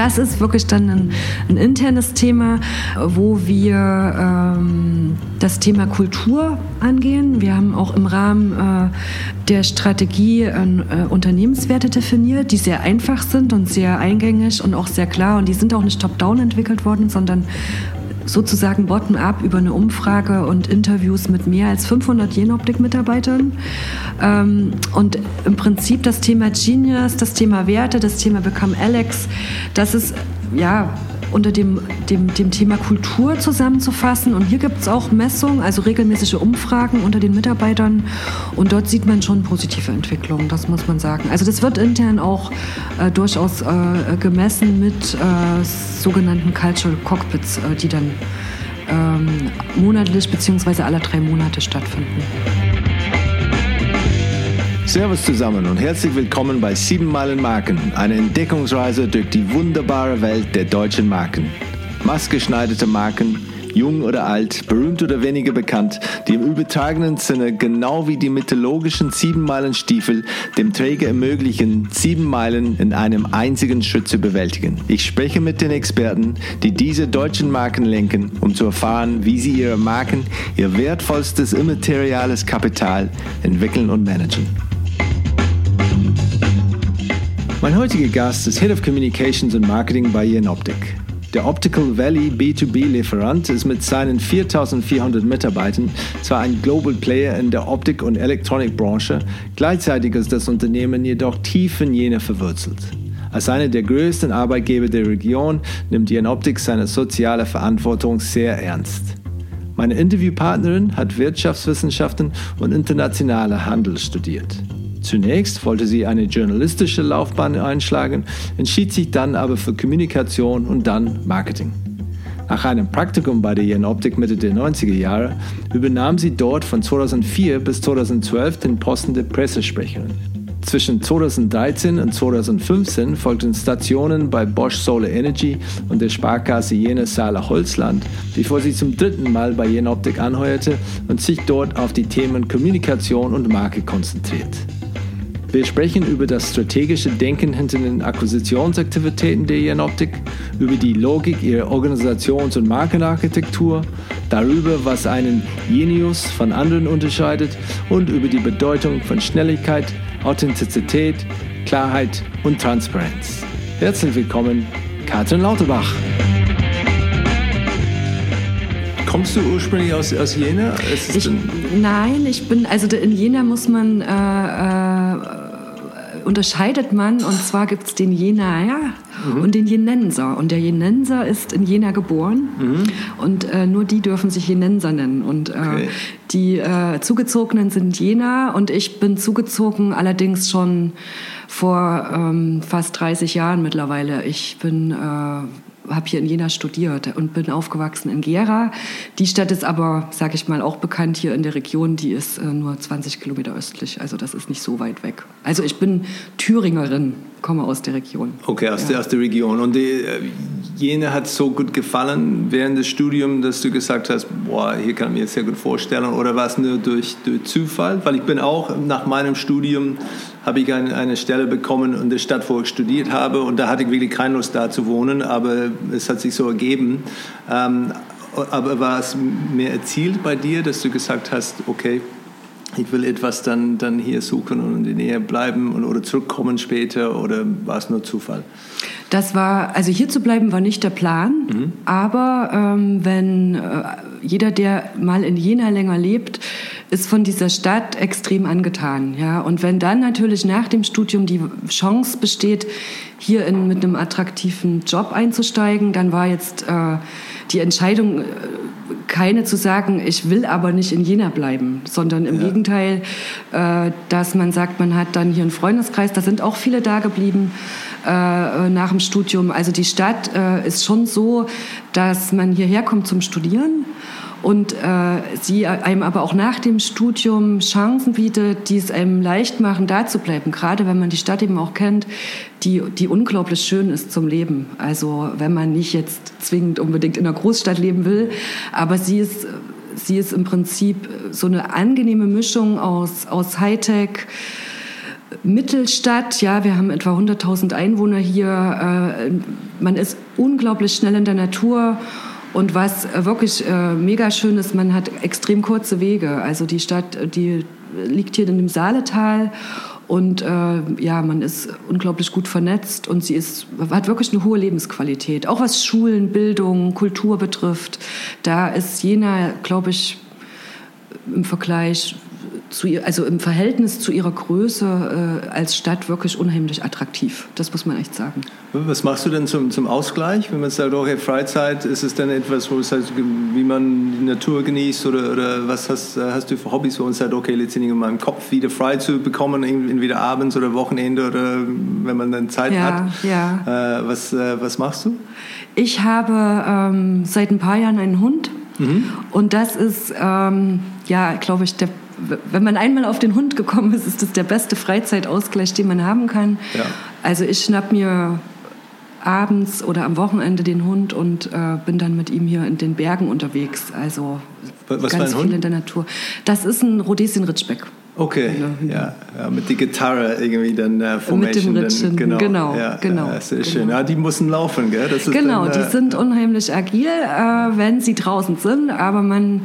das ist wirklich dann ein, ein internes Thema, wo wir ähm, das Thema Kultur angehen. Wir haben auch im Rahmen äh, der Strategie äh, Unternehmenswerte definiert, die sehr einfach sind und sehr eingängig und auch sehr klar. Und die sind auch nicht top-down entwickelt worden, sondern sozusagen bottom-up über eine Umfrage und Interviews mit mehr als 500 Jenoptik-Mitarbeitern. Ähm, und im Prinzip das Thema Genius, das Thema Werte, das Thema Become Alex, das ist ja unter dem, dem, dem Thema Kultur zusammenzufassen. Und hier gibt es auch Messungen, also regelmäßige Umfragen unter den Mitarbeitern. Und dort sieht man schon positive Entwicklungen, das muss man sagen. Also das wird intern auch äh, durchaus äh, gemessen mit äh, sogenannten Cultural Cockpits, äh, die dann ähm, monatlich bzw. alle drei Monate stattfinden. Servus zusammen und herzlich willkommen bei 7 Meilen Marken, eine Entdeckungsreise durch die wunderbare Welt der deutschen Marken. Maßgeschneiderte Marken, jung oder alt, berühmt oder weniger bekannt, die im übertragenen Sinne genau wie die mythologischen 7 Meilen Stiefel dem Träger ermöglichen, 7 Meilen in einem einzigen Schritt zu bewältigen. Ich spreche mit den Experten, die diese deutschen Marken lenken, um zu erfahren, wie sie ihre Marken, ihr wertvollstes immateriales Kapital entwickeln und managen. Mein heutiger Gast ist Head of Communications and Marketing bei Jenoptik. Der Optical Valley B2B-Lieferant ist mit seinen 4400 Mitarbeitern zwar ein Global Player in der Optik- und Elektronikbranche, gleichzeitig ist das Unternehmen jedoch tief in Jena verwurzelt. Als einer der größten Arbeitgeber der Region nimmt Jenoptik seine soziale Verantwortung sehr ernst. Meine Interviewpartnerin hat Wirtschaftswissenschaften und internationale Handel studiert. Zunächst wollte sie eine journalistische Laufbahn einschlagen, entschied sich dann aber für Kommunikation und dann Marketing. Nach einem Praktikum bei der Jenoptik Mitte der 90er Jahre übernahm sie dort von 2004 bis 2012 den Posten der Pressesprecherin. Zwischen 2013 und 2015 folgten Stationen bei Bosch Solar Energy und der Sparkasse Jena Saale Holzland, bevor sie zum dritten Mal bei Jenoptik anheuerte und sich dort auf die Themen Kommunikation und Marke konzentriert. Wir sprechen über das strategische Denken hinter den Akquisitionsaktivitäten der Jenoptik, über die Logik ihrer Organisations- und Markenarchitektur, darüber, was einen Genius von anderen unterscheidet und über die Bedeutung von Schnelligkeit, Authentizität, Klarheit und Transparenz. Herzlich willkommen, Katrin Lauterbach. Kommst du ursprünglich aus, aus Jena? Ich, nein, ich bin, also in Jena muss man, äh, äh, unterscheidet man, und zwar gibt es den Jenaer mhm. und den Jenenser. Und der Jenenser ist in Jena geboren mhm. und äh, nur die dürfen sich Jenenser nennen. Und äh, okay. die äh, Zugezogenen sind Jena und ich bin zugezogen, allerdings schon vor ähm, fast 30 Jahren mittlerweile. Ich bin äh, habe hier in Jena studiert und bin aufgewachsen in Gera. Die Stadt ist aber, sage ich mal, auch bekannt hier in der Region. Die ist äh, nur 20 Kilometer östlich, also das ist nicht so weit weg. Also ich bin Thüringerin, komme aus der Region. Okay, aus, ja. der, aus der Region. Und die, äh, Jena hat so gut gefallen während des Studiums, dass du gesagt hast, boah, hier kann ich mir sehr gut vorstellen. Oder war es nur durch, durch Zufall? Weil ich bin auch nach meinem Studium habe ich eine, eine Stelle bekommen in der Stadt, wo ich studiert habe. Und da hatte ich wirklich keine Lust, da zu wohnen, aber es hat sich so ergeben. Ähm, aber war es mehr erzielt bei dir, dass du gesagt hast, okay, ich will etwas dann, dann hier suchen und in der Nähe bleiben und, oder zurückkommen später oder war es nur Zufall? Das war, also hier zu bleiben war nicht der Plan, mhm. aber ähm, wenn äh, jeder, der mal in Jena länger lebt, ist von dieser Stadt extrem angetan. Ja? Und wenn dann natürlich nach dem Studium die Chance besteht, hier in, mit einem attraktiven Job einzusteigen, dann war jetzt äh, die Entscheidung, äh, keine zu sagen, ich will aber nicht in Jena bleiben, sondern im ja. Gegenteil, äh, dass man sagt, man hat dann hier einen Freundeskreis, da sind auch viele da geblieben äh, nach dem Studium. Also die Stadt äh, ist schon so, dass man hierher kommt zum Studieren und äh, sie einem aber auch nach dem Studium Chancen bietet, die es einem leicht machen, da zu bleiben. Gerade wenn man die Stadt eben auch kennt, die, die unglaublich schön ist zum Leben. Also wenn man nicht jetzt zwingend unbedingt in einer Großstadt leben will, aber sie ist, sie ist im Prinzip so eine angenehme Mischung aus, aus Hightech, Mittelstadt, ja, wir haben etwa 100.000 Einwohner hier. Äh, man ist unglaublich schnell in der Natur. Und was wirklich äh, mega schön ist, man hat extrem kurze Wege. Also die Stadt, die liegt hier in dem Saaletal und äh, ja, man ist unglaublich gut vernetzt und sie ist, hat wirklich eine hohe Lebensqualität. Auch was Schulen, Bildung, Kultur betrifft. Da ist Jena, glaube ich, im Vergleich zu ihr, also im Verhältnis zu ihrer Größe äh, als Stadt wirklich unheimlich attraktiv. Das muss man echt sagen. Was machst du denn zum, zum Ausgleich? Wenn man sagt, okay, Freizeit, ist es dann etwas, wo es heißt, wie man die Natur genießt oder, oder was hast, hast du für Hobbys, wo man sagt, okay, letztendlich um meinen Kopf wieder frei zu bekommen, entweder abends oder Wochenende oder wenn man dann Zeit ja, hat? Ja. Äh, was, äh, was machst du? Ich habe ähm, seit ein paar Jahren einen Hund mhm. und das ist, ähm, ja, glaube ich, der wenn man einmal auf den Hund gekommen ist, ist das der beste Freizeitausgleich, den man haben kann. Ja. Also ich schnapp mir abends oder am Wochenende den Hund und äh, bin dann mit ihm hier in den Bergen unterwegs. Also Was ganz viel Hund? in der Natur. Das ist ein Rhodesian Ritschbeck. Okay, ja, ja, mit der Gitarre irgendwie dann äh, Formation. Mit dem Ritschen, genau, genau. Ja, genau ja, sehr genau. schön. Ja, die müssen laufen, gell? genau, dann, die äh, sind unheimlich agil, äh, wenn sie draußen sind, aber man,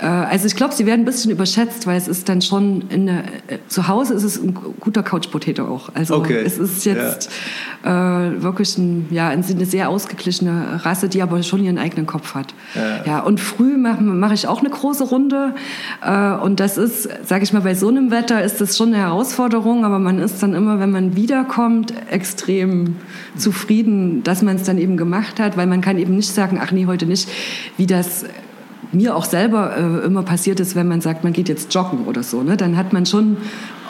äh, also ich glaube, sie werden ein bisschen überschätzt, weil es ist dann schon, in der, äh, zu Hause ist es ein guter Couch-Potato auch. Also okay. es ist jetzt äh, wirklich ein, ja, eine sehr ausgeglichene Rasse, die aber schon ihren eigenen Kopf hat. Ja, und früh mache mach ich auch eine große Runde äh, und das ist, sage ich mal, bei so einem Wetter ist das schon eine Herausforderung, aber man ist dann immer, wenn man wiederkommt, extrem zufrieden, dass man es dann eben gemacht hat, weil man kann eben nicht sagen, ach nee, heute nicht, wie das mir auch selber äh, immer passiert ist, wenn man sagt, man geht jetzt joggen oder so. Ne? Dann hat man schon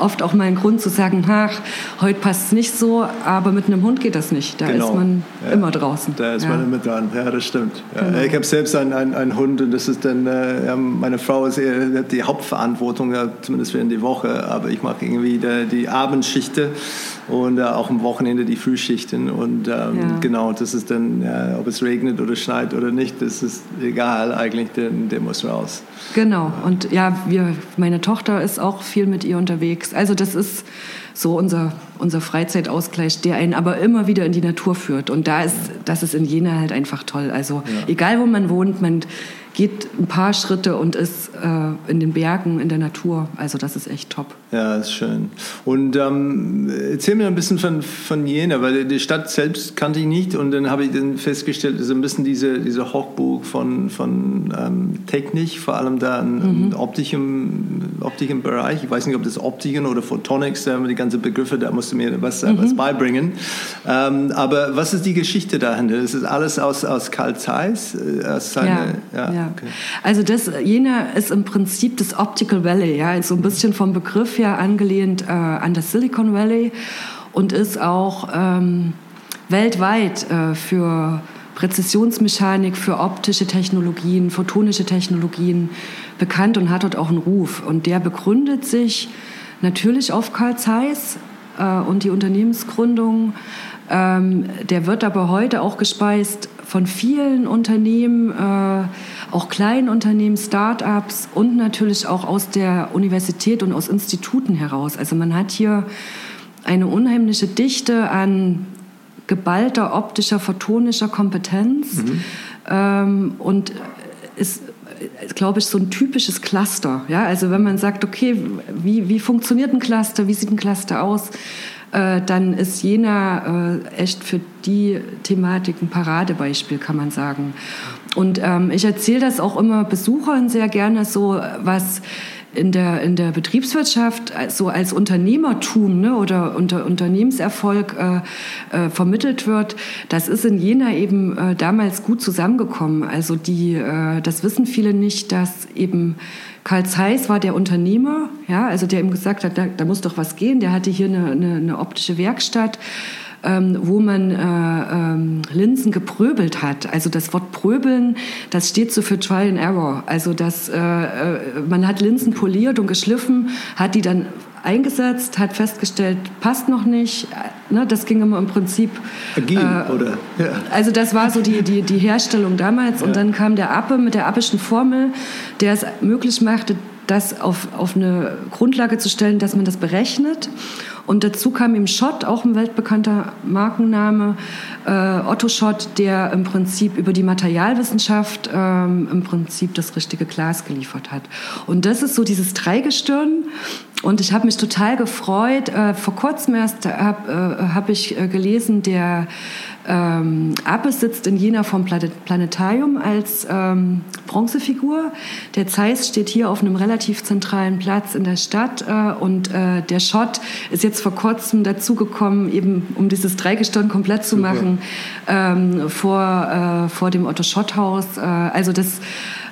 oft auch mal einen Grund zu sagen, ach, heute passt es nicht so, aber mit einem Hund geht das nicht. Da genau. ist man ja. immer draußen. Da ist ja. man immer dran, ja, das stimmt. Genau. Ich habe selbst einen, einen, einen, Hund und das ist dann, äh, meine Frau ist eher, die Hauptverantwortung, zumindest während die Woche, aber ich mache irgendwie die, die Abendschichte und äh, auch am Wochenende die Frühschichten. Und ähm, genau, das ist dann, ob es regnet oder schneit oder nicht, das ist egal eigentlich, der, der muss raus. Genau, und ja, wir, meine Tochter ist auch viel mit ihr unterwegs. Also das ist so unser, unser Freizeitausgleich, der einen aber immer wieder in die Natur führt. Und da ist, das ist in Jena halt einfach toll. Also ja. egal wo man wohnt, man geht ein paar Schritte und ist äh, in den Bergen, in der Natur. Also das ist echt top. Ja, ist schön. Und ähm, erzähl mir ein bisschen von, von Jena, weil die Stadt selbst kannte ich nicht und dann habe ich dann festgestellt, so ein bisschen diese, diese Hochburg von, von ähm, Technik, vor allem da im mhm. optischen, optischen Bereich. Ich weiß nicht, ob das Optiken oder Photonics, da haben wir die ganzen Begriffe, da musst du mir was, mhm. was beibringen. Ähm, aber was ist die Geschichte dahinter? Das ist alles aus, aus Karl Zeiss? Äh, aus seine, ja, ja. ja. Okay. Also das, Jena ist im Prinzip das Optical Valley, ja, so ein bisschen vom Begriff her angelehnt äh, an das Silicon Valley und ist auch ähm, weltweit äh, für Präzisionsmechanik, für optische Technologien, photonische Technologien bekannt und hat dort auch einen Ruf. Und der begründet sich natürlich auf Karl Zeiss äh, und die Unternehmensgründung. Ähm, der wird aber heute auch gespeist von vielen Unternehmen, äh, auch kleinen Unternehmen, Start-ups und natürlich auch aus der Universität und aus Instituten heraus. Also man hat hier eine unheimliche Dichte an geballter optischer, photonischer Kompetenz mhm. ähm, und ist glaube ich, so ein typisches Cluster. Ja? Also wenn man sagt, okay, wie, wie funktioniert ein Cluster, wie sieht ein Cluster aus, dann ist Jena äh, echt für die Thematik ein Paradebeispiel, kann man sagen. Und ähm, ich erzähle das auch immer Besuchern sehr gerne so, was in der, in der Betriebswirtschaft so als Unternehmertum ne, oder unter Unternehmenserfolg äh, äh, vermittelt wird, das ist in Jena eben äh, damals gut zusammengekommen. Also die, äh, das wissen viele nicht, dass eben Karl Zeiss war der Unternehmer, ja, also der ihm gesagt hat, da, da muss doch was gehen. Der hatte hier eine, eine, eine optische Werkstatt ähm, wo man äh, ähm, Linsen gepröbelt hat. Also das Wort pröbeln, das steht so für Trial and Error. Also das, äh, äh, man hat Linsen poliert und geschliffen, hat die dann eingesetzt, hat festgestellt, passt noch nicht. Ne, das ging immer im Prinzip. Agil, äh, oder? Ja. Also das war so die, die, die Herstellung damals. Ja. Und dann kam der Appe mit der appischen Formel, der es möglich machte, das auf, auf eine Grundlage zu stellen, dass man das berechnet Und dazu kam ihm Schott, auch ein weltbekannter Markenname, äh, Otto Schott, der im Prinzip über die Materialwissenschaft ähm, im Prinzip das richtige Glas geliefert hat. Und das ist so dieses Dreigestirn. Und ich habe mich total gefreut. Äh, vor kurzem erst habe äh, hab ich äh, gelesen, der ähm, Appes sitzt in Jena vom Planetarium als ähm, Bronzefigur. Der Zeiss steht hier auf einem relativ zentralen Platz in der Stadt äh, und äh, der Schott ist jetzt vor kurzem dazugekommen, eben um dieses Dreigestirn komplett zu Super. machen ähm, vor, äh, vor dem Otto-Schott-Haus. Äh, also das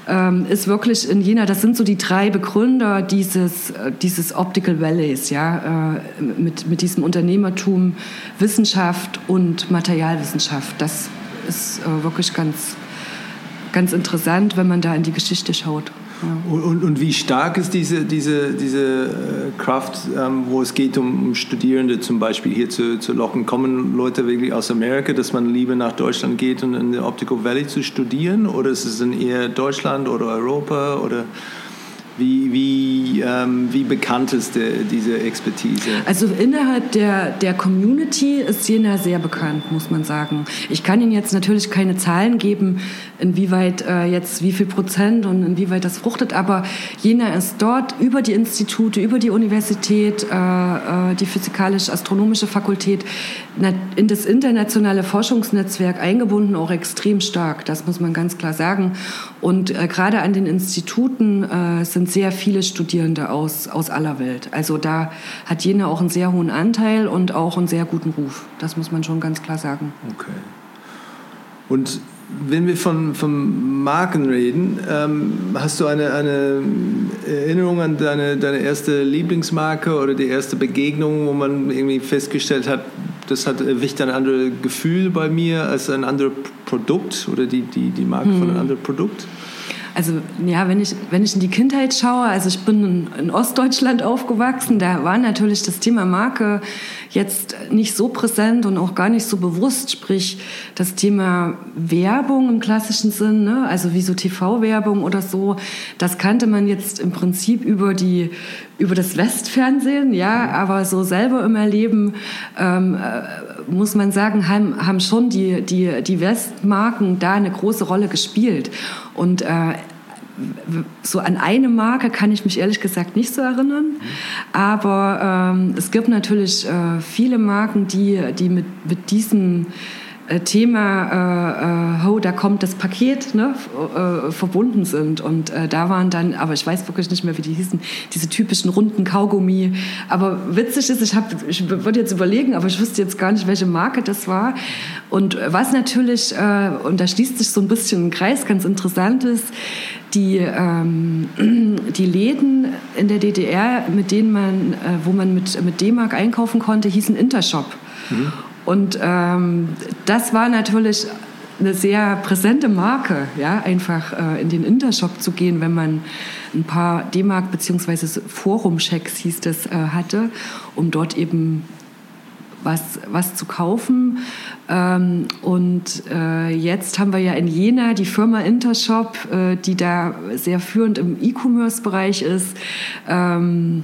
ähm, ist wirklich in Jena, das sind so die drei Begründer dieses, äh, dieses Optical Valleys, ja, äh, mit, mit diesem Unternehmertum, Wissenschaft und Materialwissenschaft. Das ist äh, wirklich ganz, ganz interessant, wenn man da in die Geschichte schaut. Und, und, und, wie stark ist diese, diese, diese äh, Kraft, ähm, wo es geht, um Studierende zum Beispiel hier zu, zu locken? Kommen Leute wirklich aus Amerika, dass man lieber nach Deutschland geht und in der Optical Valley zu studieren? Oder ist es dann eher Deutschland oder Europa? Oder wie, wie, ähm, wie bekannt ist die, diese Expertise? Also innerhalb der, der Community ist Jena sehr bekannt, muss man sagen. Ich kann Ihnen jetzt natürlich keine Zahlen geben, inwieweit äh, jetzt wie viel Prozent und inwieweit das fruchtet, aber Jena ist dort über die Institute, über die Universität, äh, äh die physikalisch-astronomische Fakultät in das internationale Forschungsnetzwerk eingebunden, auch extrem stark, das muss man ganz klar sagen. Und äh, gerade an den Instituten äh, sehr viele Studierende aus, aus aller Welt. Also da hat Jena auch einen sehr hohen Anteil und auch einen sehr guten Ruf. Das muss man schon ganz klar sagen. Okay. Und wenn wir von, von Marken reden, ähm, hast du eine, eine Erinnerung an deine, deine erste Lieblingsmarke oder die erste Begegnung, wo man irgendwie festgestellt hat, das hat erwischt ein anderes Gefühl bei mir als ein anderes Produkt oder die, die, die Marke hm. von einem hm. anderen Produkt? Also ja, wenn ich, wenn ich in die Kindheit schaue, also ich bin in, in, Ostdeutschland aufgewachsen, da war natürlich das Thema Marke jetzt nicht so präsent und auch gar nicht so bewusst, sprich das Thema Werbung im klassischen Sinn, ne? also wie so TV-Werbung oder so, das kannte man jetzt im Prinzip über die über das Westfernsehen, ja, aber so selber im Erleben ähm, äh, muss man sagen, haben, haben schon die, die, die Westmarken da eine große Rolle gespielt. Und äh, so an eine Marke kann ich mich ehrlich gesagt nicht so erinnern. Aber ähm, es gibt natürlich äh, viele Marken, die, die mit, mit diesem Thema, äh, oh, da kommt das Paket, ne, äh, verbunden sind. Und äh, da waren dann, aber ich weiß wirklich nicht mehr, wie die hießen, diese typischen runden Kaugummi. Aber witzig ist, ich, hab, ich würde jetzt überlegen, aber ich wusste jetzt gar nicht, welche Marke das war. Und was natürlich, äh, und da schließt sich so ein bisschen ein Kreis, ganz interessant ist, die, ähm, die Läden in der DDR, mit denen man, äh, wo man mit, mit D-Mark einkaufen konnte, hießen Intershop. Mhm. Und ähm, das war natürlich eine sehr präsente Marke, ja, einfach äh, in den Intershop zu gehen, wenn man ein paar D-Mark bzw. Forum-Checks hieß das äh, hatte, um dort eben was, was zu kaufen. Ähm, und äh, jetzt haben wir ja in Jena die Firma Intershop, äh, die da sehr führend im E-Commerce-Bereich ist. Ähm,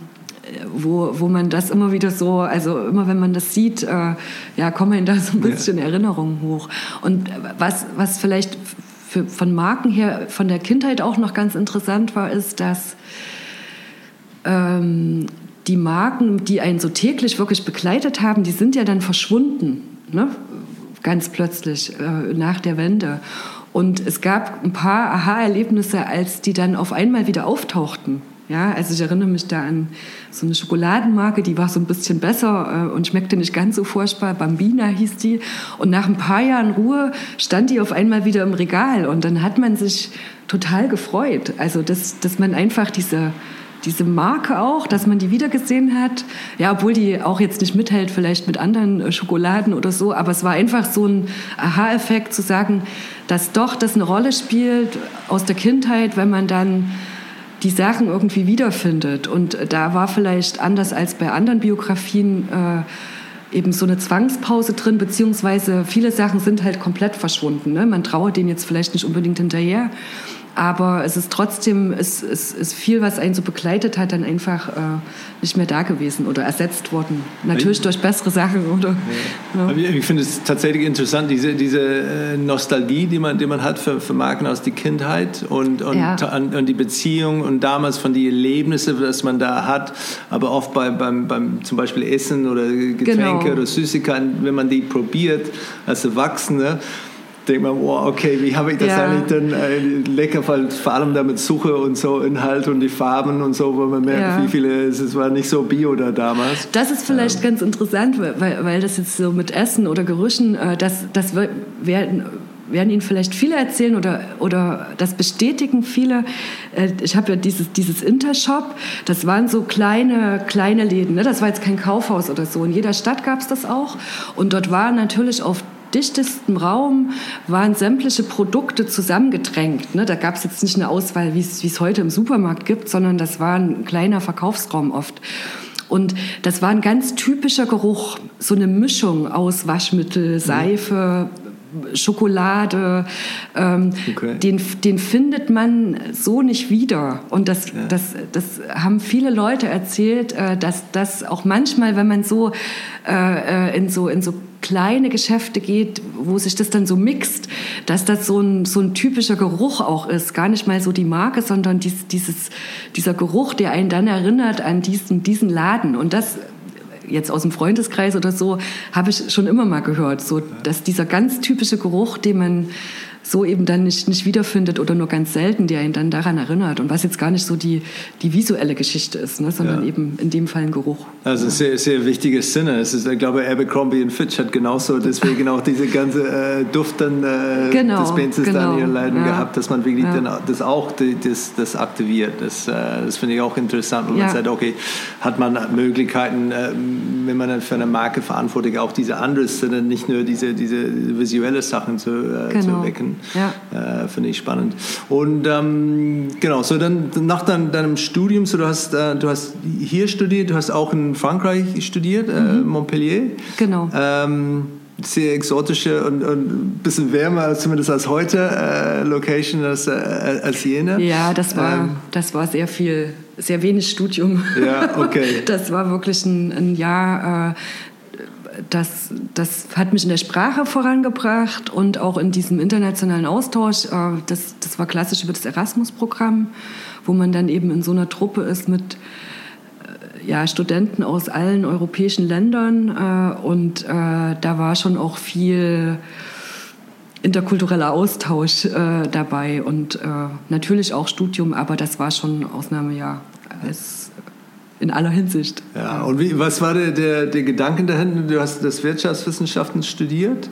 wo, wo man das immer wieder so, also immer wenn man das sieht, äh, ja, kommen da so ein bisschen ja. Erinnerungen hoch. Und was, was vielleicht für, von Marken her von der Kindheit auch noch ganz interessant war, ist, dass ähm, die Marken, die einen so täglich wirklich begleitet haben, die sind ja dann verschwunden, ne? ganz plötzlich äh, nach der Wende. Und es gab ein paar Aha-Erlebnisse, als die dann auf einmal wieder auftauchten. Ja, also ich erinnere mich da an so eine Schokoladenmarke, die war so ein bisschen besser äh, und schmeckte nicht ganz so furchtbar. Bambina hieß die. Und nach ein paar Jahren Ruhe stand die auf einmal wieder im Regal und dann hat man sich total gefreut. Also, dass, dass man einfach diese, diese Marke auch, dass man die wiedergesehen hat. Ja, obwohl die auch jetzt nicht mithält, vielleicht mit anderen äh, Schokoladen oder so. Aber es war einfach so ein Aha-Effekt zu sagen, dass doch das eine Rolle spielt aus der Kindheit, wenn man dann die Sachen irgendwie wiederfindet. Und da war vielleicht anders als bei anderen Biografien äh, eben so eine Zwangspause drin, beziehungsweise viele Sachen sind halt komplett verschwunden. Ne? Man trauert denen jetzt vielleicht nicht unbedingt hinterher. Aber es ist trotzdem, es, ist viel, was einen so begleitet hat, dann einfach äh, nicht mehr da gewesen oder ersetzt worden. Natürlich durch bessere Sachen. Oder, ja. Ja. Ich finde es tatsächlich interessant, diese, diese äh, Nostalgie, die man, die man hat für, für Marken aus der Kindheit und, und, ja. und die Beziehung und damals von den Erlebnissen, das man da hat, aber oft bei, beim, beim zum Beispiel Essen oder Getränke genau. oder Süßigkeiten, wenn man die probiert als Erwachsene, denkt man, wow, okay, wie habe ich das ja. eigentlich dann äh, lecker, weil vor allem damit Suche und so Inhalt und die Farben und so, wo man merkt, ja. wie viele, es war nicht so bio da damals. Das ist vielleicht ähm. ganz interessant, weil, weil das jetzt so mit Essen oder Gerüchen, äh, das, das werden werden Ihnen vielleicht viele erzählen oder, oder das bestätigen viele. Äh, ich habe ja dieses, dieses Intershop, das waren so kleine, kleine Läden. Ne? Das war jetzt kein Kaufhaus oder so. In jeder Stadt gab es das auch. Und dort waren natürlich auf dichtestem Raum waren sämtliche Produkte zusammengedrängt. Ne? Da gab es jetzt nicht eine Auswahl, wie es heute im Supermarkt gibt, sondern das war ein kleiner Verkaufsraum oft. Und das war ein ganz typischer Geruch, so eine Mischung aus Waschmittel, Seife, Schokolade, ähm, okay. den, den findet man so nicht wieder. Und das, ja. das, das haben viele Leute erzählt, äh, dass das auch manchmal, wenn man so, äh, äh, in, so in so kleine Geschäfte geht, wo sich das dann so mixt, dass das so ein, so ein typischer Geruch auch ist. Gar nicht mal so die Marke, sondern dies, dieses, dieser Geruch, der einen dann erinnert an diesen, diesen Laden. Und das jetzt aus dem Freundeskreis oder so, habe ich schon immer mal gehört, so dass dieser ganz typische Geruch, den man so eben dann nicht, nicht wiederfindet oder nur ganz selten, der ihn dann daran erinnert. Und was jetzt gar nicht so die, die visuelle Geschichte ist, ne, sondern ja. eben in dem Fall ein Geruch. Also ja. sehr, sehr wichtiges Sinne. Es ist, ich glaube, Abercrombie Fitch hat genauso deswegen auch diese ganze äh, Duft dann äh, genau, des Benzes genau. dann ihr Leiden ja. gehabt, dass man wirklich dann, das auch das, das aktiviert. Das, äh, das finde ich auch interessant, wenn man sagt, okay, hat man Möglichkeiten, äh, wenn man dann für eine Marke verantwortlich auch diese anderen Sinne, nicht nur diese, diese visuelle Sachen zu, äh, genau. zu wecken. Ja. Äh, Finde ich spannend. Und ähm, genau, so dann nach dein, deinem Studium, so du hast, äh, du hast hier studiert, du hast auch in Frankreich studiert, äh, mhm. Montpellier. Genau. Ähm, sehr exotische und, und ein bisschen wärmer, zumindest als heute, äh, Location als, äh, als jene. Ja, das war, ähm, das war sehr viel, sehr wenig Studium. Ja, okay. Das war wirklich ein, ein Jahr äh, das, das hat mich in der Sprache vorangebracht und auch in diesem internationalen Austausch. Äh, das, das war klassisch über das Erasmus-Programm, wo man dann eben in so einer Truppe ist mit äh, ja, Studenten aus allen europäischen Ländern. Äh, und da war schon auch viel interkultureller Austausch dabei und natürlich auch Studium, aber das war schon Ausnahmejahr. Als in aller Hinsicht. Ja, und wie, was war der, der, der Gedanke dahinter? Du hast das Wirtschaftswissenschaften studiert.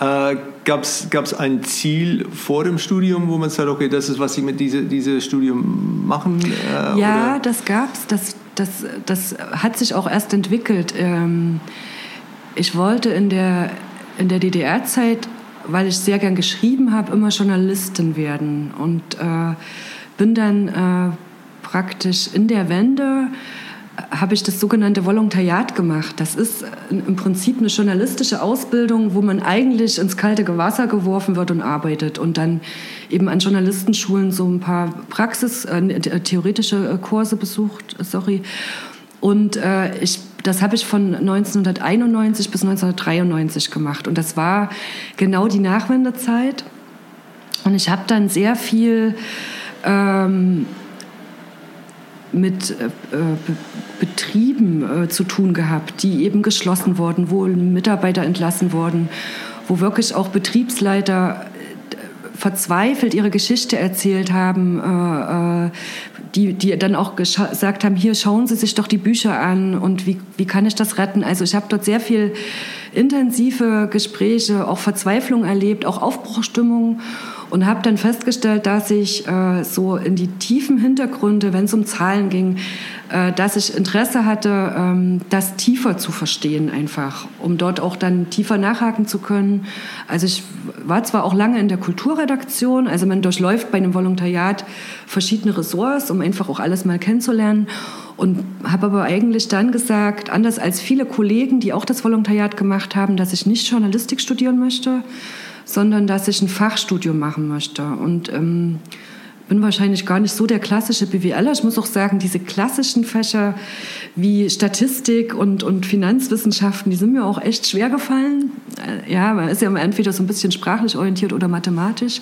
Äh, Gab es ein Ziel vor dem Studium, wo man sagt, okay, das ist, was ich mit diesem diese Studium machen? Äh, ja, oder? das gab es. Das, das, das hat sich auch erst entwickelt. Ähm, ich wollte in der, in der DDR-Zeit, weil ich sehr gern geschrieben habe, immer Journalistin werden. Und äh, bin dann äh, praktisch in der Wende habe ich das sogenannte Volontariat gemacht. Das ist im Prinzip eine journalistische Ausbildung, wo man eigentlich ins kalte Wasser geworfen wird und arbeitet und dann eben an Journalistenschulen so ein paar Praxis, äh, äh theoretische äh, Kurse besucht, sorry. Und äh, ich, das habe ich von 1991 bis 1993 gemacht. Und das war genau die Nachwendezeit. Und ich habe dann sehr viel ähm, mit äh, Betrieben äh, zu tun gehabt, die eben geschlossen wurden, wo Mitarbeiter entlassen wurden, wo wirklich auch Betriebsleiter äh, verzweifelt ihre Geschichte erzählt haben, äh, äh, die, die dann auch gesagt haben, hier schauen Sie sich doch die Bücher an und wie, wie kann ich das retten? Also ich habe dort sehr viel intensive Gespräche, auch Verzweiflung erlebt, auch Aufbruchstimmung und habe dann festgestellt, dass ich äh, so in die tiefen Hintergründe, wenn es um Zahlen ging, äh, dass ich Interesse hatte, ähm, das tiefer zu verstehen einfach, um dort auch dann tiefer nachhaken zu können. Also ich war zwar auch lange in der Kulturredaktion, also man durchläuft bei einem Volontariat verschiedene Ressorts, um einfach auch alles mal kennenzulernen und habe aber eigentlich dann gesagt, anders als viele Kollegen, die auch das Volontariat gemacht haben, dass ich nicht Journalistik studieren möchte, sondern dass ich ein Fachstudium machen möchte. Und ähm, bin wahrscheinlich gar nicht so der klassische BWLer. Ich muss auch sagen, diese klassischen Fächer wie Statistik und, und Finanzwissenschaften, die sind mir auch echt schwer gefallen. Äh, ja, man ist ja entweder so ein bisschen sprachlich orientiert oder mathematisch.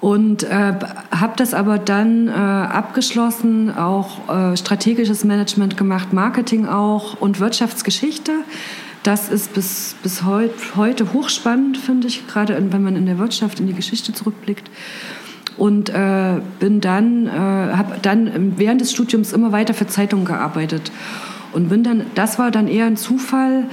Und äh, habe das aber dann äh, abgeschlossen, auch äh, strategisches Management gemacht, Marketing auch und Wirtschaftsgeschichte. Das ist bis, bis heut, heute hochspannend, finde ich, gerade wenn man in der Wirtschaft in die Geschichte zurückblickt und äh, bin dann, äh, habe dann während des Studiums immer weiter für Zeitungen gearbeitet und bin dann, das war dann eher ein Zufall,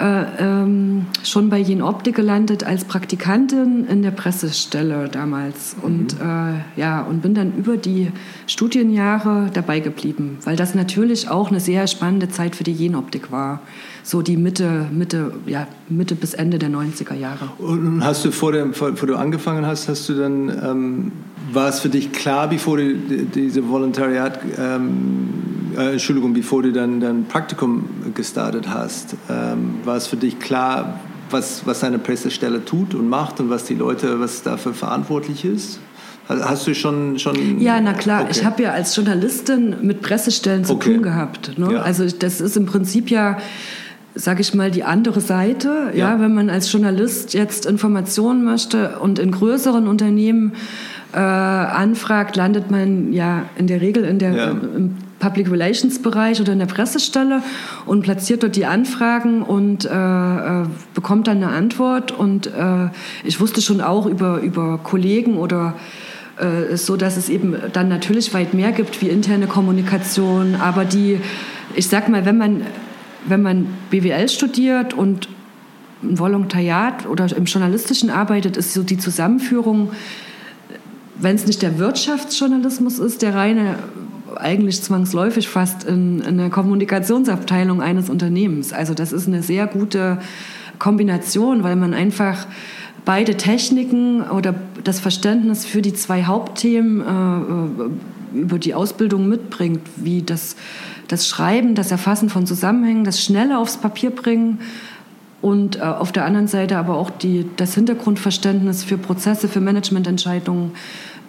äh, ähm, schon bei Jen Optik gelandet als Praktikantin in der Pressestelle damals und mhm. äh, ja und bin dann über die Studienjahre dabei geblieben, weil das natürlich auch eine sehr spannende Zeit für die Jen Optik war so die Mitte, Mitte, ja, Mitte bis Ende der 90er Jahre. Und hast du vor, dem, bevor du angefangen hast, hast du dann, ähm, war es für dich klar, bevor du diese Volontariat, ähm, äh, Entschuldigung, bevor du dann dein Praktikum gestartet hast, ähm, war es für dich klar, was, was eine Pressestelle tut und macht und was die Leute, was dafür verantwortlich ist? Hast du schon, schon Ja, na klar. Okay. Ich habe ja als Journalistin mit Pressestellen zu okay. tun gehabt. Ne? Ja. Also das ist im Prinzip ja sage ich mal, die andere Seite. Ja. ja. wenn man als Journalist jetzt Informationen möchte und in größeren Unternehmen äh, anfragt, landet man ja in der Regel in der, ja. im Public Relations Bereich oder in der Pressestelle und platziert dort die Anfragen und äh, äh, bekommt dann eine Antwort. Und äh, ich wusste schon auch über, über Kollegen oder äh, so, dass es eben dann natürlich weit mehr gibt wie interne Kommunikation, aber die, ich sag mal, wenn man wenn man BWL studiert und ein Volontariat oder im Journalistischen arbeitet, ist so die Zusammenführung, wenn es nicht der Wirtschaftsjournalismus ist, der reine eigentlich zwangsläufig fast in, in der Kommunikationsabteilung eines Unternehmens. Also das ist eine sehr gute Kombination, weil man einfach beide Techniken oder das Verständnis für die zwei Hauptthemen äh, über die Ausbildung mitbringt, wie das das Schreiben, das Erfassen von Zusammenhängen, das Schnelle aufs Papier bringen und äh, auf der anderen Seite aber auch die, das Hintergrundverständnis für Prozesse, für Managemententscheidungen,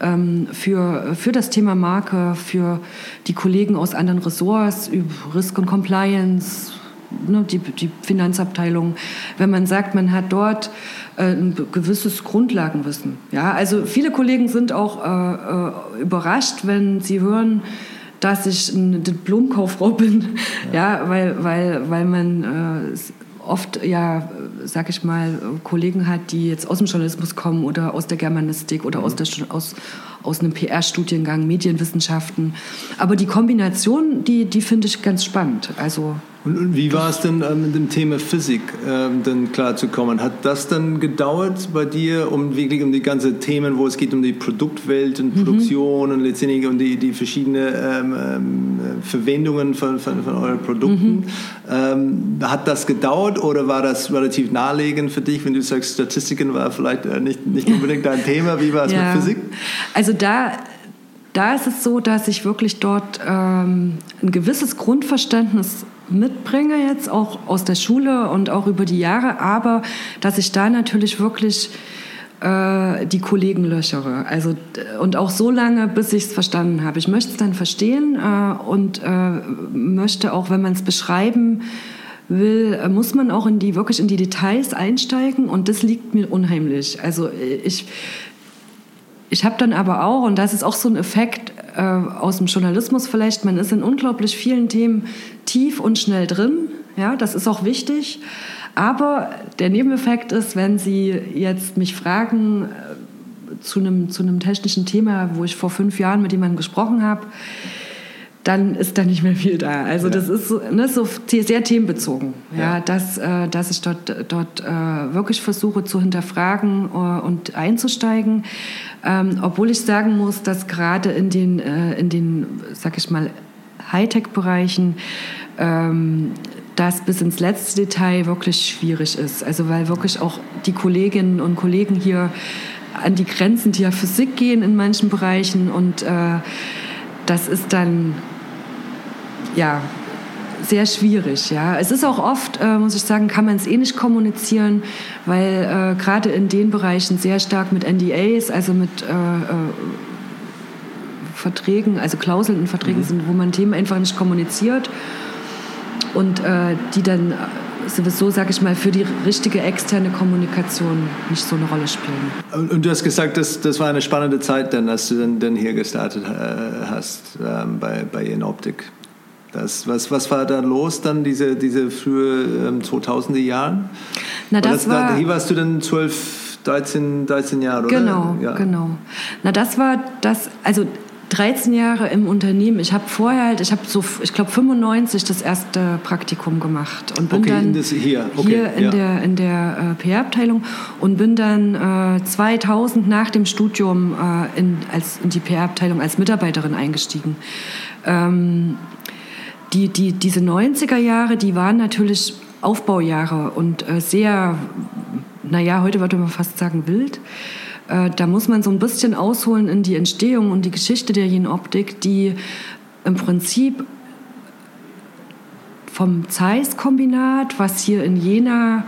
ähm, für, für das Thema Marke, für die Kollegen aus anderen Ressorts, Risk und Compliance, ne, die, die Finanzabteilung. Wenn man sagt, man hat dort äh, ein gewisses Grundlagenwissen. Ja, also viele Kollegen sind auch äh, äh überrascht, wenn sie hören, dass ich eine Diplomkauffrau bin, ja, ja weil, weil, weil man äh, oft, ja, sag ich mal, Kollegen hat, die jetzt aus dem Journalismus kommen oder aus der Germanistik oder mhm. aus, der, aus, aus einem PR-Studiengang, Medienwissenschaften. Aber die Kombination, die, die finde ich ganz spannend. Also und, wie war es denn äh, mit dem Thema Physik ähm, dann klarzukommen? Hat das dann gedauert bei dir, um wirklich um die ganzen Themen, wo es geht um die Produktwelt und mhm. Produktion und letztendlich um die, die verschiedenen ähm, ähm, Verwendungen von, von, von euren Produkten? Mhm. Ähm, hat das gedauert oder war das relativ naheliegend für dich, wenn du sagst, Statistiken war vielleicht äh, nicht, nicht unbedingt dein Thema? Wie war es ja. mit Physik? Also da da ist es so, dass ich wirklich dort ähm, ein gewisses Grundverständnis mitbringe, jetzt auch aus der Schule und auch über die Jahre, aber dass ich da natürlich wirklich äh, die Kollegen löchere. Also, und auch so lange, bis ich es verstanden habe. Ich möchte es dann verstehen äh, und äh, möchte auch, wenn man es beschreiben will, äh, muss man auch in die, wirklich in die Details einsteigen und das liegt mir unheimlich. Also ich, ich habe dann aber auch, und das ist auch so ein Effekt, äh, aus dem Journalismus vielleicht, man ist in unglaublich vielen Themen tief und schnell drin. Ja, das ist auch wichtig. Aber der Nebeneffekt ist, wenn Sie jetzt mich fragen äh, zu einem, zu einem technischen Thema, wo ich vor fünf Jahren mit jemandem gesprochen habe, dann ist da nicht mehr viel da. Also ja. das ist so, ne, so sehr themenbezogen, ja, ja dass, äh, dass ich dort, dort äh, wirklich versuche zu hinterfragen äh, und einzusteigen. Ähm, obwohl ich sagen muss, dass gerade in den, äh, in den, sag ich mal, Hightech-Bereichen ähm, das bis ins letzte Detail wirklich schwierig ist. Also weil wirklich auch die Kolleginnen und Kollegen hier an die Grenzen der Physik gehen in manchen Bereichen und äh, das ist dann ja, sehr schwierig. Ja. Es ist auch oft, äh, muss ich sagen, kann man es eh nicht kommunizieren, weil äh, gerade in den Bereichen sehr stark mit NDAs, also mit äh, äh Verträgen, also Klauseln in Verträgen mhm. sind, wo man Themen einfach nicht kommuniziert und äh, die dann sowieso, sage ich mal, für die richtige externe Kommunikation nicht so eine Rolle spielen. Und du hast gesagt, das, das war eine spannende Zeit, dann, als du dann, dann hier gestartet äh, hast ähm, bei, bei Optik. Das, was, was war da los dann, diese, diese frühe ähm, 2000er Jahren? Na, das, das war, hier warst du dann 12, 13, 13 Jahre, oder? Genau, ja. genau. Na, das war das, also 13 Jahre im Unternehmen. Ich habe vorher halt, ich habe so, ich glaube 95 das erste Praktikum gemacht und bin okay, dann hier, okay, hier in ja. der in der äh, PR-Abteilung und bin dann äh, 2000 nach dem Studium äh, in, als, in die PR-Abteilung als Mitarbeiterin eingestiegen. Ähm, die, die, diese 90er Jahre, die waren natürlich Aufbaujahre und äh, sehr, naja, heute würde man fast sagen wild. Äh, da muss man so ein bisschen ausholen in die Entstehung und die Geschichte der Jenoptik, die im Prinzip vom Zeiss-Kombinat, was hier in Jena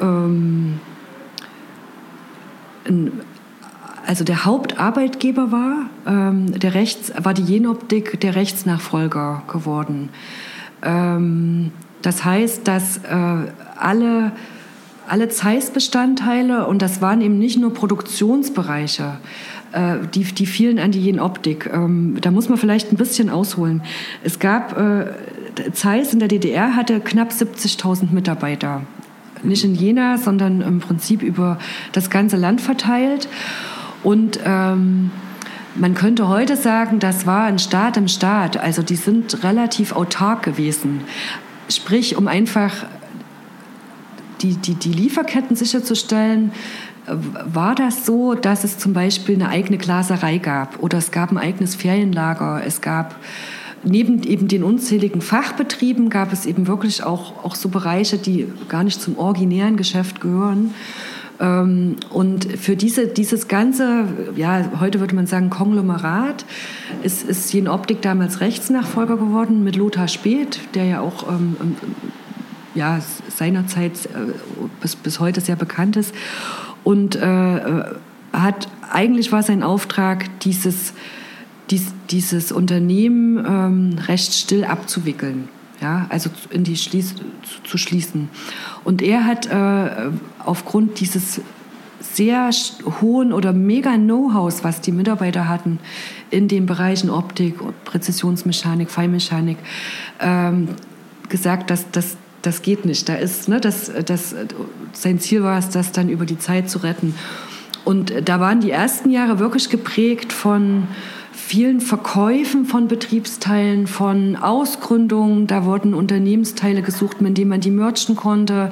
ähm, in, also der Hauptarbeitgeber war, ähm, der Rechts, war die Jenoptik der Rechtsnachfolger geworden. Ähm, das heißt, dass äh, alle alle Zeiss-Bestandteile und das waren eben nicht nur Produktionsbereiche, äh, die, die fielen an die Jenoptik. Ähm, da muss man vielleicht ein bisschen ausholen. Es gab, äh, Zeiss in der DDR hatte knapp 70.000 Mitarbeiter. Nicht in Jena, sondern im Prinzip über das ganze Land verteilt. Und ähm, man könnte heute sagen, das war ein Staat im Staat. Also die sind relativ autark gewesen. Sprich, um einfach die, die, die Lieferketten sicherzustellen, war das so, dass es zum Beispiel eine eigene Glaserei gab oder es gab ein eigenes Ferienlager, es gab neben eben den unzähligen Fachbetrieben gab es eben wirklich auch, auch so Bereiche, die gar nicht zum originären Geschäft gehören. Ähm, und für diese, dieses ganze, ja, heute würde man sagen Konglomerat, ist, ist Jen Optik damals Rechtsnachfolger geworden mit Lothar Speth, der ja auch ähm, ja, seinerzeit äh, bis, bis heute sehr bekannt ist. Und äh, hat, eigentlich war sein Auftrag, dieses, dies, dieses Unternehmen ähm, recht still abzuwickeln. Ja, also in die Schließ, zu, zu schließen. Und er hat äh, aufgrund dieses sehr hohen oder mega Know-hows, was die Mitarbeiter hatten in den Bereichen Optik, Präzisionsmechanik, Feinmechanik, ähm, gesagt, dass, dass das geht nicht. Da ist, ne, das, das, sein Ziel war es, das dann über die Zeit zu retten. Und da waren die ersten Jahre wirklich geprägt von vielen Verkäufen von Betriebsteilen, von Ausgründungen. Da wurden Unternehmensteile gesucht, mit denen man die merchen konnte.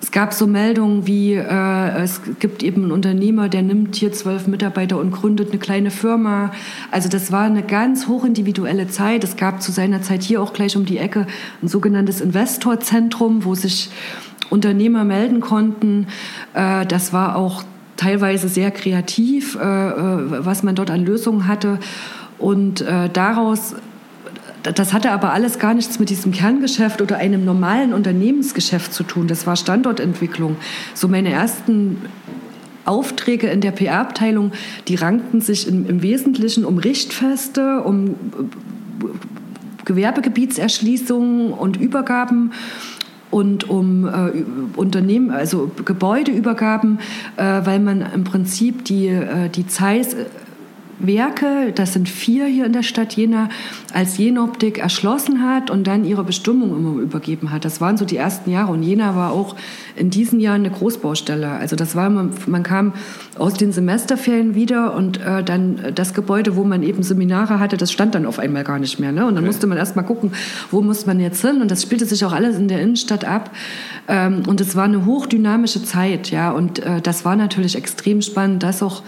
Es gab so Meldungen wie, äh, es gibt eben einen Unternehmer, der nimmt hier zwölf Mitarbeiter und gründet eine kleine Firma. Also das war eine ganz hochindividuelle Zeit. Es gab zu seiner Zeit hier auch gleich um die Ecke ein sogenanntes Investorzentrum, wo sich Unternehmer melden konnten. Äh, das war auch teilweise sehr kreativ, äh, äh was man dort an Lösungen hatte. Und äh, daraus das hatte aber alles gar nichts mit diesem Kerngeschäft oder einem normalen Unternehmensgeschäft zu tun. Das war Standortentwicklung. So meine ersten Aufträge in der PR-Abteilung, die rankten sich im, im Wesentlichen um Richtfeste, um Gewerbegebietserschließungen und Übergaben und um äh, Unternehmen, also Gebäudeübergaben, äh, weil man im Prinzip die, äh, die Zeiss Werke, das sind vier hier in der Stadt Jena, als Jenoptik erschlossen hat und dann ihre Bestimmung immer übergeben hat. Das waren so die ersten Jahre und Jena war auch in diesen Jahren eine Großbaustelle. Also das war, man, man kam aus den Semesterferien wieder und äh, dann das Gebäude, wo man eben Seminare hatte, das stand dann auf einmal gar nicht mehr. Ne? Und dann okay. musste man erst mal gucken, wo muss man jetzt hin und das spielte sich auch alles in der Innenstadt ab. Ähm, und es war eine hochdynamische Zeit, ja, und äh, das war natürlich extrem spannend, das auch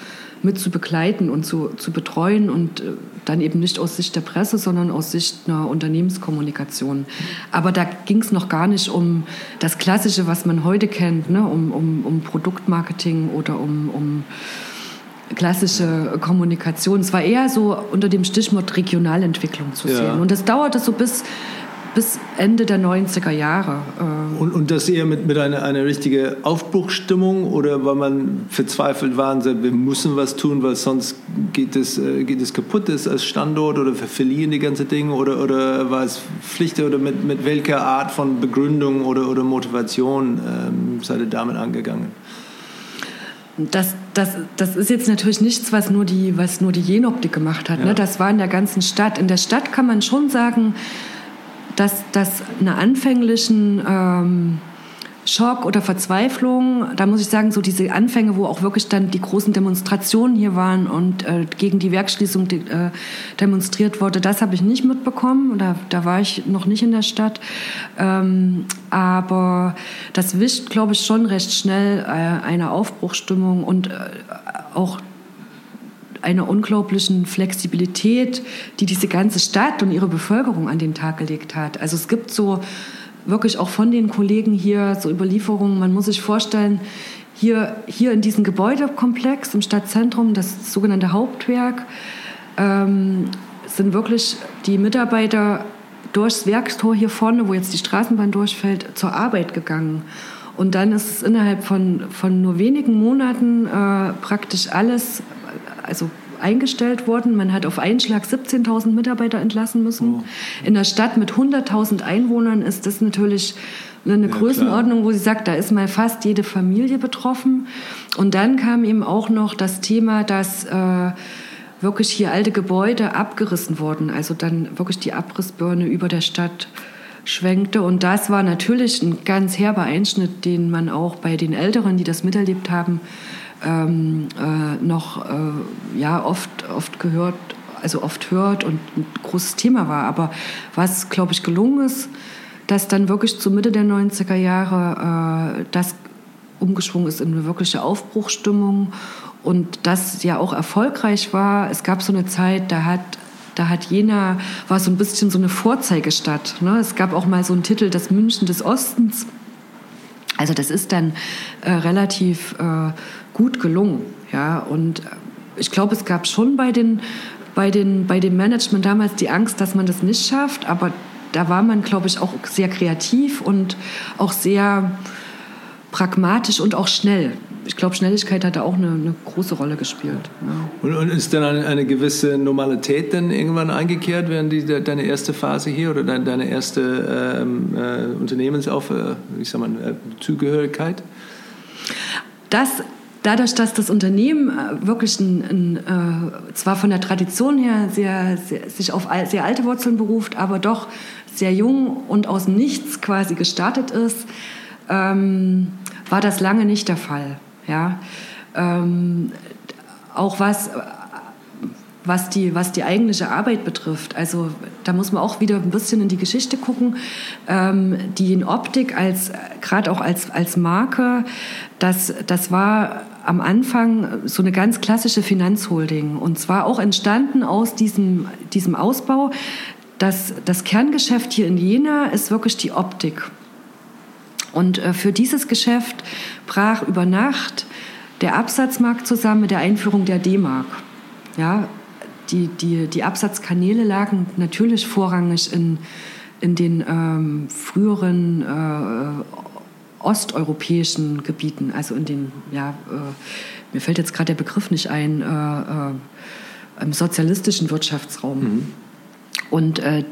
mit zu begleiten und zu, zu betreuen und äh, dann eben nicht aus Sicht der Presse, sondern aus Sicht einer Unternehmenskommunikation. Aber da ging es noch gar nicht um das Klassische, was man heute kennt, ne? um, um, um Produktmarketing oder um, um klassische Kommunikation. Es war eher so unter dem Stichwort Regionalentwicklung zu sehen. Ja. Und das dauerte so bis bis Ende der 90er Jahre. Äh. Und, und das eher mit, mit einer, einer richtigen Aufbruchsstimmung oder weil man verzweifelt war und sagt, wir müssen was tun, weil sonst geht es, äh, geht es kaputt ist als Standort oder wir verlieren die ganze Dinge oder, oder war es Pflicht oder mit, mit welcher Art von Begründung oder, oder Motivation ähm, seid ihr damit angegangen? Das, das, das ist jetzt natürlich nichts, was nur die, was nur die Jenoptik gemacht hat. Ne? Ja. Ne? Das war in der ganzen Stadt. In der Stadt kann man schon sagen, dass das eine anfänglichen ähm, Schock oder Verzweiflung, da muss ich sagen, so diese Anfänge, wo auch wirklich dann die großen Demonstrationen hier waren und äh, gegen die Werkschließung de, äh, demonstriert wurde, das habe ich nicht mitbekommen. Da, da war ich noch nicht in der Stadt. Ähm, aber das wischt, glaube ich, schon recht schnell äh, eine Aufbruchstimmung und äh, auch einer unglaublichen Flexibilität, die diese ganze Stadt und ihre Bevölkerung an den Tag gelegt hat. Also es gibt so wirklich auch von den Kollegen hier so Überlieferungen. Man muss sich vorstellen, hier, hier in diesem Gebäudekomplex im Stadtzentrum, das sogenannte Hauptwerk, ähm, sind wirklich die Mitarbeiter durchs Werkstor hier vorne, wo jetzt die Straßenbahn durchfällt, zur Arbeit gegangen. Und dann ist es innerhalb von, von nur wenigen Monaten äh, praktisch alles, also eingestellt worden. Man hat auf einen Schlag 17.000 Mitarbeiter entlassen müssen. Oh. In einer Stadt mit 100.000 Einwohnern ist das natürlich eine ja, Größenordnung, klar. wo sie sagt, da ist mal fast jede Familie betroffen. Und dann kam eben auch noch das Thema, dass äh, wirklich hier alte Gebäude abgerissen wurden. Also dann wirklich die Abrissbirne über der Stadt schwenkte. Und das war natürlich ein ganz herber Einschnitt, den man auch bei den Älteren, die das miterlebt haben, ähm, äh, noch äh, ja, oft, oft gehört, also oft hört und ein großes Thema war. Aber was, glaube ich, gelungen ist, dass dann wirklich zur Mitte der 90er Jahre äh, das umgeschwungen ist in eine wirkliche Aufbruchstimmung und das ja auch erfolgreich war. Es gab so eine Zeit, da hat da hat Jena, war so ein bisschen so eine Vorzeigestadt. Ne? Es gab auch mal so einen Titel, das München des Ostens. Also das ist dann äh, relativ äh, gut gelungen. Ja? Und ich glaube, es gab schon bei, den, bei, den, bei dem Management damals die Angst, dass man das nicht schafft, aber da war man, glaube ich, auch sehr kreativ und auch sehr pragmatisch und auch schnell. Ich glaube, Schnelligkeit hat da auch eine, eine große Rolle gespielt. Ja. Und, und, ist dann eine, eine, gewisse Normalität dann irgendwann eingekehrt während die, deine erste Phase hier oder deine, deine erste ähm, äh, Unternehmensauf, äh, ich sag mal, äh, Zugehörigkeit? Das dadurch, dass das Unternehmen äh, wirklich ein, ein, äh, zwar von der Tradition her sehr, sehr, sich auf sehr alte Wurzeln beruft, aber doch sehr jung und aus Nichts quasi gestartet ist, ähm, war das lange nicht der Fall. Ja? Ähm, auch was was die, was die eigentliche Arbeit betrifft. Also da muss man auch wieder ein bisschen in die Geschichte gucken. Ähm, die in Optik als, gerade auch als, als Marke, das, das war am Anfang so eine ganz klassische Finanzholding. Und zwar auch entstanden aus diesem, diesem Ausbau. Das, das Kerngeschäft hier in Jena ist wirklich die Optik. Und äh, für dieses Geschäft brach über Nacht der Absatzmarkt zusammen mit der Einführung der D-Mark. Ja, die, die, die Absatzkanäle lagen natürlich vorrangig in, in den ähm, früheren äh, osteuropäischen Gebieten, also in den, ja, äh, mir fällt jetzt gerade der Begriff nicht ein, äh, äh im sozialistischen Wirtschaftsraum. Mhm. Und äh,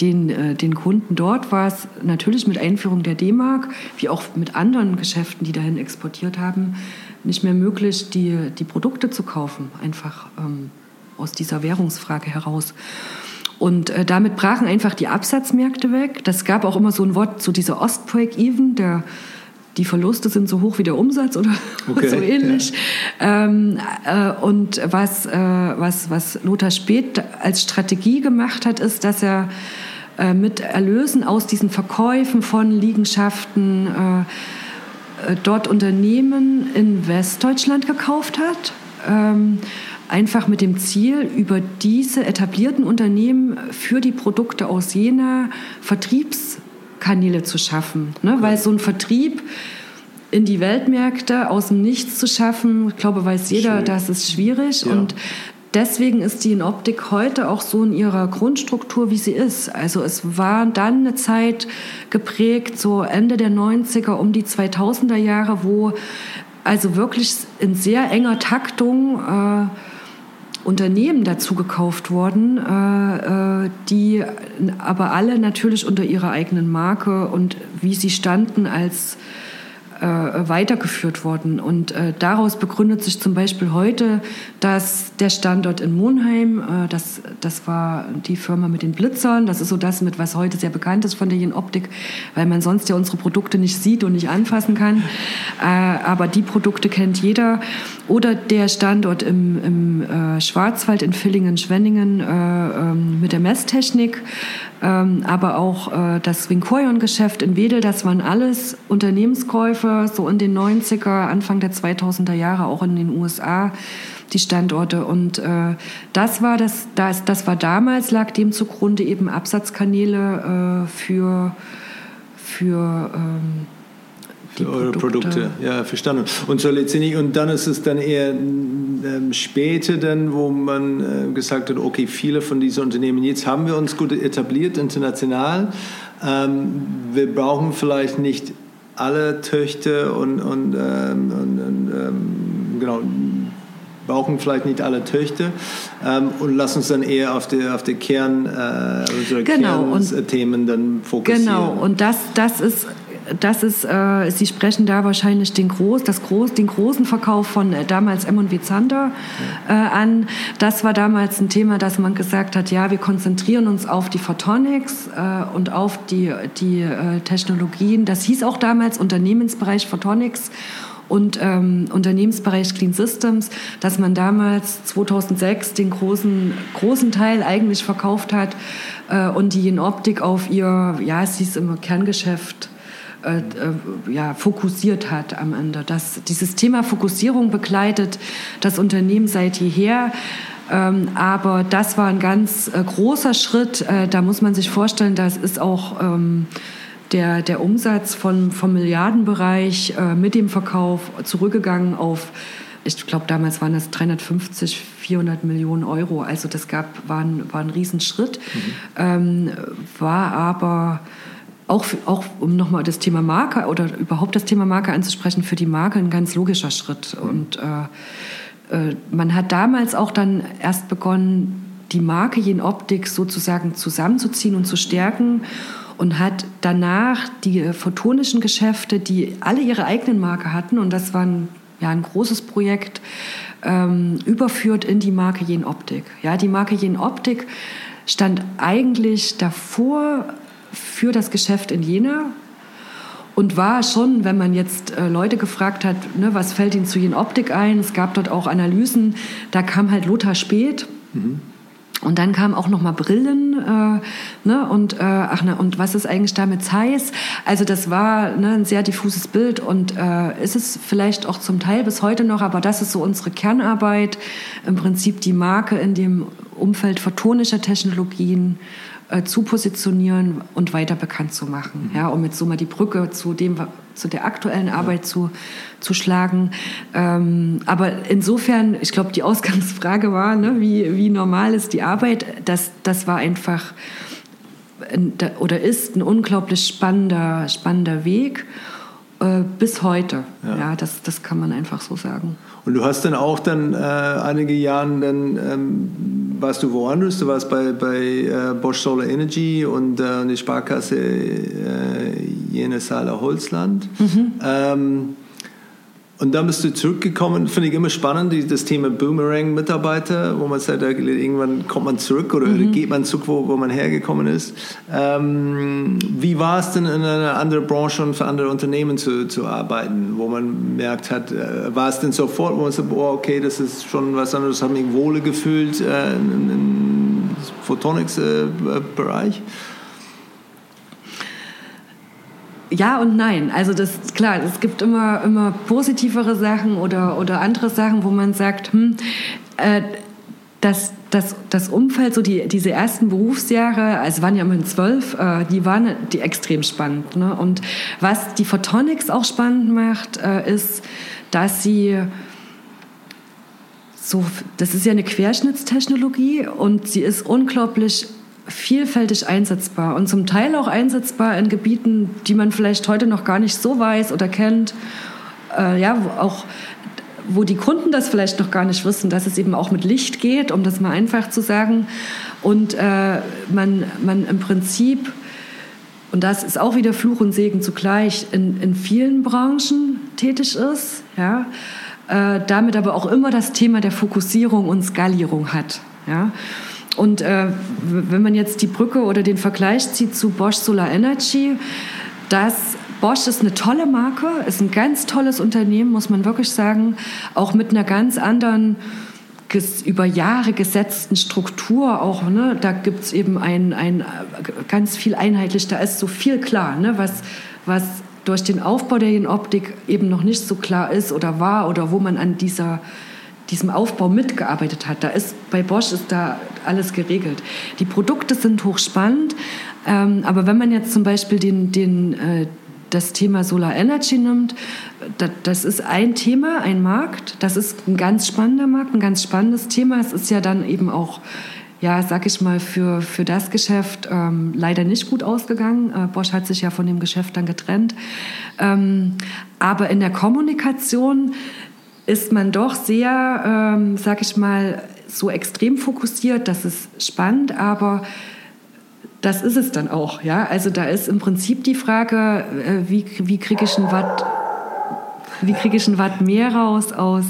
den, äh, den Kunden dort war es natürlich mit Einführung der D-Mark, wie auch mit anderen Geschäften, die dahin exportiert haben, nicht mehr möglich, die, die Produkte zu kaufen, einfach ähm, aus dieser Währungsfrage heraus. Und äh, damit brachen einfach die Absatzmärkte weg. Das gab auch immer so ein Wort, so dieser Ost-Break-Even, der die Verluste sind so hoch wie der Umsatz oder okay, so ähnlich. Ja. Ähm, äh, und was, äh, was, was Lothar Speth als Strategie gemacht hat, ist, dass er äh, mit Erlösen aus diesen Verkäufen von Liegenschaften äh, äh, dort Unternehmen in Westdeutschland gekauft hat. Ähm, einfach mit dem Ziel, über diese etablierten Unternehmen für die Produkte aus Jena Vertriebskanäle zu schaffen. Ne? Weil so ein Vertrieb in die Weltmärkte aus dem Nichts zu schaffen, ich glaube, weiß jeder, Schön. das ist schwierig. Ja. Und deswegen ist die in Optik heute auch so in ihrer Grundstruktur, wie sie ist. Also es war dann eine Zeit geprägt, so Ende der 90er, um die 2000er Jahre, wo also wirklich in sehr enger Taktung äh, Unternehmen dazu gekauft wurden, äh, äh, die aber alle natürlich unter ihrer eigenen Marke und wie sie standen als äh, weitergeführt worden. Und äh, daraus begründet sich zum Beispiel heute, dass der Standort in Monheim, äh, das, das war die Firma mit den Blitzern, das ist so das, mit was heute sehr bekannt ist von der Jen Optik, weil man sonst ja unsere Produkte nicht sieht und nicht anfassen kann. Äh, aber die Produkte kennt jeder. Oder der Standort im, im äh, Schwarzwald in Villingen-Schwenningen äh, ähm, mit der Messtechnik, ähm, aber auch äh, das Vincorion-Geschäft in Wedel, das waren alles Unternehmenskäufe, so in den 90er, Anfang der 2000er Jahre, auch in den USA, die Standorte. Und äh, das, war das, das, das war damals, lag dem zugrunde eben Absatzkanäle äh, für, für ähm, Produkte. Produkte. Ja, verstanden. Und so letztendlich, und dann ist es dann eher ähm, später dann, wo man äh, gesagt hat, okay, viele von diesen Unternehmen, jetzt haben wir uns gut etabliert international. Ähm, wir brauchen vielleicht nicht alle Töchter und, und, ähm, und, ähm, genau, brauchen vielleicht nicht alle Töchter ähm, und lass uns dann eher auf die, auf die Kern, äh, genau, Kernthemen dann fokussieren. Genau, und das, das ist das ist, äh, Sie sprechen da wahrscheinlich den, Groß, das Groß, den großen Verkauf von äh, damals M&W Zander äh, an. Das war damals ein Thema, dass man gesagt hat, ja, wir konzentrieren uns auf die Photonics äh, und auf die, die äh, Technologien. Das hieß auch damals Unternehmensbereich Photonics und ähm, Unternehmensbereich Clean Systems, dass man damals 2006 den großen, großen Teil eigentlich verkauft hat äh, und die in Optik auf ihr, ja, es hieß immer Kerngeschäft äh, äh, ja, fokussiert hat am Ende. Das, dieses Thema Fokussierung begleitet das Unternehmen seit jeher. Ähm, aber das war ein ganz äh, großer Schritt. Äh, da muss man sich vorstellen, das ist auch ähm, der, der Umsatz von, vom Milliardenbereich äh, mit dem Verkauf zurückgegangen auf, ich glaube, damals waren das 350, 400 Millionen Euro. Also das gab, war, ein, war ein Riesenschritt. Mhm. Ähm, war aber auch, auch um nochmal das Thema Marke oder überhaupt das Thema Marke anzusprechen, für die Marke ein ganz logischer Schritt. Und äh, äh, man hat damals auch dann erst begonnen, die Marke Jen Optik sozusagen zusammenzuziehen und zu stärken und hat danach die photonischen Geschäfte, die alle ihre eigenen Marke hatten, und das war ein, ja, ein großes Projekt, ähm, überführt in die Marke Jen Optik. Ja, die Marke Jen Optik stand eigentlich davor für das Geschäft in Jena und war schon, wenn man jetzt äh, Leute gefragt hat, ne, was fällt ihnen zu Jen Optik ein, es gab dort auch Analysen, da kam halt Lothar Speth. Mhm. Und dann kam auch noch mal Brillen, äh, ne, und äh, ach ne, und was ist eigentlich damit Zeiss? Also das war ne, ein sehr diffuses Bild und äh, ist es vielleicht auch zum Teil bis heute noch, aber das ist so unsere Kernarbeit, im Prinzip die Marke in dem Umfeld photonischer Technologien äh, zu positionieren und weiter bekannt zu machen. Mhm. Ja, um jetzt so mal die Brücke zu dem, zu der aktuellen Arbeit zu, zu schlagen. Ähm, aber insofern, ich glaube, die Ausgangsfrage war, ne, wie, wie normal ist die Arbeit? Das, das war einfach oder ist ein unglaublich spannender, spannender Weg äh, bis heute. Ja, ja das, das kann man einfach so sagen. Und du hast dann auch dann äh, einige Jahre dann ähm, warst du woanders, du warst bei, bei äh, Bosch Solar Energy und äh, die Sparkasse äh, Jene Saale Holzland. Mhm. Ähm, und dann bist du zurückgekommen, finde ich immer spannend, das Thema Boomerang-Mitarbeiter, wo man sagt, irgendwann kommt man zurück oder mhm. geht man zurück, wo, wo man hergekommen ist. Ähm, wie war es denn in einer anderen Branche und für andere Unternehmen zu, zu arbeiten, wo man merkt hat, äh, war es denn sofort, wo man sagt, boah, okay, das ist schon was anderes, habe mich wohle gefühlt äh, im Photonics-Bereich? Äh, ja und nein. Also das ist klar, es gibt immer, immer positivere Sachen oder, oder andere Sachen, wo man sagt, hm, äh, das, das, das Umfeld, so die, diese ersten Berufsjahre, also waren ja immerhin zwölf, äh, die waren die extrem spannend. Ne? Und was die Photonics auch spannend macht, äh, ist, dass sie so, das ist ja eine Querschnittstechnologie und sie ist unglaublich vielfältig einsetzbar und zum Teil auch einsetzbar in Gebieten, die man vielleicht heute noch gar nicht so weiß oder kennt. Äh, ja, auch wo die Kunden das vielleicht noch gar nicht wissen, dass es eben auch mit Licht geht, um das mal einfach zu sagen. Und äh, man, man im Prinzip, und das ist auch wieder Fluch und Segen zugleich, in, in vielen Branchen tätig ist, ja, äh, damit aber auch immer das Thema der Fokussierung und Skalierung hat. Ja. Und äh, wenn man jetzt die Brücke oder den Vergleich zieht zu Bosch Solar Energy, das Bosch ist eine tolle Marke, ist ein ganz tolles Unternehmen, muss man wirklich sagen, auch mit einer ganz anderen über Jahre gesetzten Struktur auch, ne, da gibt es eben ein, ein ganz viel einheitlich, da ist so viel klar, ne, was, was durch den Aufbau der Optik eben noch nicht so klar ist oder war oder wo man an dieser diesem Aufbau mitgearbeitet hat. Da ist bei Bosch ist da alles geregelt. Die Produkte sind hochspannend, ähm, aber wenn man jetzt zum Beispiel den, den, äh, das Thema Solar Energy nimmt, das, das ist ein Thema, ein Markt. Das ist ein ganz spannender Markt, ein ganz spannendes Thema. Es ist ja dann eben auch ja, sag ich mal, für, für das Geschäft ähm, leider nicht gut ausgegangen. Äh, Bosch hat sich ja von dem Geschäft dann getrennt. Ähm, aber in der Kommunikation ist man doch sehr, ähm, sag ich mal, so extrem fokussiert. Das ist spannend, aber das ist es dann auch. Ja? Also da ist im Prinzip die Frage, äh, wie, wie kriege ich ein Watt, wie kriege ich ein Watt mehr raus aus,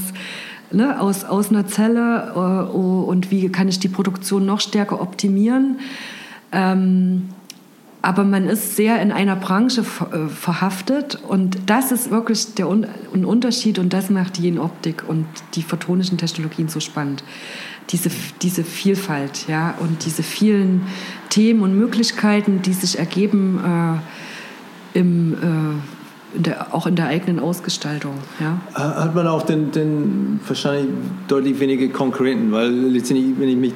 ne, aus, aus einer Zelle äh, und wie kann ich die Produktion noch stärker optimieren. Ähm, aber man ist sehr in einer Branche äh, verhaftet und das ist wirklich der ein Unterschied und das macht die Optik und die photonischen Technologien so spannend. Diese, diese Vielfalt ja, und diese vielen Themen und Möglichkeiten, die sich ergeben äh, im, äh, in der, auch in der eigenen Ausgestaltung. Ja. Hat man auch den, den wahrscheinlich deutlich weniger Konkurrenten, weil letztendlich, wenn ich mich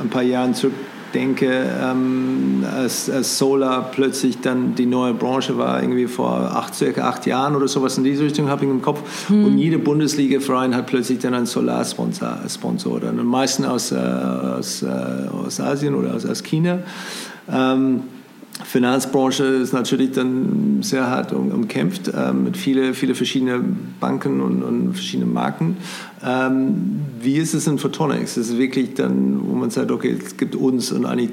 ein paar Jahre zurück denke, ähm, als, als, Solar plötzlich dann die neue Branche war, irgendwie vor acht, circa acht Jahren oder sowas in diese Richtung, habe ich im Kopf. Hm. Und jede Bundesliga-Verein hat plötzlich dann einen Solarsponsor, Sponsor, dann meisten aus, äh, aus, äh, aus Asien oder aus, aus China. Ähm, Finanzbranche ist natürlich dann sehr hart um, umkämpft äh, mit viele, viele verschiedene Banken und, und verschiedenen Marken. Ähm, wie ist es in Photonics? Ist es wirklich dann, wo man sagt, okay, es gibt uns und eigentlich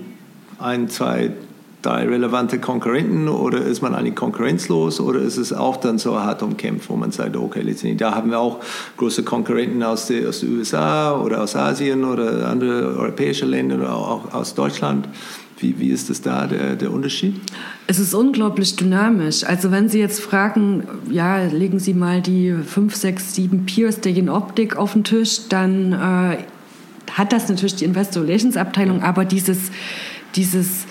ein, zwei, drei relevante Konkurrenten oder ist man eigentlich konkurrenzlos oder ist es auch dann so hart umkämpft, wo man sagt, okay, letztendlich da haben wir auch große Konkurrenten aus, den aus den USA oder aus Asien oder andere europäische Länder oder auch aus Deutschland. Wie, wie ist das da, der, der Unterschied? Es ist unglaublich dynamisch. Also wenn Sie jetzt fragen, ja, legen Sie mal die fünf, sechs, sieben Peers der Optik auf den Tisch, dann äh, hat das natürlich die Investor Relations Abteilung, aber dieses, dieses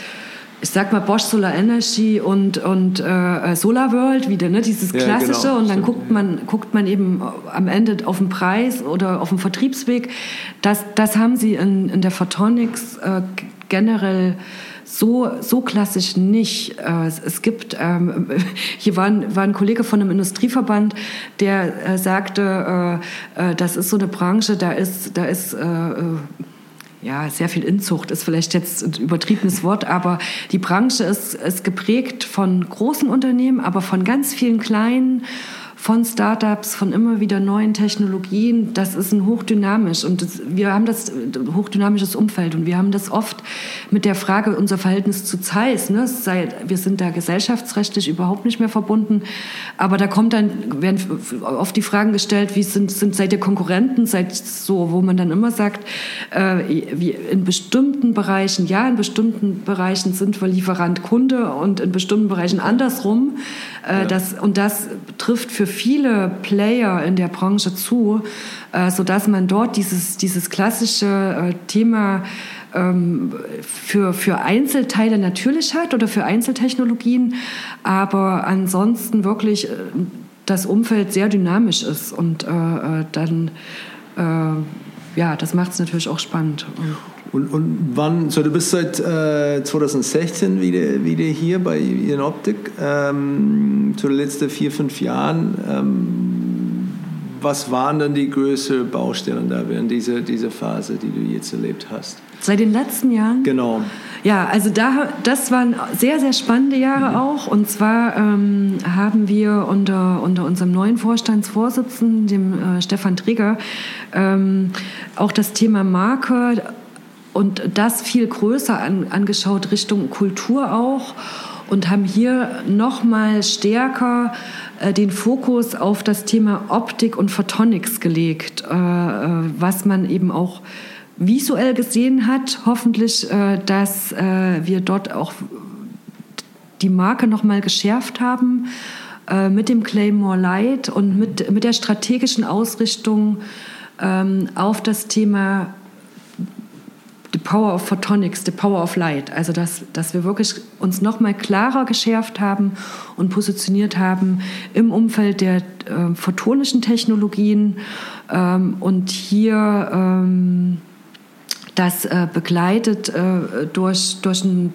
ich sag mal Bosch Solar Energy und, und äh, Solar World wieder, ne? dieses klassische. Ja, genau. Und dann guckt man, guckt man eben am Ende auf den Preis oder auf den Vertriebsweg. Das, das haben sie in, in der Photonics äh, generell so, so klassisch nicht. Äh, es gibt, ähm, hier war ein, war ein Kollege von einem Industrieverband, der äh, sagte, äh, das ist so eine Branche, da ist, da ist ja, sehr viel Inzucht ist vielleicht jetzt ein übertriebenes Wort, aber die Branche ist, ist geprägt von großen Unternehmen, aber von ganz vielen kleinen von Startups, von immer wieder neuen Technologien. Das ist ein hochdynamisch und das, wir haben das hochdynamisches Umfeld und wir haben das oft mit der Frage unser Verhältnis zu Zeiss. Ne? Sei, wir sind da gesellschaftsrechtlich überhaupt nicht mehr verbunden, aber da kommt dann werden oft die Fragen gestellt, wie sind, sind seid ihr Konkurrenten, seid so, wo man dann immer sagt, äh, in bestimmten Bereichen, ja, in bestimmten Bereichen sind wir Lieferant Kunde und in bestimmten Bereichen andersrum. Äh, ja. das, und das trifft für viele Player in der Branche zu, äh, sodass man dort dieses, dieses klassische äh, Thema ähm, für, für Einzelteile natürlich hat oder für Einzeltechnologien, aber ansonsten wirklich äh, das Umfeld sehr dynamisch ist und äh, dann ja, das macht es natürlich auch spannend. Und, und wann, so du bist seit äh, 2016 wieder, wieder hier bei Ihren Optik, ähm, zu den letzten vier, fünf Jahren. Ähm, was waren denn die größten Baustellen da während dieser, dieser Phase, die du jetzt erlebt hast? Seit den letzten Jahren? Genau. Ja, also da, das waren sehr, sehr spannende Jahre mhm. auch. Und zwar ähm, haben wir unter, unter unserem neuen Vorstandsvorsitzenden, dem äh, Stefan Träger, ähm, auch das Thema Marke und das viel größer an, angeschaut Richtung Kultur auch und haben hier noch mal stärker äh, den Fokus auf das Thema Optik und Photonics gelegt, äh, äh was man eben auch visuell gesehen hat, hoffentlich, äh, dass äh, wir dort auch die Marke noch mal geschärft haben äh, mit dem Claymore Light und mit, mit der strategischen Ausrichtung ähm, auf das Thema The Power of Photonics, The Power of Light. Also dass, dass wir wirklich uns noch mal klarer geschärft haben und positioniert haben im Umfeld der äh, photonischen Technologien ähm, und hier ähm, das äh, begleitet äh, durch, durch ein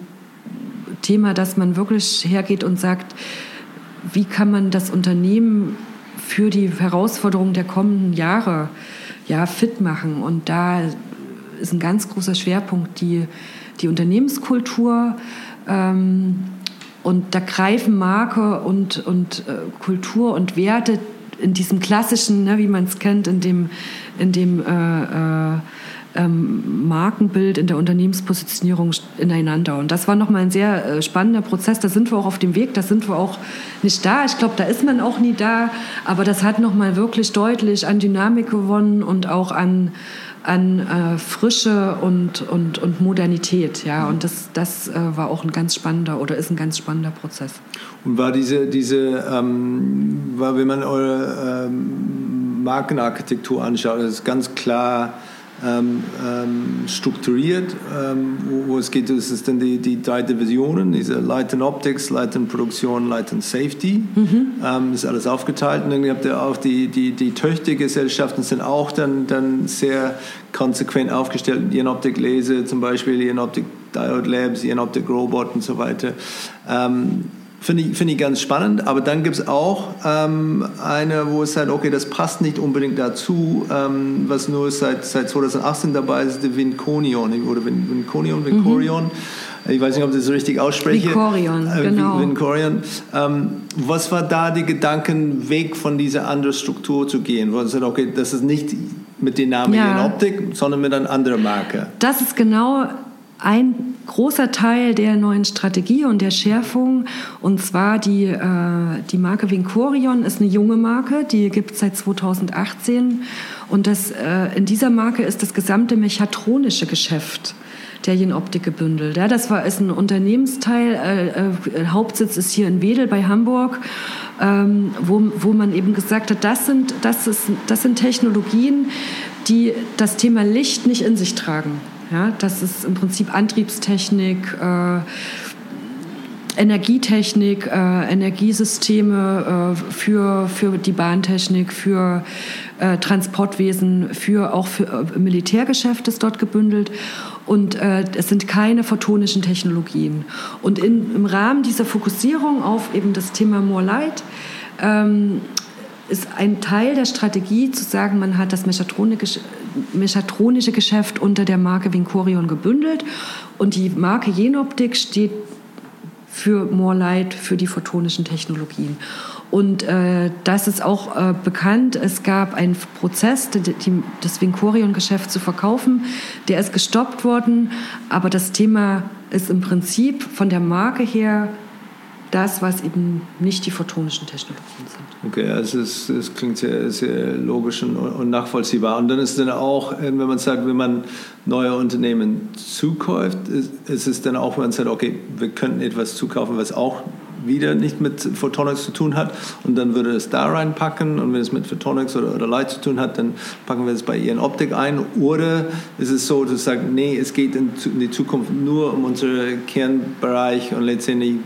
Thema, dass man wirklich hergeht und sagt, wie kann man das Unternehmen für die Herausforderungen der kommenden Jahre ja, fit machen. Und da ist ein ganz großer Schwerpunkt die, die Unternehmenskultur. Ähm, und da greifen Marke und, und äh, Kultur und Werte in diesem klassischen, ne, wie man es kennt, in dem, in dem äh, äh, ähm, Markenbild, in der Unternehmenspositionierung ineinander. Und das war nochmal ein sehr äh, spannender Prozess. Da sind wir auch auf dem Weg, da sind wir auch nicht da. Ich glaube, da ist man auch nie da. Aber das hat nochmal wirklich deutlich an Dynamik gewonnen und auch an, an äh, Frische und, und, und Modernität. Ja? Und das, das äh, war auch ein ganz spannender oder ist ein ganz spannender Prozess. Und war diese, diese ähm, war, wenn man eure ähm, Markenarchitektur anschaut, ist ganz klar, ähm, ähm, strukturiert, ähm, wo, wo, es geht, das ist dann die, die drei Divisionen, diese Light and Optics, Light and Produktion, Light and Safety, mhm. ähm, ist alles aufgeteilt und dann habt ihr auch die, die, die Töchtergesellschaften sind auch dann, dann sehr konsequent aufgestellt, Jenoptik Lese zum Beispiel, Jenoptik Diode Labs, Jenoptik Robot und so weiter. Finde ich, find ich ganz spannend, aber dann gibt es auch ähm, eine, wo es halt, okay, das passt nicht unbedingt dazu, ähm, was nur seit, seit 2018 dabei ist, die Vinconion oder Vin, Vinconion, Vincorion. Mhm. Ich weiß nicht, ob ich das so richtig ausspreche. Vincorion, äh, genau. Vincorion. Ähm, was war da der Gedankenweg von dieser anderen Struktur zu gehen? Wo es halt, okay, das ist nicht mit dem Namen ja. in Optik, sondern mit einer anderen Marke. Das ist genau ein großer Teil der neuen Strategie und der Schärfung. Und zwar die, äh, die Marke Vincorion ist eine junge Marke, die gibt es seit 2018. Und das, äh, in dieser Marke ist das gesamte mechatronische Geschäft der Jenoptik gebündelt. Ja, das war, ist ein Unternehmensteil. Äh, äh, Hauptsitz ist hier in Wedel bei Hamburg. Ähm, wo, wo man eben gesagt hat, das sind, das, ist, das sind Technologien, die das Thema Licht nicht in sich tragen. Ja, das ist im Prinzip Antriebstechnik, äh, Energietechnik, äh, Energiesysteme äh, für, für die Bahntechnik, für äh, Transportwesen, für auch für äh, Militärgeschäft ist dort gebündelt. Und äh, es sind keine photonischen Technologien. Und in, im Rahmen dieser Fokussierung auf eben das Thema More Light ähm, ist ein Teil der Strategie zu sagen, man hat das mechatronische, Geschäft unter der Marke Vincorion gebündelt und die Marke Jenoptik steht für More Light, für die photonischen Technologien. Und äh, das ist auch äh, bekannt. Es gab einen Prozess, die, die, das Vincorion-Geschäft zu verkaufen. Der ist gestoppt worden. Aber das Thema ist im Prinzip von der Marke her das, was eben nicht die photonischen Technologien sind. Okay, also es, es klingt sehr, sehr logisch und, und, nachvollziehbar. Und dann ist dann auch, äh, wenn man sagt, wenn man neue Unternehmen zukauft, ist, ist es dann auch, wenn man sagt, okay, wir könnten etwas zukaufen, was auch wieder nicht mit Photonics zu tun hat und dann würde es da reinpacken und wenn es mit Photonics oder, oder Light zu tun hat, dann packen wir es bei ihren Optik ein oder ist es so, dass sagen, nee, es geht in, in die Zukunft nur um unseren Kernbereich und letztendlich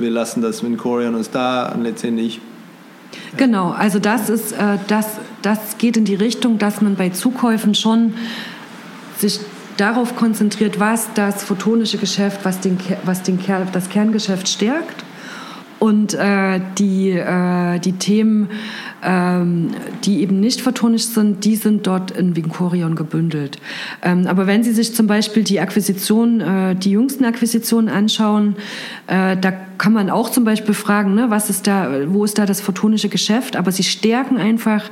wir lassen das Vincorion uns da letztendlich. Genau, also das ist, äh, das, das geht in die Richtung, dass man bei Zukäufen schon sich darauf konzentriert, was das photonische Geschäft, was, den, was den, das Kerngeschäft stärkt Und äh, die, äh, die Themen, ähm, die eben nicht photonisch sind, die sind dort in Vincorion gebündelt. Ähm, aber wenn Sie sich zum Beispiel die Akquisition, äh, die jüngsten Akquisitionen anschauen, äh, da kann man auch zum Beispiel fragen, ne, was ist da, wo ist da das photonische Geschäft? Aber sie stärken einfach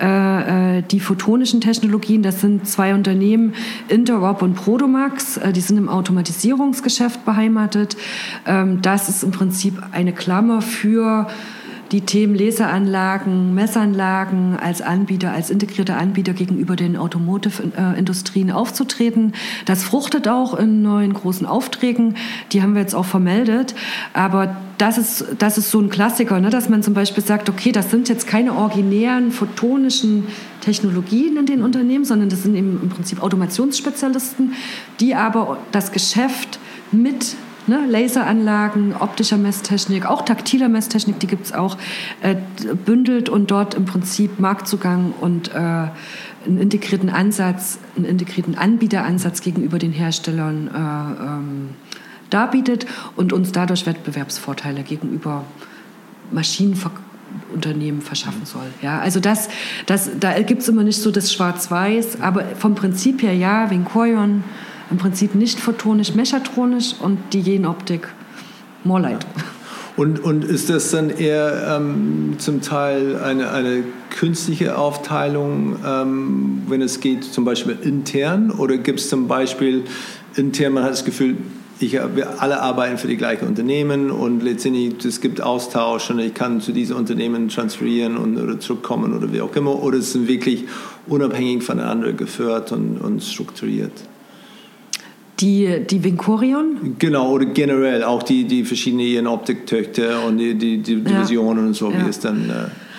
äh, äh die photonischen Technologien. Das sind zwei Unternehmen, Interop und Prodomax. Äh, die sind im Automatisierungsgeschäft beheimatet. Ähm, das ist im Prinzip eine Klammer für die Themen Laseranlagen, Messanlagen als Anbieter, als integrierter Anbieter gegenüber den Automotive-Industrien aufzutreten. Das fruchtet auch in neuen großen Aufträgen. Die haben wir jetzt auch vermeldet. Aber das ist, das ist so ein Klassiker, ne? dass man zum Beispiel sagt, okay, das sind jetzt keine originären photonischen Technologien in den Unternehmen, sondern das sind eben im Prinzip Automationsspezialisten, die aber das Geschäft mit ne, Laseranlagen, optischer Messtechnik, auch taktiler Messtechnik, die gibt es auch, äh, bündelt und dort im Prinzip Marktzugang und äh, einen integrierten Ansatz, einen integrierten Anbieteransatz gegenüber den Herstellern äh, ähm, darbietet und uns dadurch Wettbewerbsvorteile gegenüber Maschinenunternehmen verschaffen soll. Ja, also das, das, da gibt es immer nicht so das Schwarz-Weiß, aber vom Prinzip her ja, Vincorion, im Prinzip nicht photonisch, mechatronisch und die Jenoptik more light. Und, und ist das dann eher ähm, zum Teil eine, eine künstliche Aufteilung, ähm, wenn es geht zum Beispiel intern? Oder gibt es zum Beispiel intern, man hat das Gefühl, ich, wir alle arbeiten für die gleichen Unternehmen und letztendlich es gibt Austausch und ich kann zu diesen Unternehmen transferieren und, oder zurückkommen oder wie auch immer. Oder es sind wirklich unabhängig voneinander geführt und, und strukturiert? Die, die Vincorion? Genau, oder generell auch die, die verschiedenen Optiktöchter und die, die, die Divisionen ja. und so, wie ja. es dann. Äh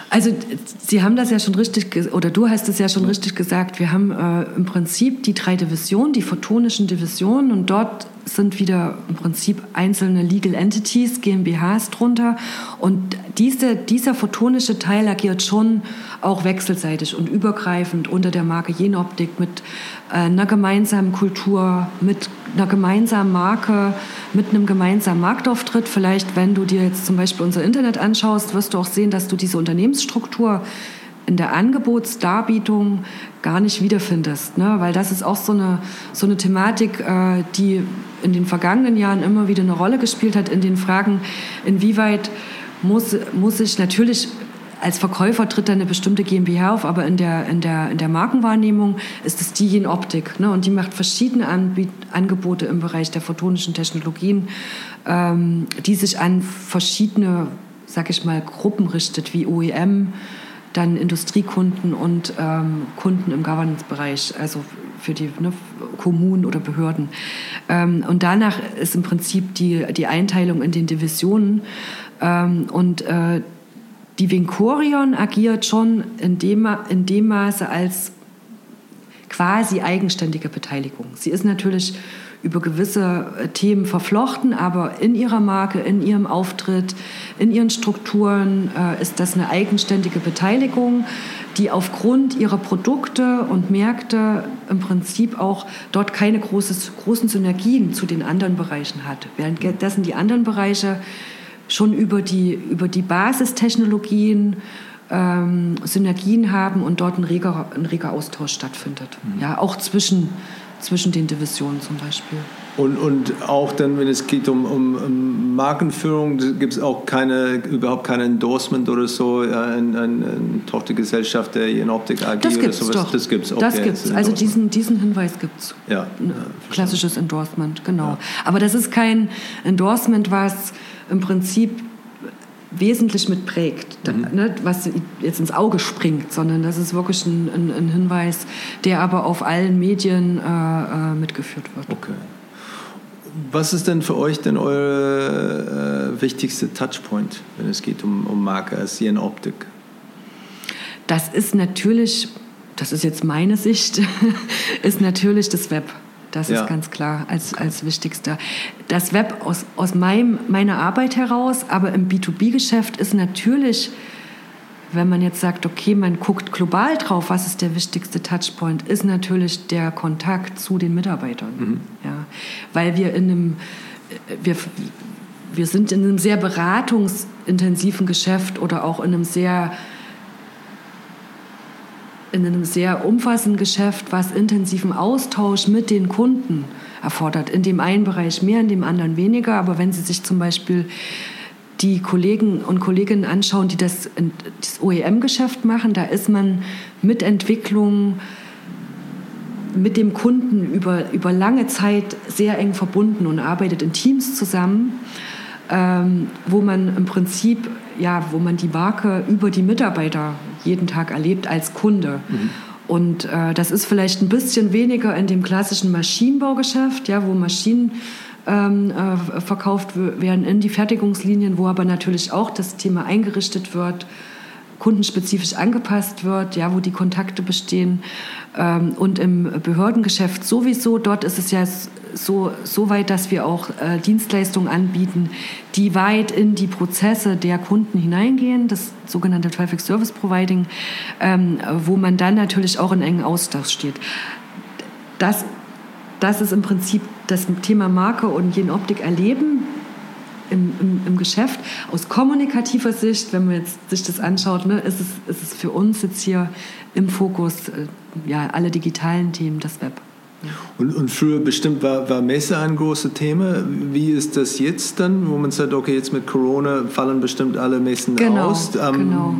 also Sie haben das ja schon richtig, oder du hast es ja schon ja. richtig gesagt, wir haben äh, im Prinzip die drei Divisionen, die photonischen Divisionen und dort sind wieder im Prinzip einzelne Legal Entities, GmbHs drunter. Und diese, dieser photonische Teil agiert schon auch wechselseitig und übergreifend unter der Marke Jenoptik mit einer gemeinsamen Kultur, mit einer gemeinsamen Marke, mit einem gemeinsamen Marktauftritt. Vielleicht, wenn du dir jetzt zum Beispiel unser Internet anschaust, wirst du auch sehen, dass du diese Unternehmensstruktur in der Angebotsdarbietung gar nicht wiederfindest. Ne? Weil das ist auch so eine, so eine Thematik, äh, die in den vergangenen Jahren immer wieder eine Rolle gespielt hat, in den Fragen, inwieweit muss, muss ich natürlich als Verkäufer tritt da eine bestimmte GmbH auf, aber in der, in der, in der Markenwahrnehmung ist es die in Optik. Ne? Und die macht verschiedene Anbiet Angebote im Bereich der photonischen Technologien, ähm, die sich an verschiedene, sag ich mal, Gruppen richtet, wie OEM, dann Industriekunden und ähm, Kunden im Governance-Bereich, also für die ne, Kommunen oder Behörden. Ähm, und danach ist im Prinzip die, die Einteilung in den Divisionen. Ähm, und äh, die Vincorion agiert schon in dem, in dem Maße als quasi eigenständige Beteiligung. Sie ist natürlich über gewisse äh, Themen verflochten, aber in ihrer Marke, in ihrem Auftritt, in ihren Strukturen äh, ist das eine eigenständige Beteiligung, die aufgrund ihrer Produkte und Märkte im Prinzip auch dort keine großes, großen Synergien zu den anderen Bereichen hat. Währenddessen die anderen Bereiche schon über die, über die Basistechnologien ähm, Synergien haben und dort ein reger, ein reger Austausch stattfindet. Mhm. Ja, auch zwischen zwischen den Divisionen zum Beispiel. Und, und auch dann, wenn es geht um, um, um Markenführung, gibt es auch keine, überhaupt kein Endorsement oder so, eine, eine, eine Tochtergesellschaft der in Optik AG das oder sowas? Doch. Das gibt es. Okay, das gibt es. Also diesen, diesen Hinweis gibt es. Ja. Ein klassisches Endorsement, genau. Ja. Aber das ist kein Endorsement, was im Prinzip wesentlich mitprägt, mhm. ne, was jetzt ins Auge springt, sondern das ist wirklich ein, ein, ein Hinweis, der aber auf allen Medien äh, äh, mitgeführt wird. Okay. Was ist denn für euch denn euer äh, wichtigste Touchpoint, wenn es geht um, um Marke als Optik? Das ist natürlich, das ist jetzt meine Sicht, ist natürlich das Web. Das ja. ist ganz klar als, als wichtigster. Das Web aus, aus meinem, meiner Arbeit heraus, aber im B2B-Geschäft ist natürlich, wenn man jetzt sagt, okay, man guckt global drauf, was ist der wichtigste Touchpoint, ist natürlich der Kontakt zu den Mitarbeitern. Mhm. Ja, weil wir in einem, wir, wir sind in einem sehr beratungsintensiven Geschäft oder auch in einem sehr in einem sehr umfassenden Geschäft, was intensiven Austausch mit den Kunden erfordert. In dem einen Bereich mehr, in dem anderen weniger. Aber wenn Sie sich zum Beispiel die Kollegen und Kolleginnen anschauen, die das, das OEM-Geschäft machen, da ist man mit Entwicklung mit dem Kunden über, über lange Zeit sehr eng verbunden und arbeitet in Teams zusammen, ähm, wo man im Prinzip, ja, wo man die Marke über die Mitarbeiter jeden Tag erlebt als Kunde. Mhm. Und äh, das ist vielleicht ein bisschen weniger in dem klassischen Maschinenbaugeschäft, ja, wo Maschinen ähm, äh, verkauft werden in die Fertigungslinien, wo aber natürlich auch das Thema eingerichtet wird, kundenspezifisch angepasst wird, ja, wo die Kontakte bestehen. Ähm, und im Behördengeschäft sowieso, dort ist es ja so, so weit, dass wir auch äh, Dienstleistungen anbieten, die weit in die Prozesse der Kunden hineingehen, das sogenannte Traffic Service Providing, ähm, wo man dann natürlich auch in engen Austausch steht. Das, das ist im Prinzip das Thema Marke und Optik erleben im, im, im, Geschäft. Aus kommunikativer Sicht, wenn man jetzt sich das anschaut, ne, ist, es, ist es für uns jetzt hier im Fokus äh, ja, alle digitalen Themen, das Web. Und, und früher bestimmt war, war Messe ein großes Thema. Wie ist das jetzt dann, wo man sagt, okay, jetzt mit Corona fallen bestimmt alle Messen genau, aus? Ähm, genau.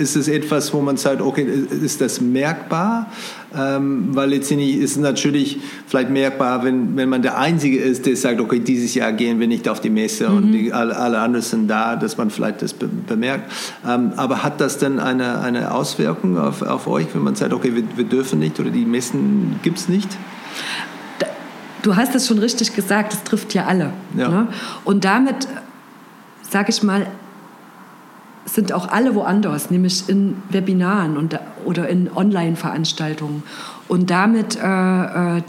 Ist es etwas, wo man sagt, okay, ist das merkbar? Ähm, weil letztendlich ist es natürlich vielleicht merkbar, wenn, wenn man der Einzige ist, der sagt, okay, dieses Jahr gehen wir nicht auf die Messe mhm. und die, alle, alle, anderen sind da, dass man vielleicht das be bemerkt. Ähm, aber hat das denn eine, eine Auswirkung auf, auf euch, wenn man sagt, okay, wir, wir dürfen nicht oder die Messen gibt es nicht? Du hast es schon richtig gesagt, es trifft ja alle. Ja. Ne? Und damit, sage ich mal, sind auch alle woanders, nämlich in Webinaren und, oder in Online-Veranstaltungen. Und damit äh, äh,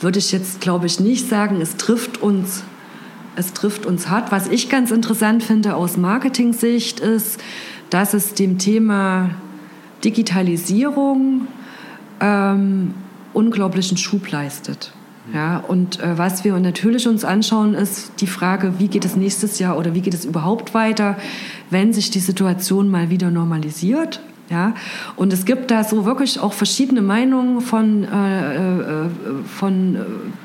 würde ich jetzt, glaube ich, nicht sagen, es trifft uns, es trifft uns hart. Was ich ganz interessant finde aus Marketing-Sicht ist, dass es dem Thema Digitalisierung ähm, unglaublichen Schub leistet. Ja, und äh, was wir natürlich uns anschauen, ist die Frage, wie geht es nächstes Jahr oder wie geht es überhaupt weiter, wenn sich die Situation mal wieder normalisiert. Ja, und es gibt da so wirklich auch verschiedene Meinungen von, äh, äh, von äh,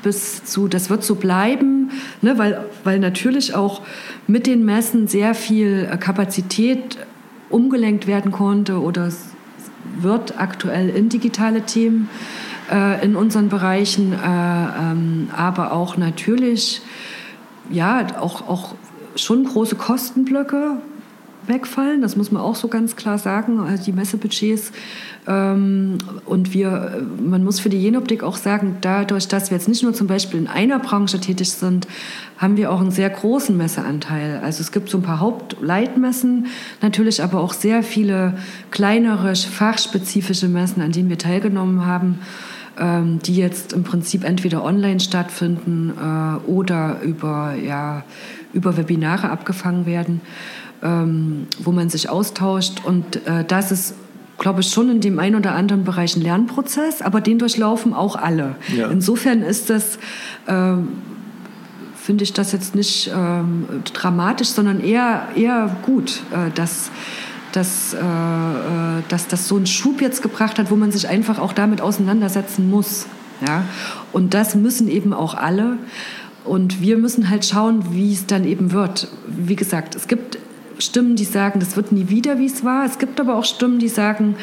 bis zu, das wird so bleiben, ne, weil, weil natürlich auch mit den Messen sehr viel äh, Kapazität umgelenkt werden konnte oder wird aktuell in digitale Themen äh, in unseren Bereichen, äh, ähm, aber auch natürlich, ja, auch, auch schon große Kostenblöcke wegfallen. Das muss man auch so ganz klar sagen. Also die Messebudgets. Ähm, und wir, man muss für die Jenoptik auch sagen, dadurch, dass wir jetzt nicht nur zum Beispiel in einer Branche tätig sind, haben wir auch einen sehr großen Messeanteil. Also es gibt so ein paar Hauptleitmessen, natürlich aber auch sehr viele kleinere, fachspezifische Messen, an denen wir teilgenommen haben ähm, die jetzt im Prinzip entweder online stattfinden äh, oder über, ja, über Webinare abgefangen werden, ähm, wo man sich austauscht. Und äh, das ist glaube ich, schon in dem einen oder anderen Bereich ein Lernprozess, aber den durchlaufen auch alle. Ja. Insofern ist das, ähm, finde ich das jetzt nicht ähm, dramatisch, sondern eher, eher gut, äh, dass dass, äh, äh, dass das so einen Schub jetzt gebracht hat, wo man sich einfach auch damit auseinandersetzen muss. Ja? Und das müssen eben auch alle. Und wir müssen halt schauen, wie es dann eben wird. Wie gesagt, es gibt Stimmen, die sagen, das wird nie wieder, wie es war. Es gibt aber auch Stimmen, die sagen,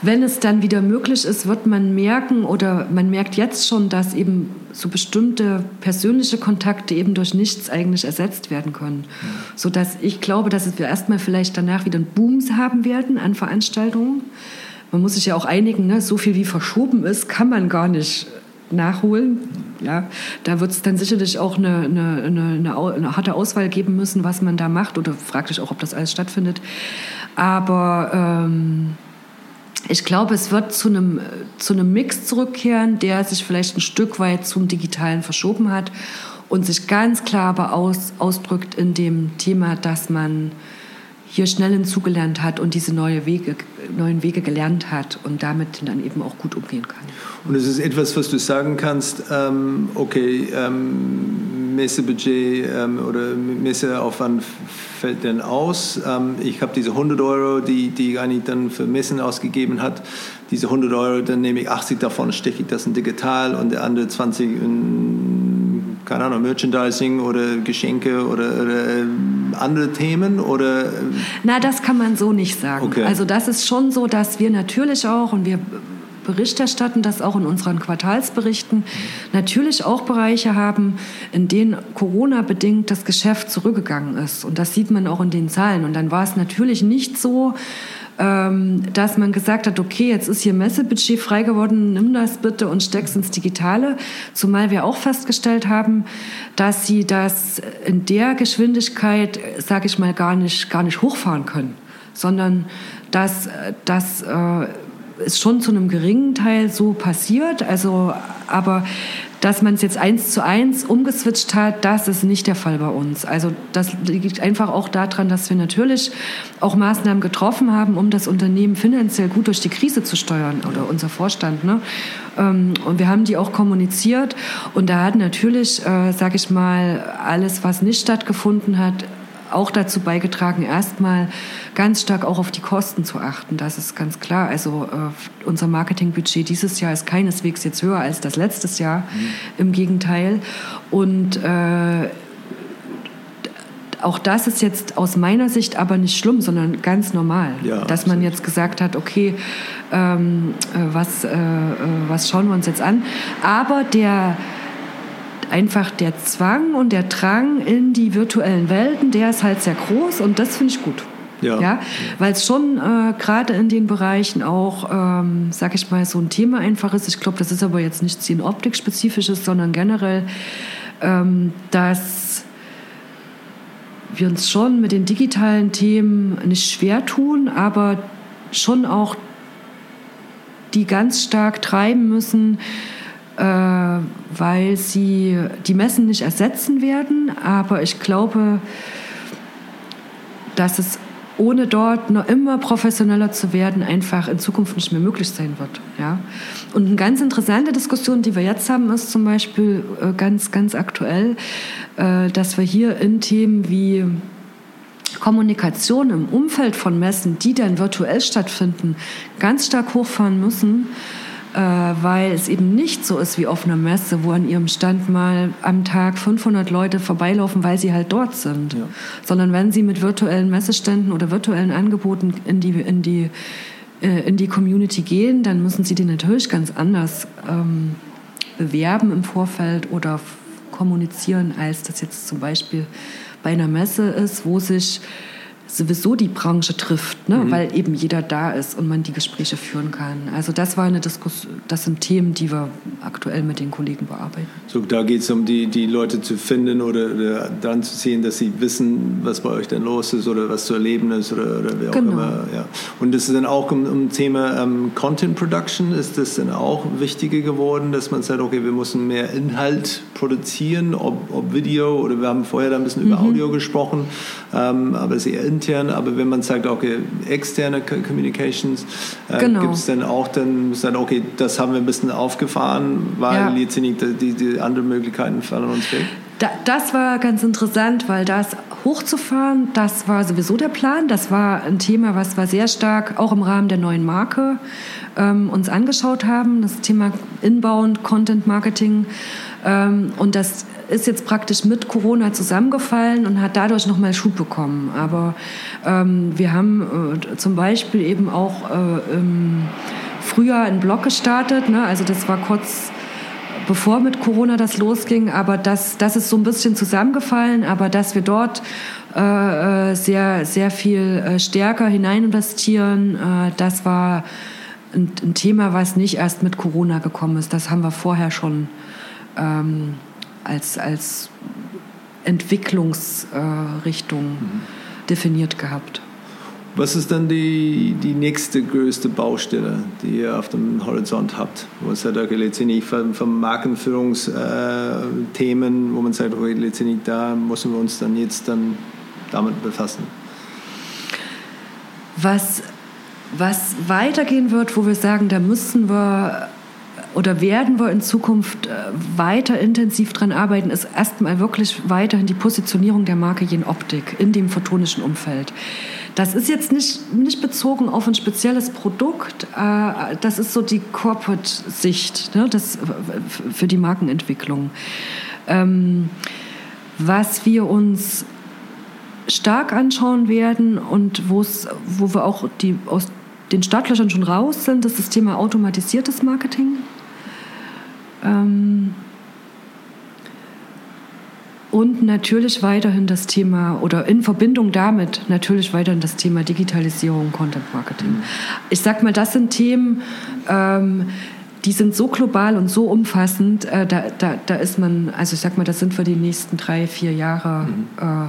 wenn es dann wieder möglich ist, wird man merken oder man merkt jetzt schon, dass eben so bestimmte persönliche Kontakte eben durch nichts eigentlich ersetzt werden können. Ja. Sodass ich glaube, dass wir erstmal vielleicht danach wieder einen Boom haben werden an Veranstaltungen. Man muss sich ja auch einigen, ne? so viel wie verschoben ist, kann man gar nicht nachholen. Ja, da wird es dann sicherlich auch eine, eine, eine, eine, harte Auswahl geben müssen, was man da macht. Oder frage ich auch, ob das alles stattfindet. Aber ähm, ich glaube, es wird zu einem, zu einem Mix zurückkehren, der sich vielleicht ein Stück weit zum Digitalen verschoben hat und sich ganz klar aber aus, ausdrückt in dem Thema, dass man hier schnell hinzugelernt hat und diese neue Wege, neuen Wege gelernt hat und damit dann eben auch gut umgehen kann. Und es ist etwas, was du sagen kannst, ähm, okay, ähm, Messebudget ähm, oder Messeaufwand fällt denn aus? Ähm, ich habe diese 100 Euro, die, die eigentlich dann für Messen ausgegeben hat. Diese 100 Euro, dann nehme ich 80 davon, stecke ich das in digital und der andere 20 in, keine Ahnung, Merchandising oder Geschenke oder, oder äh, andere Themen oder? Äh? Na, das kann man so nicht sagen. Okay. Also das ist schon so, dass wir natürlich auch und wir Bericht erstatten, das auch in unseren Quartalsberichten, natürlich auch Bereiche haben, in denen Corona-bedingt das Geschäft zurückgegangen ist. Und das sieht man auch in den Zahlen. Und dann war es natürlich nicht so, ähm, dass man gesagt hat, okay, jetzt ist hier Messebudget frei geworden, nimm das bitte und steck's ins Digitale. Zumal wir auch festgestellt haben, dass sie das in der Geschwindigkeit, sage ich mal, gar nicht, gar nicht hochfahren können, sondern dass das äh, ist schon zu einem geringen Teil so passiert. Also, aber dass man es jetzt eins zu eins umgeswitcht hat, das ist nicht der Fall bei uns. Also das liegt einfach auch daran, dass wir natürlich auch Maßnahmen getroffen haben, um das Unternehmen finanziell gut durch die Krise zu steuern oder unser Vorstand. Ne? Ähm, und wir haben die auch kommuniziert und da hat natürlich, äh, sage ich mal, alles, was nicht stattgefunden hat, auch dazu beigetragen, erstmal ganz stark auch auf die Kosten zu achten. Das ist ganz klar. Also äh, unser Marketingbudget dieses Jahr ist keineswegs jetzt höher als das letztes Jahr. Mhm. Im Gegenteil. Und äh, auch das ist jetzt aus meiner Sicht aber nicht schlimm, sondern ganz normal, ja, dass man jetzt gesagt hat, okay, ähm, äh, was, äh, äh, was schauen wir uns jetzt an? Aber der einfach der Zwang und der Drang in die virtuellen Welten, der ist halt sehr groß und das finde ich gut. Ja. ja? Weil es schon äh, gerade in den Bereichen auch, ähm, sag ich mal, so ein Thema einfach ist. Ich glaube, das ist aber jetzt nicht Zehn Optik-spezifisches, sondern generell, ähm, dass wir uns schon mit den digitalen Themen nicht schwer tun, aber schon auch die ganz stark treiben müssen, weil sie die Messen nicht ersetzen werden. Aber ich glaube, dass es ohne dort noch immer professioneller zu werden, einfach in Zukunft nicht mehr möglich sein wird. Ja? Und eine ganz interessante Diskussion, die wir jetzt haben, ist zum Beispiel äh, ganz, ganz aktuell, äh, dass wir hier in Themen wie Kommunikation im Umfeld von Messen, die dann virtuell stattfinden, ganz stark hochfahren müssen äh, weil es eben nicht so ist wie auf einer Messe, wo an ihrem Stand mal am Tag 500 Leute vorbeilaufen, weil sie halt dort sind. Ja. Sondern wenn sie mit virtuellen Messeständen oder virtuellen Angeboten in die, in die, äh, in die Community gehen, dann müssen sie die natürlich ganz anders ähm, bewerben im Vorfeld oder kommunizieren, als das jetzt zum Beispiel bei einer Messe ist, wo sich sowieso die Branche trifft, ne? Mhm. weil eben jeder da ist und man die Gespräche führen kann. Also das war eine Diskussion, das sind Themen, die wir aktuell mit den Kollegen bearbeiten. So, da geht es um die, die Leute zu finden oder, oder dann zu sehen, dass sie wissen, was bei euch denn los ist oder was zu erleben ist oder, oder wie auch genau. immer. Ja. Und das ist dann auch um, um Thema ähm, Content Production, ist das dann auch wichtiger geworden, dass man sagt, okay, wir müssen mehr Inhalt produzieren, ob, ob Video oder wir haben vorher da ein bisschen mhm. über Audio gesprochen, ähm, aber es ist eher intern, aber wenn man sagt, okay, externe Communications, äh, genau. gibt es dann auch dann, dann, okay, das haben wir ein bisschen aufgefahren, weil ja. jetzt die, die, die anderen Möglichkeiten fallen uns weg? Da, das war ganz interessant, weil das hochzufahren, das war sowieso der Plan. Das war ein Thema, was wir sehr stark auch im Rahmen der neuen Marke ähm, uns angeschaut haben. Das Thema Inbound, Content Marketing. Ähm, und das ist jetzt praktisch mit Corona zusammengefallen und hat dadurch nochmal Schub bekommen. Aber ähm, wir haben äh, zum Beispiel eben auch äh, im Frühjahr einen Blog gestartet. Ne? Also das war kurz bevor mit Corona das losging, aber das, das ist so ein bisschen zusammengefallen, aber dass wir dort äh, äh sehr, sehr viel äh, stärker hinein investieren, äh, das war ein, ein, Thema, was nicht erst mit Corona gekommen ist. Das haben wir vorher schon ähm, als, als Entwicklungsrichtung mhm. definiert gehabt. Was ist dann die, die nächste größte Baustelle, die ihr auf dem Horizont habt? Wo es halt letztendlich von, von Markenführungsthemen, wo man sagt, okay, letztendlich da müssen wir uns dann jetzt dann damit befassen? Was, was weitergehen wird, wo wir sagen, da müssen wir oder werden wir in Zukunft äh, weiter intensiv daran arbeiten, ist erstmal wirklich weiterhin die Positionierung der Marke Jen Optik in dem photonischen Umfeld. Das ist jetzt nicht, nicht bezogen auf ein spezielles Produkt, äh, das ist so die Corporate-Sicht ne, das, für die Markenentwicklung. Ähm, was wir uns stark anschauen werden und wo wir auch die, aus den Startlöchern schon raus sind, ist das Thema automatisiertes Marketing. Ähm und natürlich weiterhin das Thema oder in Verbindung damit natürlich weiterhin das Thema Digitalisierung, Content Marketing. Ich sag mal, das sind Themen, ähm, die sind so global und so umfassend, äh, da, da, da ist man, also ich sag mal, das sind für die nächsten drei, vier Jahre. Mhm. Äh,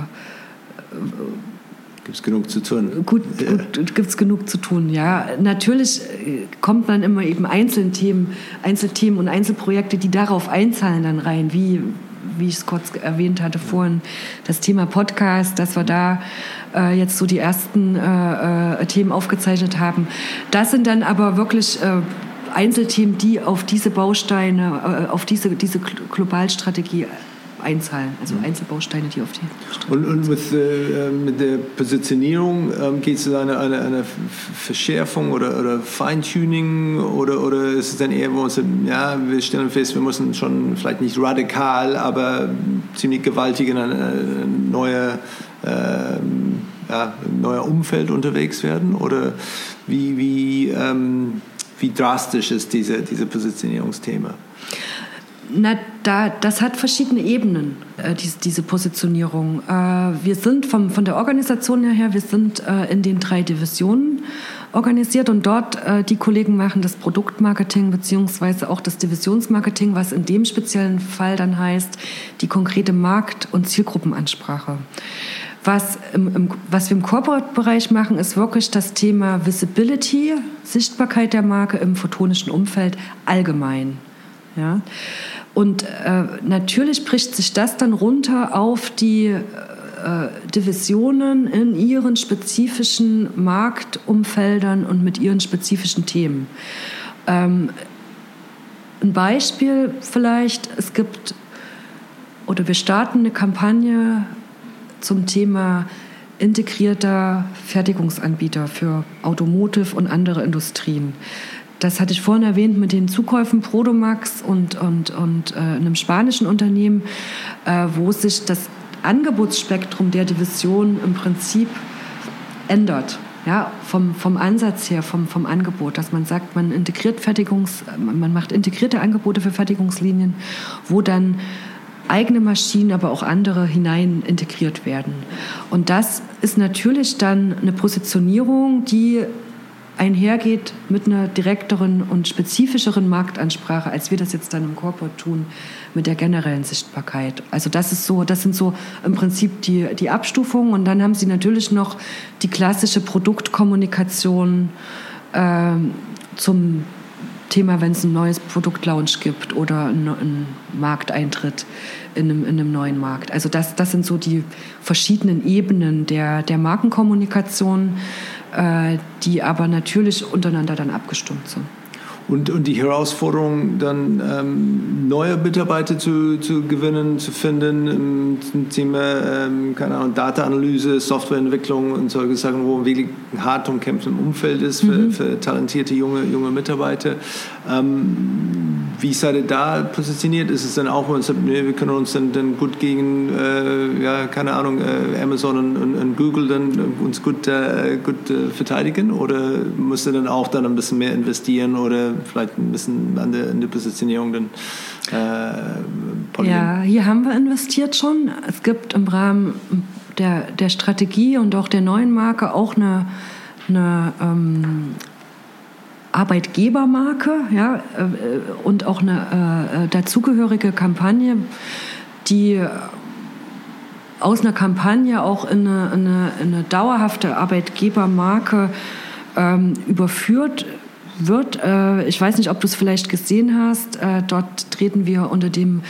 Gibt es genug zu tun? Gut, gut gibt es genug zu tun, ja. Natürlich äh, kommt man immer eben Einzelthemen, Einzelthemen und Einzelprojekte, die darauf einzahlen, dann rein, wie, wie ich es kurz erwähnt hatte vorhin, das Thema Podcast, dass wir da äh, jetzt so die ersten äh, äh, Themen aufgezeichnet haben. Das sind dann aber wirklich äh, Einzelthemen, die auf diese Bausteine, äh, auf diese, diese Globalstrategie einzahlen, also mhm. Einzelbausteine, die auf die Und, und mit, äh, mit der Positionierung ähm, geht es eine, eine, eine Verschärfung oder, oder Feintuning oder, oder ist es dann eher, wo wir sagen, ja, wir stellen fest, wir müssen schon vielleicht nicht radikal, aber ziemlich gewaltig in ein neue, äh, ja, neuer Umfeld unterwegs werden? Oder wie, wie, ähm, wie drastisch ist diese, diese Positionierungsthema? Na, da, das hat verschiedene Ebenen, äh, diese, diese Positionierung. Äh, wir sind vom, von der Organisation her, wir sind äh, in den drei Divisionen organisiert und dort äh, die Kollegen machen das Produktmarketing beziehungsweise auch das Divisionsmarketing, was in dem speziellen Fall dann heißt, die konkrete Markt- und Zielgruppenansprache. Was, im, im, was wir im Corporate-Bereich machen, ist wirklich das Thema Visibility, Sichtbarkeit der Marke im photonischen Umfeld allgemein. Ja? Und äh, natürlich bricht sich das dann runter auf die äh, Divisionen in ihren spezifischen Marktumfeldern und mit ihren spezifischen Themen. Ähm, ein Beispiel vielleicht, es gibt oder wir starten eine Kampagne zum Thema integrierter Fertigungsanbieter für Automotive und andere Industrien das hatte ich vorhin erwähnt mit den Zukäufen Prodomax und, und, und äh, einem spanischen Unternehmen, äh, wo sich das Angebotsspektrum der Division im Prinzip ändert. Ja, vom, vom Ansatz her, vom, vom Angebot, dass man sagt, man integriert Fertigungs, man macht integrierte Angebote für Fertigungslinien, wo dann eigene Maschinen, aber auch andere hinein integriert werden. Und das ist natürlich dann eine Positionierung, die einhergeht mit einer direkteren und spezifischeren Marktansprache, als wir das jetzt dann im Corporate tun, mit der generellen Sichtbarkeit. Also das ist so, das sind so im Prinzip die, die Abstufungen. Und dann haben Sie natürlich noch die klassische Produktkommunikation äh, zum Thema, wenn es ein neues Produktlaunch gibt oder einen Markteintritt in einem, in einem neuen Markt. Also das, das sind so die verschiedenen Ebenen der, der Markenkommunikation. Äh, die aber natürlich untereinander dann abgestimmt sind. Und, und die Herausforderung, dann ähm, neue Mitarbeiter zu, zu gewinnen, zu finden im Thema, ähm, keine Ahnung, Data-Analyse, Softwareentwicklung und solche Sachen, wo wirklich ein hart umkämpftes Umfeld ist für, mhm. für, talentierte junge, junge Mitarbeiter. Ähm, wie seid ihr da positioniert? Ist es dann auch, wenn man sagt, wir können uns dann, dann gut gegen, äh, ja, keine Ahnung, äh, Amazon und, und, und, Google dann uns gut, äh, gut äh, verteidigen? Oder müsst ihr dann auch dann ein bisschen mehr investieren oder vielleicht ein bisschen an der, an der Positionierung dann äh, Ja, hier haben wir investiert schon. Es gibt im Rahmen der, der Strategie und auch der neuen Marke auch eine, eine ähm, Arbeitgebermarke ja, äh, und auch eine äh, dazugehörige Kampagne, die aus einer Kampagne auch in eine, eine, eine dauerhafte Arbeitgebermarke ähm, überführt wird. Äh, ich weiß nicht, ob du es vielleicht gesehen hast. Äh, dort treten wir unter dem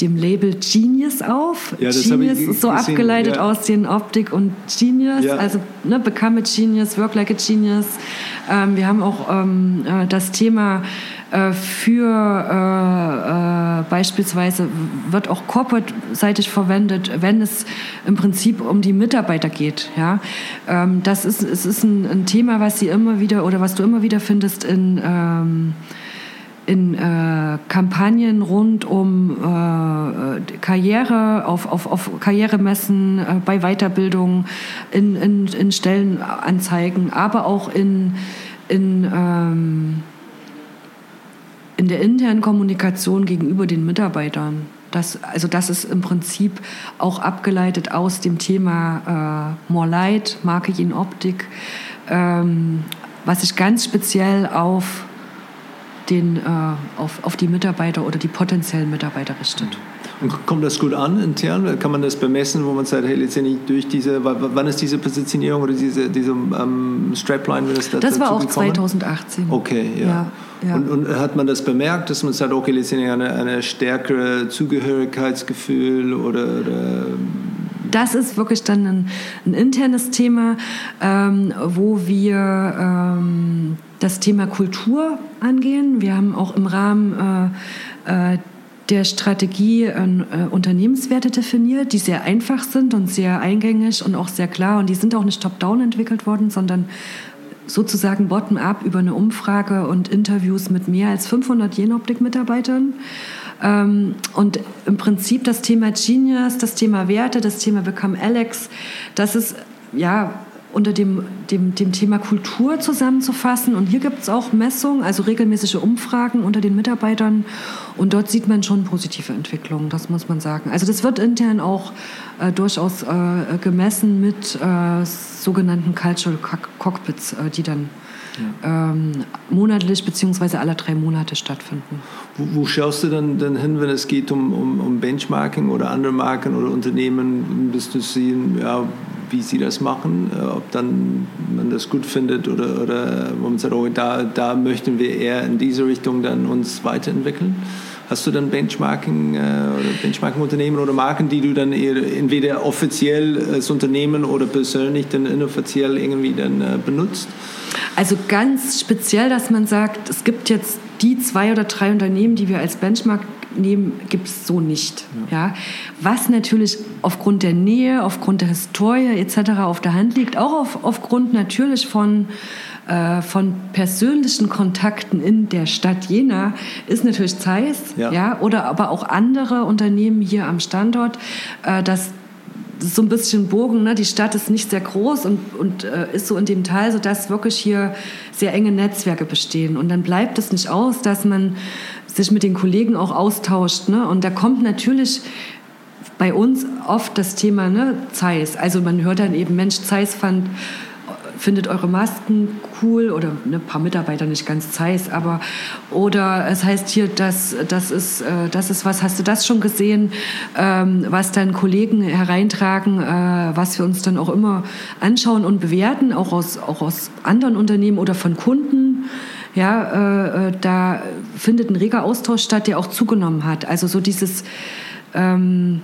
dem Label Genius auf. Ja, Genius ist so gesehen, abgeleitet ja. aus den Optik und Genius, ja. also ne, Become a Genius, Work like a Genius. Ähm, wir haben auch ähm, äh, das Thema äh, für äh, äh, beispielsweise wird auch corporate-seitig verwendet, wenn es im Prinzip um die Mitarbeiter geht. Ja? Ähm, das ist, es ist ein, ein, Thema, was sie immer wieder oder was du immer wieder findest in ähm, in äh, Kampagnen rund um äh, Karriere, auf, auf, auf Karrieremessen, äh, bei Weiterbildung, in, in, in Stellenanzeigen, aber auch in, in, ähm, in der internen Kommunikation gegenüber den Mitarbeitern. Das, also das ist im Prinzip auch abgeleitet aus dem Thema äh, More Light, Marketing Optik, ähm, was sich ganz speziell auf den, äh, auf, auf die Mitarbeiter oder die potenziellen Mitarbeiter richtet. Und kommt das gut an intern? Kann man das bemessen, wo man sagt, hey, letztendlich durch diese, wann ist diese Positionierung oder diese, diese um, Strapline, das da Das war auch gekommen? 2018. Okay, ja. ja, ja. Und, und, hat man das bemerkt, dass man sagt, okay, letztendlich eine, eine stärkere Zugehörigkeitsgefühl oder, oder das ist wirklich dann ein, ein internes Thema, ähm, wo wir ähm, das Thema Kultur angehen. Wir haben auch im Rahmen äh, äh, der Strategie äh, Unternehmenswerte definiert, die sehr einfach sind und sehr eingängig und auch sehr klar. Und die sind auch nicht top-down entwickelt worden, sondern sozusagen bottom-up über eine Umfrage und Interviews mit mehr als 500 Jenoptik-Mitarbeitern. Ähm, und im Prinzip das Thema Genius, das Thema Werte, das Thema Become Alex, das ist ja unter dem, dem, dem Thema Kultur zusammenzufassen. Und hier gibt es auch Messungen, also regelmäßige Umfragen unter den Mitarbeitern. Und dort sieht man schon positive Entwicklungen, das muss man sagen. Also das wird intern auch äh, durchaus äh, gemessen mit äh, sogenannten Cultural Cockpits, äh, die dann ja. ähm, monatlich bzw. alle drei Monate stattfinden. Wo, wo, schaust du dann, dann hin, wenn es geht um, um, um Benchmarking oder andere Marken oder Unternehmen, bist du sehen, ja, wie sie das machen, äh, ob dann man das gut findet oder, oder wo man sagt, oh, da, da möchten wir eher in diese Richtung dann uns weiterentwickeln. Hast du dann Benchmarking äh, oder Benchmarking-Unternehmen oder Marken, die du dann entweder offiziell als Unternehmen oder persönlich dann inoffiziell irgendwie dann äh, benutzt? Also ganz speziell, dass man sagt, es gibt jetzt die zwei oder drei Unternehmen, die wir als Benchmark nehmen, gibt es so nicht. Ja. ja. Was natürlich aufgrund der Nähe, aufgrund der Historie etc. auf der Hand liegt, auch auf, aufgrund natürlich von äh, von persönlichen Kontakten in der Stadt Jena ist natürlich Zeiss, ja. ja. oder aber auch andere Unternehmen hier am Standort, äh, das das ist so ein bisschen Bogen. Ne? Die Stadt ist nicht sehr groß und, und äh, ist so in dem Teil, sodass wirklich hier sehr enge Netzwerke bestehen. Und dann bleibt es nicht aus, dass man sich mit den Kollegen auch austauscht. Ne? Und da kommt natürlich bei uns oft das Thema ne, Zeiss. Also man hört dann eben, Mensch, Zeiss fand findet eure Masken cool oder ne, ein paar Mitarbeiter nicht ganz Zeiss, aber oder es heißt hier, das, das, ist, äh, das ist was, hast du das schon gesehen, ähm, was dann Kollegen hereintragen, äh, was wir uns dann auch immer anschauen und bewerten, auch aus, auch aus anderen Unternehmen oder von Kunden. Ja, äh, äh da findet ein reger Austausch statt, der auch zugenommen hat. Also so dieses ähm,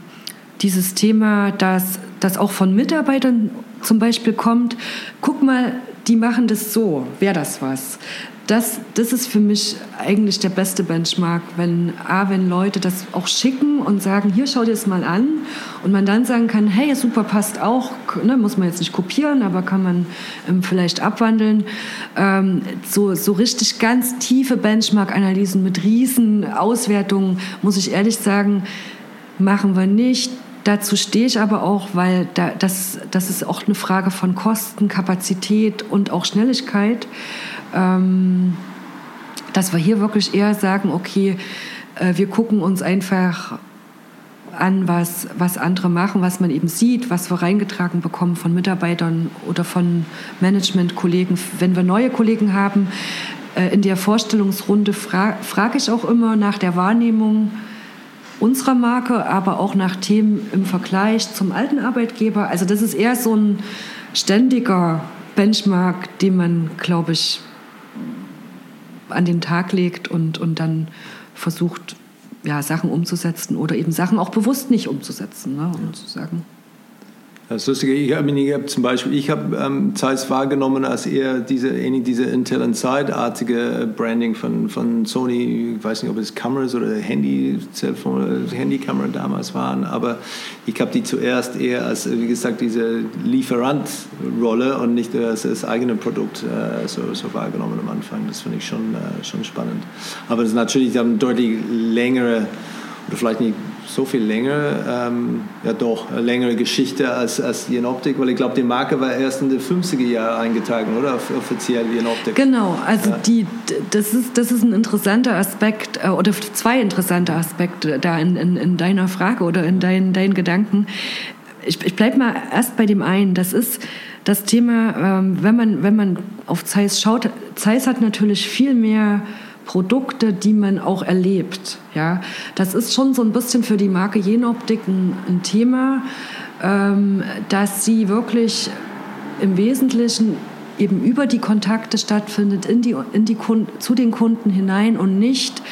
dieses Thema, dass das auch von Mitarbeitern zum Beispiel kommt, guck mal, die machen das so, wäre das was? Das, das ist für mich eigentlich der beste Benchmark, wenn, A, wenn Leute das auch schicken und sagen, hier, schau dir das mal an und man dann sagen kann, hey, super, passt auch, ne, muss man jetzt nicht kopieren, aber kann man ähm, vielleicht abwandeln. Ähm, so, so richtig ganz tiefe Benchmark-Analysen mit riesen Auswertungen, muss ich ehrlich sagen, machen wir nicht. Dazu stehe ich aber auch, weil da, das, das ist auch eine Frage von Kosten, Kapazität und auch Schnelligkeit, ähm, dass wir hier wirklich eher sagen, okay, äh, wir gucken uns einfach an, was, was andere machen, was man eben sieht, was wir reingetragen bekommen von Mitarbeitern oder von Managementkollegen. Wenn wir neue Kollegen haben, äh, in der Vorstellungsrunde fra frage ich auch immer nach der Wahrnehmung, unserer Marke, aber auch nach Themen im Vergleich zum alten Arbeitgeber. Also das ist eher so ein ständiger Benchmark, den man, glaube ich, an den Tag legt und, und dann versucht, ja, Sachen umzusetzen oder eben Sachen auch bewusst nicht umzusetzen, ne, um zu sagen. Das Lustige, ich habe hab zum Beispiel, ich habe ähm, Zeiss wahrgenommen als eher diese, diese Intel Inside-artige Branding von, von Sony, ich weiß nicht, ob es Kameras oder Handy, Cellphone, Handykamera damals waren, aber ich habe die zuerst eher als, wie gesagt, diese Lieferantrolle und nicht als das eigene Produkt äh, so, so, wahrgenommen am Anfang. Das finde ich schon, äh, schon spannend. Aber es ist natürlich haben deutlich längere, oder vielleicht nicht so viel länger, ähm, ja doch, längere Geschichte als, als Jenoptik, weil ich glaube, die Marke war erst in den 50er Jahren eingetragen, oder? Offiziell Jenoptik. Genau, also ja. die, das, ist, das ist ein interessanter Aspekt, äh, oder zwei interessante Aspekte da in, in, in deiner Frage oder in deinen, deinen Gedanken. Ich, ich bleibe mal erst bei dem einen, das ist das Thema, ähm, wenn, man, wenn man auf Zeiss schaut, Zeiss hat natürlich viel mehr Produkte, die man auch erlebt. Ja, das ist schon so ein bisschen für die Marke Jenoptik ein, ein Thema, ähm, dass sie wirklich im Wesentlichen eben über die Kontakte stattfindet, in die, in die Kunden, zu den Kunden hinein und nicht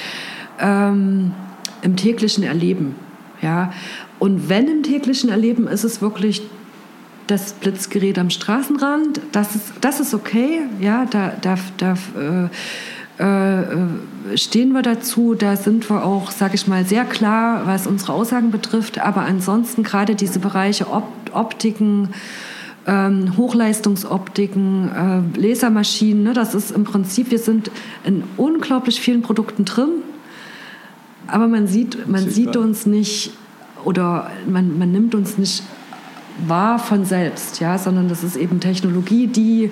ähm, im täglichen Erleben. Ja? Und wenn im täglichen Erleben ist es wirklich das Blitzgerät am Straßenrand, das ist, das ist okay, ja, da, da, da äh, äh, stehen wir dazu. Da sind wir auch, sage ich mal, sehr klar, was unsere Aussagen betrifft. Aber ansonsten gerade diese Bereiche Op Optiken, ähm, Hochleistungsoptiken, äh, Lasermaschinen, ne, das ist im Prinzip, wir sind in unglaublich vielen Produkten drin, aber man sieht, man sieht uns nicht oder man, man nimmt uns nicht wahr von selbst, ja, sondern das ist eben Technologie, die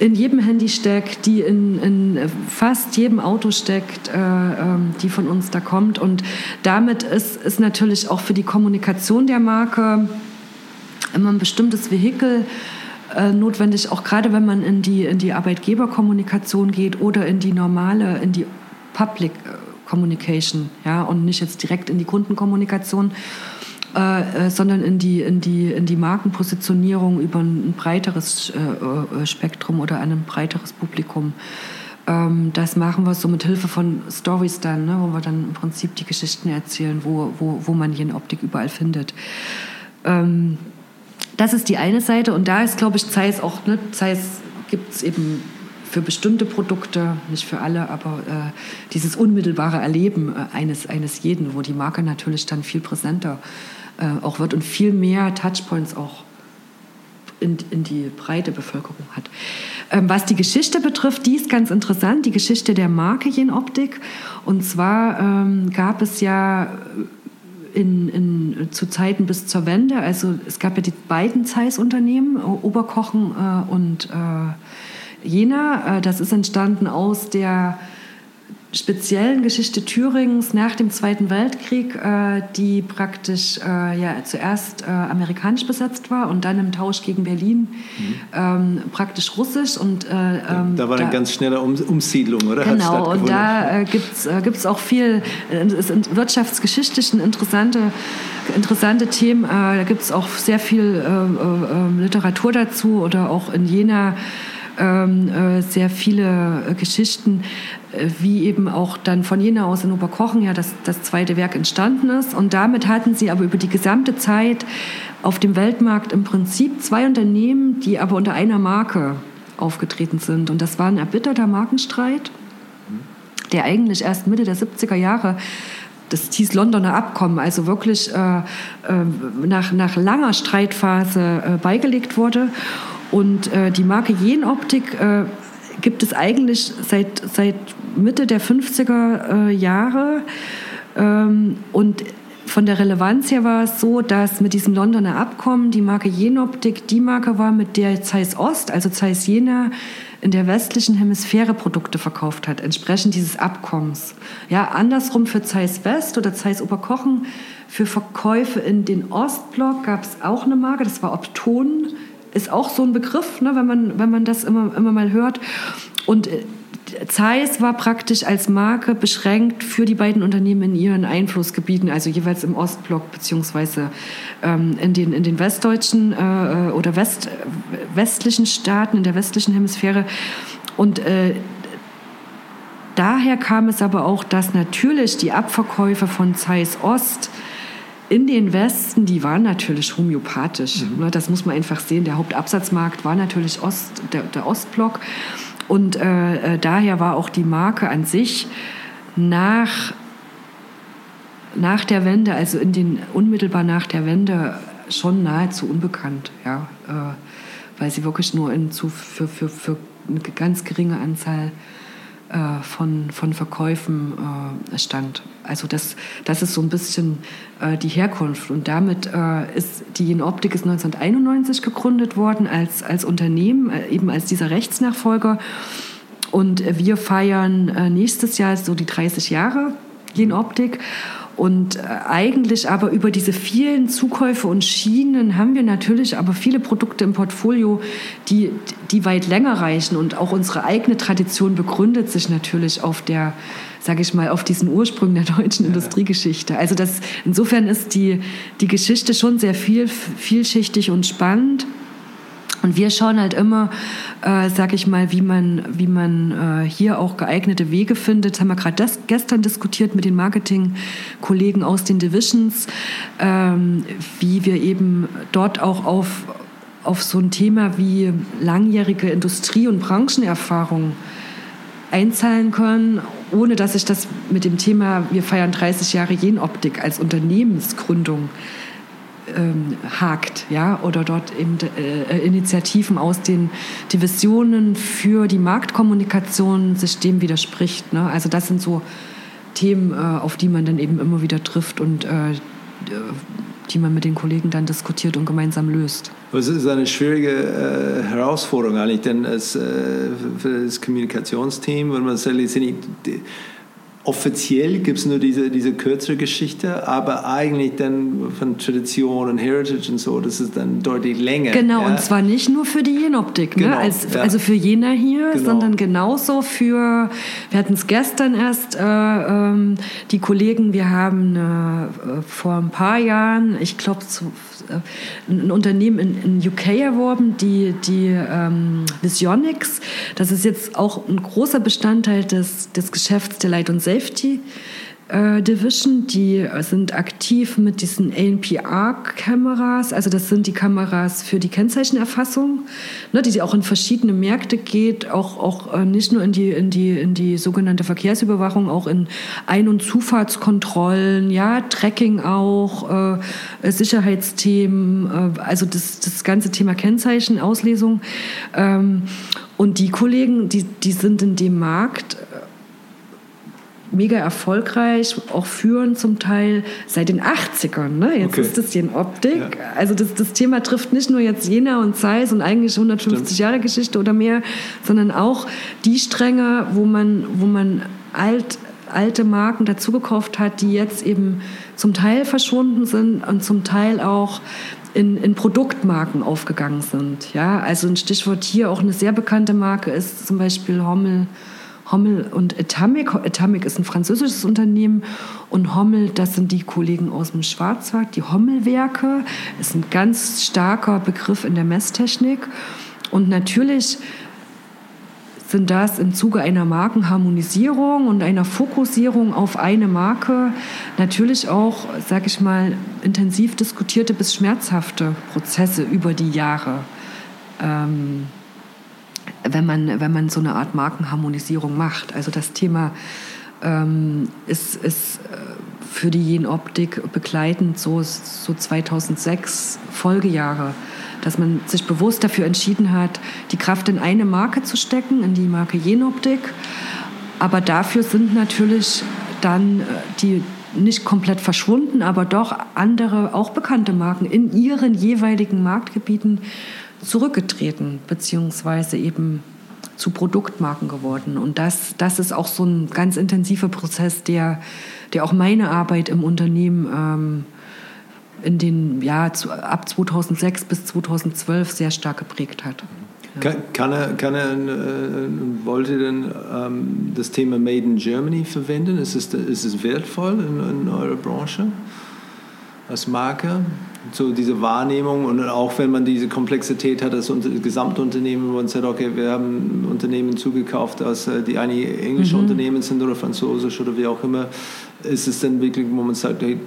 in jedem Handy steckt, die in, in fast jedem Auto steckt, äh, ähm, die von uns da kommt. Und damit ist, ist natürlich auch für die Kommunikation der Marke immer ein bestimmtes Vehikel äh, notwendig, auch gerade wenn man in die, in die Arbeitgeberkommunikation geht oder in die normale, in die Public äh, Communication, ja, und nicht jetzt direkt in die Kundenkommunikation. Äh, äh, sondern in die, in, die, in die Markenpositionierung über ein, breiteres äh, äh, Spektrum oder ein breiteres Publikum. Ähm, das machen wir so mit Hilfe von Stories dann, ne, wo wir dann im Prinzip die Geschichten erzählen, wo, wo, wo man jene Optik überall findet. Ähm, das ist die eine Seite und da ist, glaube ich, Zeiss auch, ne, Zeiss gibt es eben für bestimmte Produkte, nicht für alle, aber äh, dieses unmittelbare Erleben äh, eines, eines jeden, wo die Marke natürlich dann viel präsenter ist äh, auch wird und viel mehr Touchpoints auch in, in die breite Bevölkerung hat. Ähm, was die Geschichte betrifft, die ist ganz interessant, die Geschichte der Marke Jenoptik. Und zwar ähm, gab es ja in, in, zu Zeiten bis zur Wende, also es gab ja die beiden Zeiss-Unternehmen, Oberkochen äh, und äh, Jena. Äh, das ist entstanden aus der speziellen Geschichte Thüringens nach dem Zweiten Weltkrieg, äh, die praktisch äh, ja zuerst äh, amerikanisch besetzt war und dann im Tausch gegen Berlin mhm. ähm, praktisch russisch und äh, ähm, da war eine da, ganz schnelle um Umsiedlung, oder? Genau, und da äh, gibt es äh, auch viel es ist wirtschaftsgeschichtlich interessante interessante Themen. da gibt es auch sehr viel Literatur dazu oder auch in Jena ähm, äh, sehr viele äh, Geschichten, äh, wie eben auch dann von Jena aus in Oberkochen ja das, das zweite Werk entstanden ist. Und damit hatten sie aber über die gesamte Zeit auf dem Weltmarkt im Prinzip zwei Unternehmen, die aber unter einer Marke aufgetreten sind. Und das war ein erbitterter Markenstreit, der eigentlich erst Mitte der 70er Jahre das hieß Londoner Abkommen, also wirklich äh, äh, nach, nach langer Streitphase äh, beigelegt wurde. Und äh, die Marke Jenoptik äh, gibt es eigentlich seit, seit Mitte der 50er äh, Jahre. Ähm, und von der Relevanz her war es so, dass mit diesem Londoner Abkommen die Marke Jenoptik die Marke war, mit der Zeiss Ost, also Zeiss Jena, in der westlichen Hemisphäre Produkte verkauft hat, entsprechend dieses Abkommens. Ja, andersrum für Zeiss West oder Zeiss Oberkochen, für Verkäufe in den Ostblock gab es auch eine Marke, das war Opton ist auch so ein Begriff, ne, wenn, man, wenn man das immer, immer mal hört. Und äh, Zeiss war praktisch als Marke beschränkt für die beiden Unternehmen in ihren Einflussgebieten, also jeweils im Ostblock beziehungsweise ähm, in, den, in den westdeutschen äh, äh, oder West, westlichen Staaten, in der westlichen Hemisphäre. Und äh, daher kam es aber auch, dass natürlich die Abverkäufe von Zeiss Ost in den Westen, die waren natürlich homöopathisch. Mhm. Ne? Das muss man einfach sehen. Der Hauptabsatzmarkt war natürlich Ost, der, der Ostblock. Und äh, äh, daher war auch die Marke an sich nach, nach der Wende, also in den, unmittelbar nach der Wende, schon nahezu unbekannt. Ja? Äh, weil sie wirklich nur in, zu, für, für, für eine ganz geringe Anzahl äh, von, von Verkäufen äh, stand. Also das, das ist so ein bisschen äh, die Herkunft. Und damit äh, ist die Jenoptik ist 1991 gegründet worden als, als Unternehmen, äh, eben als dieser Rechtsnachfolger. Und wir feiern äh, nächstes Jahr so die 30 Jahre Jenoptik. Und äh, eigentlich aber über diese vielen Zukäufe und Schienen haben wir natürlich aber viele Produkte im Portfolio, die, die weit länger reichen. Und auch unsere eigene Tradition begründet sich natürlich auf der, sage ich mal, auf diesen Ursprüngen der deutschen ja. Industriegeschichte. Also das, insofern ist die, die Geschichte schon sehr viel, vielschichtig und spannend. Und wir schauen halt immer, äh, sag ich mal, wie man, wie man äh, hier auch geeignete Wege findet. Haben wir gerade gestern diskutiert mit den Marketingkollegen aus den Divisions, ähm, wie wir eben dort auch auf, auf so ein Thema wie langjährige Industrie- und Branchenerfahrung einzahlen können, ohne dass ich das mit dem Thema, wir feiern 30 Jahre Jenoptik als Unternehmensgründung ähm, hakt, ja, oder dort eben äh, Initiativen aus den Divisionen für die Marktkommunikation sich dem widerspricht. Ne? Also das sind so Themen, äh, auf die man dann eben immer wieder trifft und äh, die man mit den Kollegen dann diskutiert und gemeinsam löst. Es ist eine schwierige äh, Herausforderung eigentlich, denn als, äh, für das Kommunikationsteam, wenn man sagt, offiziell gibt es nur diese, diese kürzere Geschichte, aber eigentlich dann von Tradition und Heritage und so, das ist dann deutlich länger. Genau, ja? und zwar nicht nur für die Jenoptik, ne? genau, Als, ja. also für Jena hier, genau. sondern genauso für, wir hatten es gestern erst, äh, ähm, die Kollegen, wir haben äh, vor ein paar Jahren, ich glaube, äh, ein Unternehmen in, in UK erworben, die, die ähm, Visionics. Das ist jetzt auch ein großer Bestandteil des, des Geschäfts der Light und Safety äh, Division, die sind aktiv mit diesen ANPR-Kameras, also das sind die Kameras für die Kennzeichenerfassung, ne, die auch in verschiedene Märkte geht, auch, auch äh, nicht nur in die, in, die, in die sogenannte Verkehrsüberwachung, auch in Ein- und Zufahrtskontrollen, ja, Tracking auch, äh, Sicherheitsthemen, äh, also das, das ganze Thema Kennzeichenauslesung. Ähm, und die Kollegen, die, die sind in dem Markt mega erfolgreich, auch führen zum Teil seit den 80ern. Ne? Jetzt okay. ist das hier in Optik. Ja. Also das, das Thema trifft nicht nur jetzt Jena und Zeiss und eigentlich 150 Stimmt. Jahre Geschichte oder mehr, sondern auch die Stränge, wo man, wo man alt, alte Marken dazugekauft hat, die jetzt eben zum Teil verschwunden sind und zum Teil auch in, in Produktmarken aufgegangen sind. Ja, also ein Stichwort hier auch eine sehr bekannte Marke ist zum Beispiel Hommel Hommel und Atomic. Atomic ist ein französisches Unternehmen und Hommel, das sind die Kollegen aus dem Schwarzwald. Die Hommelwerke ist ein ganz starker Begriff in der Messtechnik. Und natürlich sind das im Zuge einer Markenharmonisierung und einer Fokussierung auf eine Marke natürlich auch, sage ich mal, intensiv diskutierte bis schmerzhafte Prozesse über die Jahre. Ähm, wenn man, wenn man so eine Art Markenharmonisierung macht. Also das Thema ähm, ist, ist äh, für die Jenoptik begleitend so, so 2006 Folgejahre, dass man sich bewusst dafür entschieden hat, die Kraft in eine Marke zu stecken, in die Marke Jenoptik. Aber dafür sind natürlich dann äh, die nicht komplett verschwunden, aber doch andere, auch bekannte Marken in ihren jeweiligen Marktgebieten zurückgetreten, beziehungsweise eben zu Produktmarken geworden. Und das, das ist auch so ein ganz intensiver Prozess, der, der auch meine Arbeit im Unternehmen ähm, in den ja, zu, ab 2006 bis 2012 sehr stark geprägt hat. Ja. Kann, er, kann er äh, wollte denn ähm, das Thema Made in Germany verwenden? Ist es, ist es wertvoll in, in eurer Branche als Marke? So diese Wahrnehmung und auch wenn man diese Komplexität hat, das Gesamtunternehmen, wo man sagt, okay, wir haben Unternehmen zugekauft, aus, äh, die eigentlich englische mhm. Unternehmen sind oder französisch oder wie auch immer, ist es dann wirklich, wo man sagt, hey,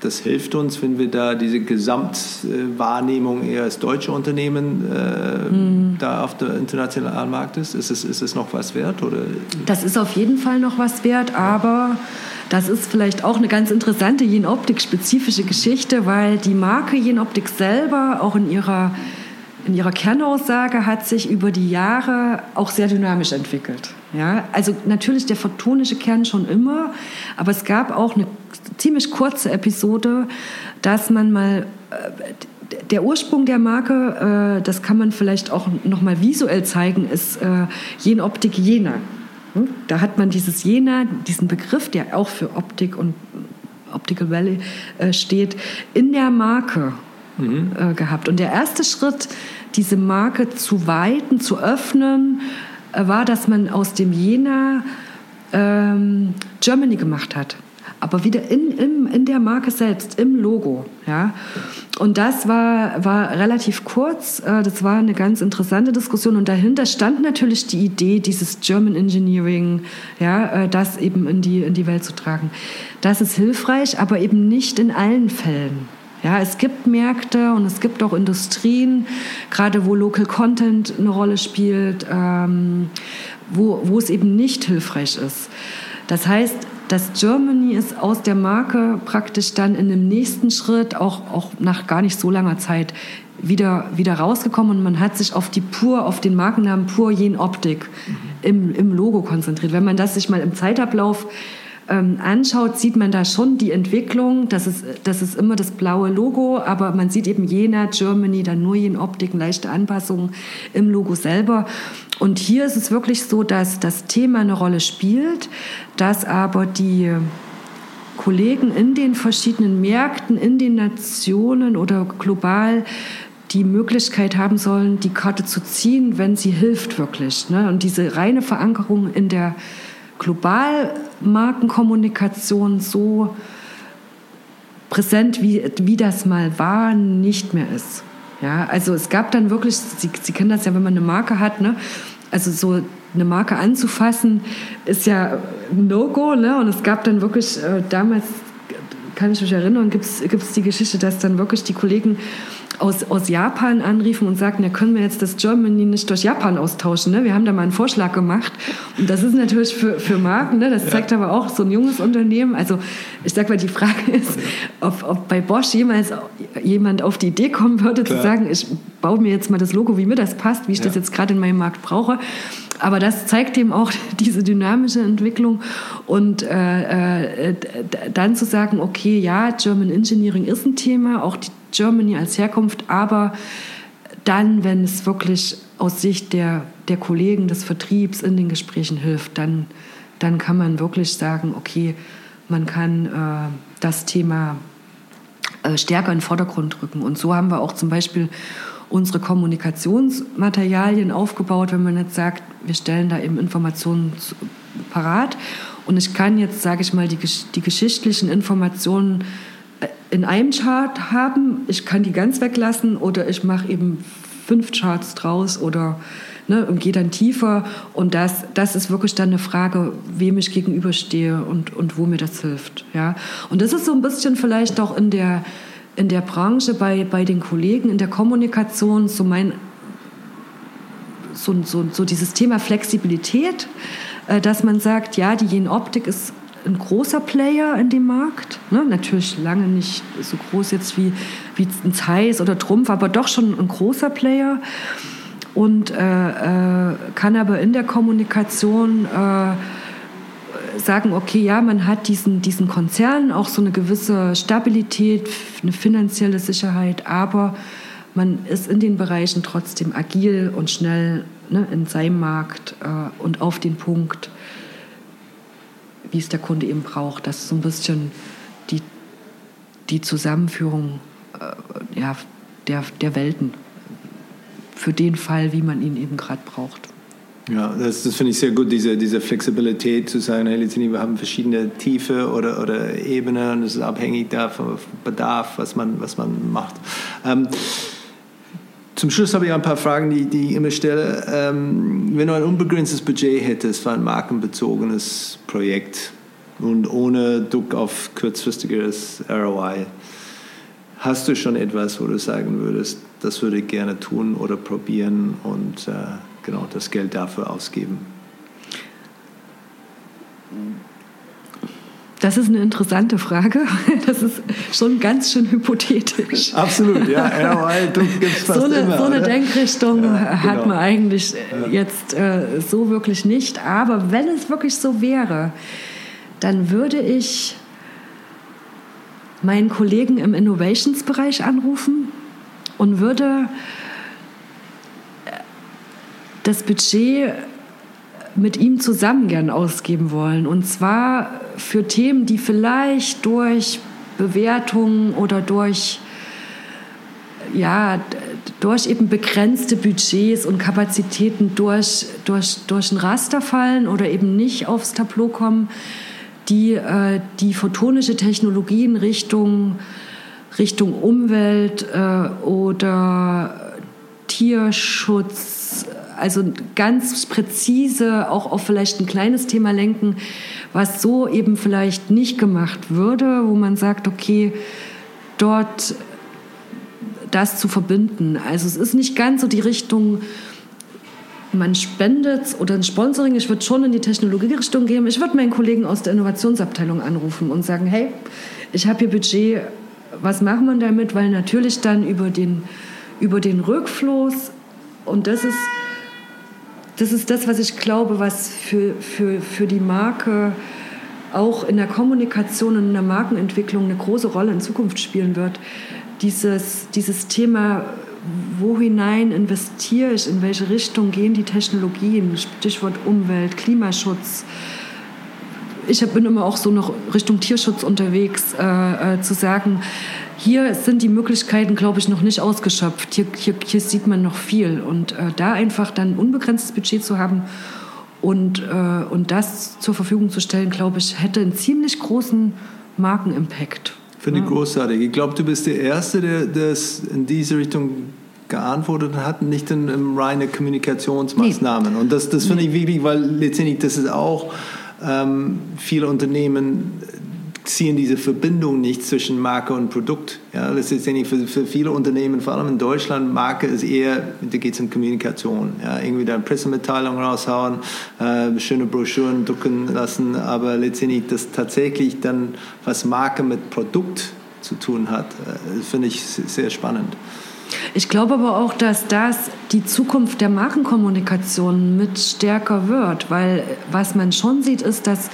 das hilft uns, wenn wir da diese Gesamtwahrnehmung eher als deutsche Unternehmen äh, mhm. da auf der internationalen Markt ist? Ist es, ist es noch was wert? Oder? Das ist auf jeden Fall noch was wert, aber das ist vielleicht auch eine ganz interessante Jenoptik-spezifische Geschichte, weil die Marke Jenoptik selber auch in ihrer, in ihrer Kernaussage hat sich über die Jahre auch sehr dynamisch entwickelt. Ja, also natürlich der photonische Kern schon immer, aber es gab auch eine ziemlich kurze Episode, dass man mal äh, der Ursprung der Marke, äh, das kann man vielleicht auch noch mal visuell zeigen, ist äh, Jenoptik Jena. Hm? Da hat man dieses Jena, diesen Begriff, der auch für Optik und Optical Valley steht, in der Marke mhm. gehabt. Und der erste Schritt, diese Marke zu weiten, zu öffnen, war, dass man aus dem Jena ähm, Germany gemacht hat. Aber wieder in, in, in der Marke selbst, im Logo. Ja? Und das war, war relativ kurz. Äh, das war eine ganz interessante Diskussion. Und dahinter stand natürlich die Idee, dieses German Engineering, ja, äh, das eben in die, in die Welt zu tragen. Das ist hilfreich, aber eben nicht in allen Fällen. Ja, es gibt Märkte und es gibt auch Industrien, gerade wo Local Content eine Rolle spielt, ähm, wo, wo es eben nicht hilfreich ist. Das heißt, das Germany ist aus der Marke praktisch dann in dem nächsten Schritt, auch, auch nach gar nicht so langer Zeit, wieder, wieder rausgekommen und man hat sich auf die Pur, auf den Markennamen Pur Jen Optik mhm. im, im Logo konzentriert. Wenn man das sich mal im Zeitablauf ähm, anschaut, sieht man da schon die Entwicklung. Das ist, das ist immer das blaue Logo, aber man sieht eben Jena, Germany, dann nur in Optiken, leichte Anpassungen im Logo selber. Und hier ist es wirklich so, dass das Thema eine Rolle spielt, dass aber die Kollegen in den verschiedenen Märkten, in den Nationen oder global die Möglichkeit haben sollen, die Karte zu ziehen, wenn sie hilft wirklich. Ne? Und diese reine Verankerung in der Globalmarkenkommunikation so präsent, wie, wie das mal war, nicht mehr ist. Ja, also es gab dann wirklich, Sie, Sie kennen das ja, wenn man eine Marke hat, ne? Also so eine Marke anzufassen, ist ja No-Go. Ne? Und es gab dann wirklich, äh, damals kann ich mich erinnern, gibt es die Geschichte, dass dann wirklich die Kollegen aus, aus Japan anriefen und sagten, ja, können wir jetzt das Germany nicht durch Japan austauschen. Ne? Wir haben da mal einen Vorschlag gemacht. Und das ist natürlich für, für Marken, ne? das zeigt ja. aber auch so ein junges Unternehmen. Also ich sag mal, die Frage ist, ob, ob bei Bosch jemals jemand auf die Idee kommen würde, Klar. zu sagen, ich baue mir jetzt mal das Logo, wie mir das passt, wie ich ja. das jetzt gerade in meinem Markt brauche. Aber das zeigt eben auch diese dynamische Entwicklung. Und äh, äh, dann zu sagen, okay, ja, German Engineering ist ein Thema, auch die Germany als Herkunft, aber dann, wenn es wirklich aus Sicht der, der Kollegen des Vertriebs in den Gesprächen hilft, dann, dann kann man wirklich sagen, okay, man kann äh, das Thema äh, stärker in den Vordergrund rücken. Und so haben wir auch zum Beispiel unsere Kommunikationsmaterialien aufgebaut, wenn man jetzt sagt, wir stellen da eben Informationen parat. Und ich kann jetzt, sage ich mal, die, die geschichtlichen Informationen in einem Chart haben, ich kann die ganz weglassen oder ich mache eben fünf Charts draus oder ne, und gehe dann tiefer. Und das, das ist wirklich dann eine Frage, wem ich gegenüberstehe und, und wo mir das hilft. Ja? Und das ist so ein bisschen vielleicht auch in der, in der Branche bei, bei den Kollegen, in der Kommunikation so mein so, so, so dieses Thema Flexibilität, äh, dass man sagt, ja, die Jenoptik ist ein großer Player in dem Markt. Ne? Natürlich lange nicht so groß jetzt wie, wie ein Zeiss oder Trumpf, aber doch schon ein großer Player. Und äh, äh, kann aber in der Kommunikation äh, sagen, okay, ja, man hat diesen, diesen Konzern auch so eine gewisse Stabilität, eine finanzielle Sicherheit, aber man ist in den Bereichen trotzdem agil und schnell ne, in seinem Markt äh, und auf den Punkt wie es der Kunde eben braucht. Das ist so ein bisschen die, die Zusammenführung äh, ja, der, der Welten für den Fall, wie man ihn eben gerade braucht. Ja, das, das finde ich sehr gut, diese, diese Flexibilität zu sagen, hey, wir haben verschiedene Tiefe oder, oder Ebenen und es ist abhängig davon, Bedarf, was man, was man macht. Ähm, zum Schluss habe ich ein paar Fragen, die, die ich immer stelle. Ähm, wenn du ein unbegrenztes Budget hättest für ein markenbezogenes Projekt, und ohne Druck auf kurzfristigeres ROI. Hast du schon etwas, wo du sagen würdest, das würde ich gerne tun oder probieren und äh, genau das Geld dafür ausgeben? Das ist eine interessante Frage. Das ist schon ganz schön hypothetisch. Absolut, ja. ROI gibt es fast so eine, immer. So eine? Denkrichtung Ja, hat genau. man eigentlich jetzt äh, so wirklich nicht. Aber wenn es wirklich so wäre, dann würde ich meinen Kollegen im Innovations-Bereich anrufen und würde äh, das Budget mit ihm zusammen gern ausgeben wollen. Und zwar für Themen, die vielleicht durch Bewertungen oder durch ja, durch eben begrenzte Budgets und Kapazitäten durch, durch, durch ein Raster fallen oder eben nicht aufs Tableau kommen, die äh, die photonische Technologien Richtung, Richtung Umwelt äh, oder Tierschutz, also ganz präzise auch auf vielleicht ein kleines Thema lenken, was so eben vielleicht nicht gemacht würde, wo man sagt, okay, dort das zu verbinden. Also es ist nicht ganz so die Richtung, man spendet oder ein Sponsoring. Ich würde schon in die Technologierichtung gehen. Ich würde meinen Kollegen aus der Innovationsabteilung anrufen und sagen, hey, ich habe hier Budget, was machen wir damit? Weil natürlich dann über den, über den Rückfluss, und das ist, das ist das, was ich glaube, was für, für, für die Marke auch in der Kommunikation und in der Markenentwicklung eine große Rolle in Zukunft spielen wird. Dieses, dieses Thema, wo hinein investiere ich, in welche Richtung gehen die Technologien, Stichwort Umwelt, Klimaschutz. Ich bin immer auch so noch Richtung Tierschutz unterwegs, äh, äh, zu sagen, hier sind die Möglichkeiten, glaube ich, noch nicht ausgeschöpft. Hier, hier, hier sieht man noch viel. Und äh, da einfach dann ein unbegrenztes Budget zu haben und, äh, und das zur Verfügung zu stellen, glaube ich, hätte einen ziemlich großen Markenimpact. Finde ich großartig. Ich glaube, du bist der Erste, der das in diese Richtung geantwortet hat, nicht in, in reine Kommunikationsmaßnahmen. Und das, das finde ich wichtig, weil letztendlich das ist auch, ähm, viele Unternehmen ziehen diese Verbindung nicht zwischen Marke und Produkt. Ja, das ist letztendlich für, für viele Unternehmen, vor allem in Deutschland, Marke ist eher, da geht es um Kommunikation. Ja, irgendwie da eine Pressemitteilung raushauen, äh, schöne Broschüren drucken lassen, aber letztendlich das tatsächlich dann, was Marke mit Produkt zu tun hat, äh, finde ich sehr spannend. Ich glaube aber auch, dass das die Zukunft der Markenkommunikation mit stärker wird, weil was man schon sieht, ist, dass,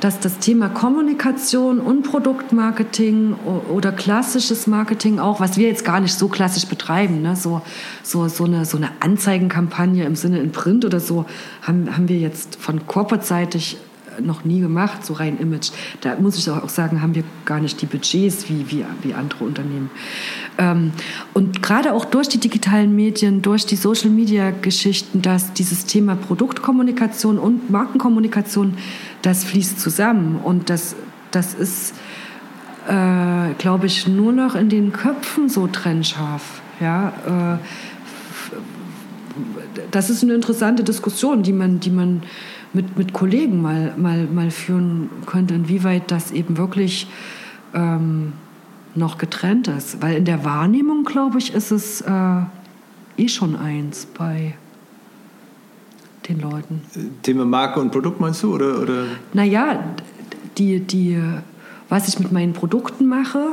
dass das Thema Kommunikation und Produktmarketing oder klassisches Marketing auch, was wir jetzt gar nicht so klassisch betreiben, ne? so, so, so, eine, so eine Anzeigenkampagne im Sinne in Print oder so, haben, haben wir jetzt von corporate-seitig noch nie gemacht, so rein Image. Da muss ich auch sagen, haben wir gar nicht die Budgets wie, wie, wie andere Unternehmen. Ähm, und gerade auch durch die digitalen Medien, durch die Social-Media-Geschichten, dass dieses Thema Produktkommunikation und Markenkommunikation, das fließt zusammen. Und das, das ist, äh, glaube ich, nur noch in den Köpfen so trennscharf. Ja, äh, das ist eine interessante Diskussion, die man, die man mit, mit Kollegen mal, mal, mal führen könnte, inwieweit das eben wirklich ähm, noch getrennt ist. Weil in der Wahrnehmung, glaube ich, ist es äh, eh schon eins bei den Leuten. Thema Marke und Produkt meinst du? Oder, oder? Naja, die, die, was ich mit meinen Produkten mache,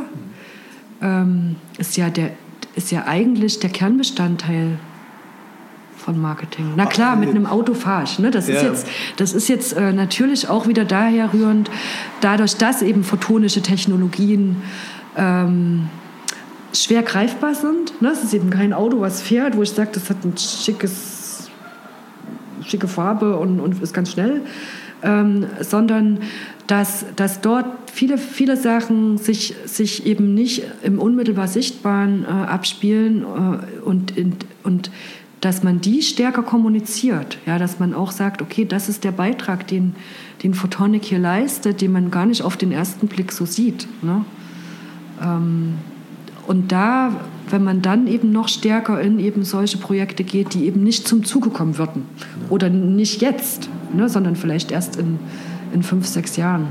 ähm, ist, ja der, ist ja eigentlich der Kernbestandteil von Marketing. Na klar, mit einem Auto fahre ich. Ne? Das, ist Ja. jetzt, das ist jetzt äh, natürlich auch wieder daher rührend, dadurch, dass eben photonische Technologien ähm, schwer greifbar sind. Ne? Es ist eben kein Auto, was fährt, wo ich sage, das hat ein schickes, schicke Farbe und, und ist ganz schnell, ähm, sondern dass, dass dort viele, viele Sachen sich, sich eben nicht im unmittelbar Sichtbaren äh, abspielen äh, und, in, und dass man die stärker kommuniziert. Ja, dass man auch sagt, okay, das ist der Beitrag, den, den Photonic hier leistet, den man gar nicht auf den ersten Blick so sieht. Ne? Ähm, und da, wenn man dann eben noch stärker in eben solche Projekte geht, die eben nicht zum Zuge kommen würden oder nicht jetzt, ne, sondern vielleicht erst in, in fünf, sechs Jahren.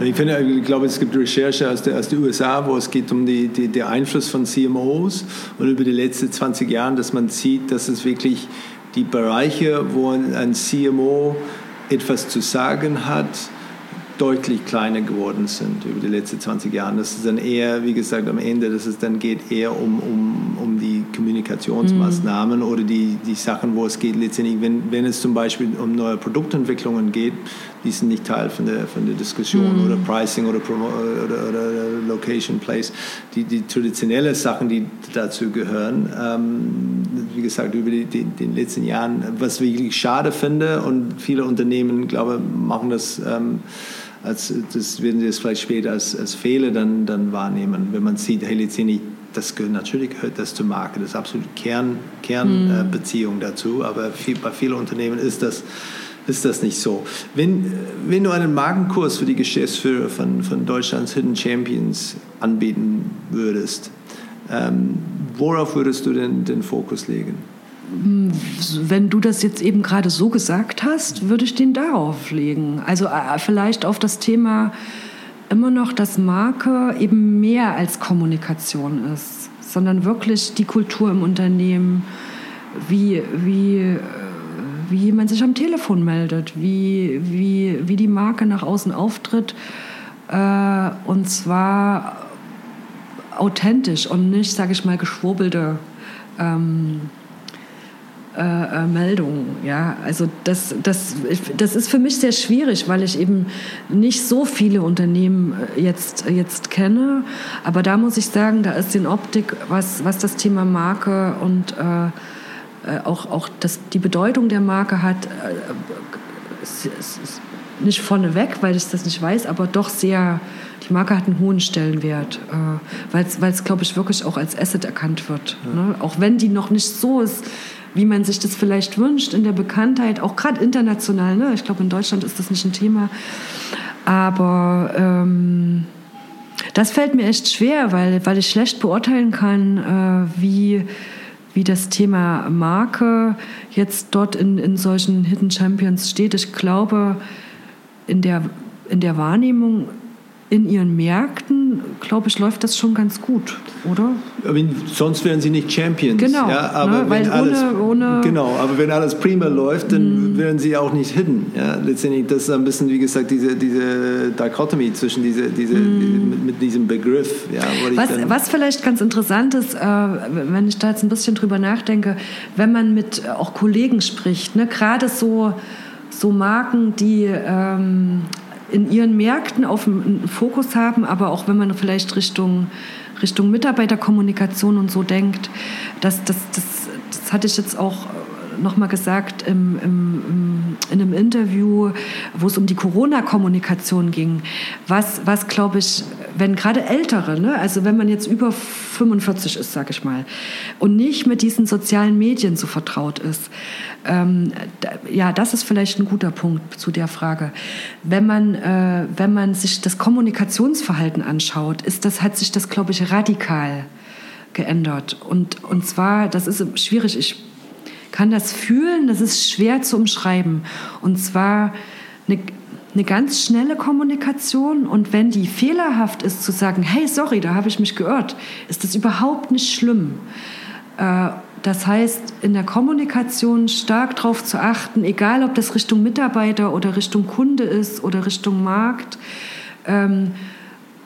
Ich, finde, ich glaube, es gibt Recherche aus der, aus den USA, wo es geht um die, die, den Einfluss von CMOs und über die letzten 20 Jahre, dass man sieht, dass es wirklich die Bereiche, wo ein CMO etwas zu sagen hat, deutlich kleiner geworden sind über die letzten 20 Jahre. Das ist dann eher, wie gesagt, am Ende, dass es dann geht eher um, um, um die Kommunikationsmaßnahmen mhm. oder die, die Sachen, wo es geht letztendlich, wenn, wenn es zum Beispiel um neue Produktentwicklungen geht, die sind nicht Teil von der, von der Diskussion mhm. oder Pricing oder, oder, oder, Location, Place. Die, die traditionellen Sachen, die dazu gehören, ähm, wie gesagt, über die, die, den letzten Jahren, was ich wirklich schade finde und viele Unternehmen, glaube machen das ähm, als, das werden sie es vielleicht später als, als Fehler dann, dann wahrnehmen, wenn man sieht, hey, letztendlich, das gehört, natürlich gehört das zur Marke, das ist absolut Kern, Kernbeziehung mhm. äh, dazu, aber viel, bei vielen Unternehmen ist das, ist das nicht so. Wenn, wenn du einen Markenkurs für die Geschäftsführer von, von Deutschlands Hidden Champions anbieten würdest, ähm, worauf würdest du denn den Fokus legen? Wenn du das jetzt eben gerade so gesagt hast, würde ich den darauf legen. Also äh, vielleicht auf das Thema immer noch, dass Marke eben mehr als Kommunikation ist, sondern wirklich die Kultur im Unternehmen, wie, wie, äh, wie man sich am Telefon meldet, wie, wie, wie die Marke nach außen auftritt. Äh, und zwar authentisch und nicht, sage ich mal, geschwurbelte ähm, äh, äh, Meldungen. Ja, also das, das, das ist für mich sehr schwierig, weil ich eben nicht so viele Unternehmen äh, jetzt, jetzt kenne. Aber da muss ich sagen, da ist in Optik, was, was das Thema Marke und äh, äh auch, auch das, die Bedeutung der Marke hat, äh, ist, ist nicht vorneweg, weil ich das nicht weiß, aber doch sehr, die Marke hat einen hohen Stellenwert, äh, weil es, glaube ich, wirklich auch als Asset erkannt wird. Ja. Ne? Auch wenn die noch nicht so ist, wie man sich das vielleicht wünscht in der Bekanntheit, auch gerade international. Ne? Ich glaube, in Deutschland ist das nicht ein Thema. Aber ähm, das fällt mir echt schwer, weil, weil ich schlecht beurteilen kann, äh, wie, wie das Thema Marke jetzt dort in, in solchen Hidden Champions steht. Ich glaube, in der, in der Wahrnehmung in ihren Märkten, glaube ich, läuft das schon ganz gut, oder? Aber sonst wären sie nicht Champions. Genau, ja, aber ne, wenn alles, ohne, ohne, genau, aber wenn alles prima läuft, dann mm. wären sie auch nicht hidden. Ja, letztendlich, das ist ein bisschen, wie gesagt, diese, diese Dichotomie zwischen diese, diese, mm. mit, mit, diesem Begriff. Ja, was, was vielleicht ganz interessant ist, äh, wenn ich da jetzt ein bisschen drüber nachdenke, wenn man mit auch Kollegen spricht, ne, gerade so so Marken, die ähm, in ihren Märkten auf einen Fokus haben, aber auch wenn man vielleicht Richtung, Richtung Mitarbeiterkommunikation und so denkt, das, das, das, das hatte ich jetzt auch nochmal gesagt im, im, in einem Interview, wo es um die Corona-Kommunikation ging. Was, was glaube ich, wenn gerade Ältere, ne, also wenn man jetzt über 45 ist, sage ich mal, und nicht mit diesen sozialen Medien so vertraut ist, ähm, ja, das ist vielleicht ein guter Punkt zu der Frage. Wenn man, äh, wenn man sich das Kommunikationsverhalten anschaut, ist das, hat sich das, glaube ich, radikal geändert. Und, und zwar, das ist schwierig, ich kann das fühlen, das ist schwer zu umschreiben. Und zwar eine, eine ganz schnelle Kommunikation und wenn die fehlerhaft ist, zu sagen, hey, sorry, da habe ich mich geirrt, ist das überhaupt nicht schlimm. Äh, das heißt, in der Kommunikation stark darauf zu achten, egal ob das Richtung Mitarbeiter oder Richtung Kunde ist oder Richtung Markt, ähm,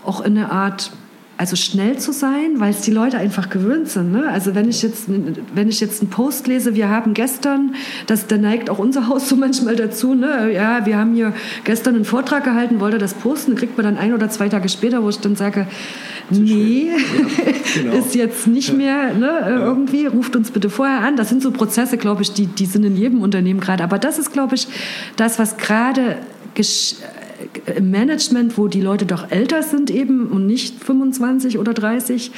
auch in eine Art also schnell zu sein, weil es die Leute einfach gewöhnt sind. Ne? Also wenn ich jetzt wenn ich jetzt einen Post lese, wir haben gestern, das da neigt auch unser Haus so manchmal dazu, ne? ja, wir haben hier gestern einen Vortrag gehalten, wollte das posten, kriegt man dann ein oder zwei Tage später, wo ich dann sage, nee, ja, genau. ist jetzt nicht mehr ne, ja. irgendwie, ruft uns bitte vorher an. Das sind so Prozesse, glaube ich, die, die sind in jedem Unternehmen gerade. Aber das ist, glaube ich, das, was gerade im Management, wo die Leute doch älter sind eben und nicht 25 oder 30,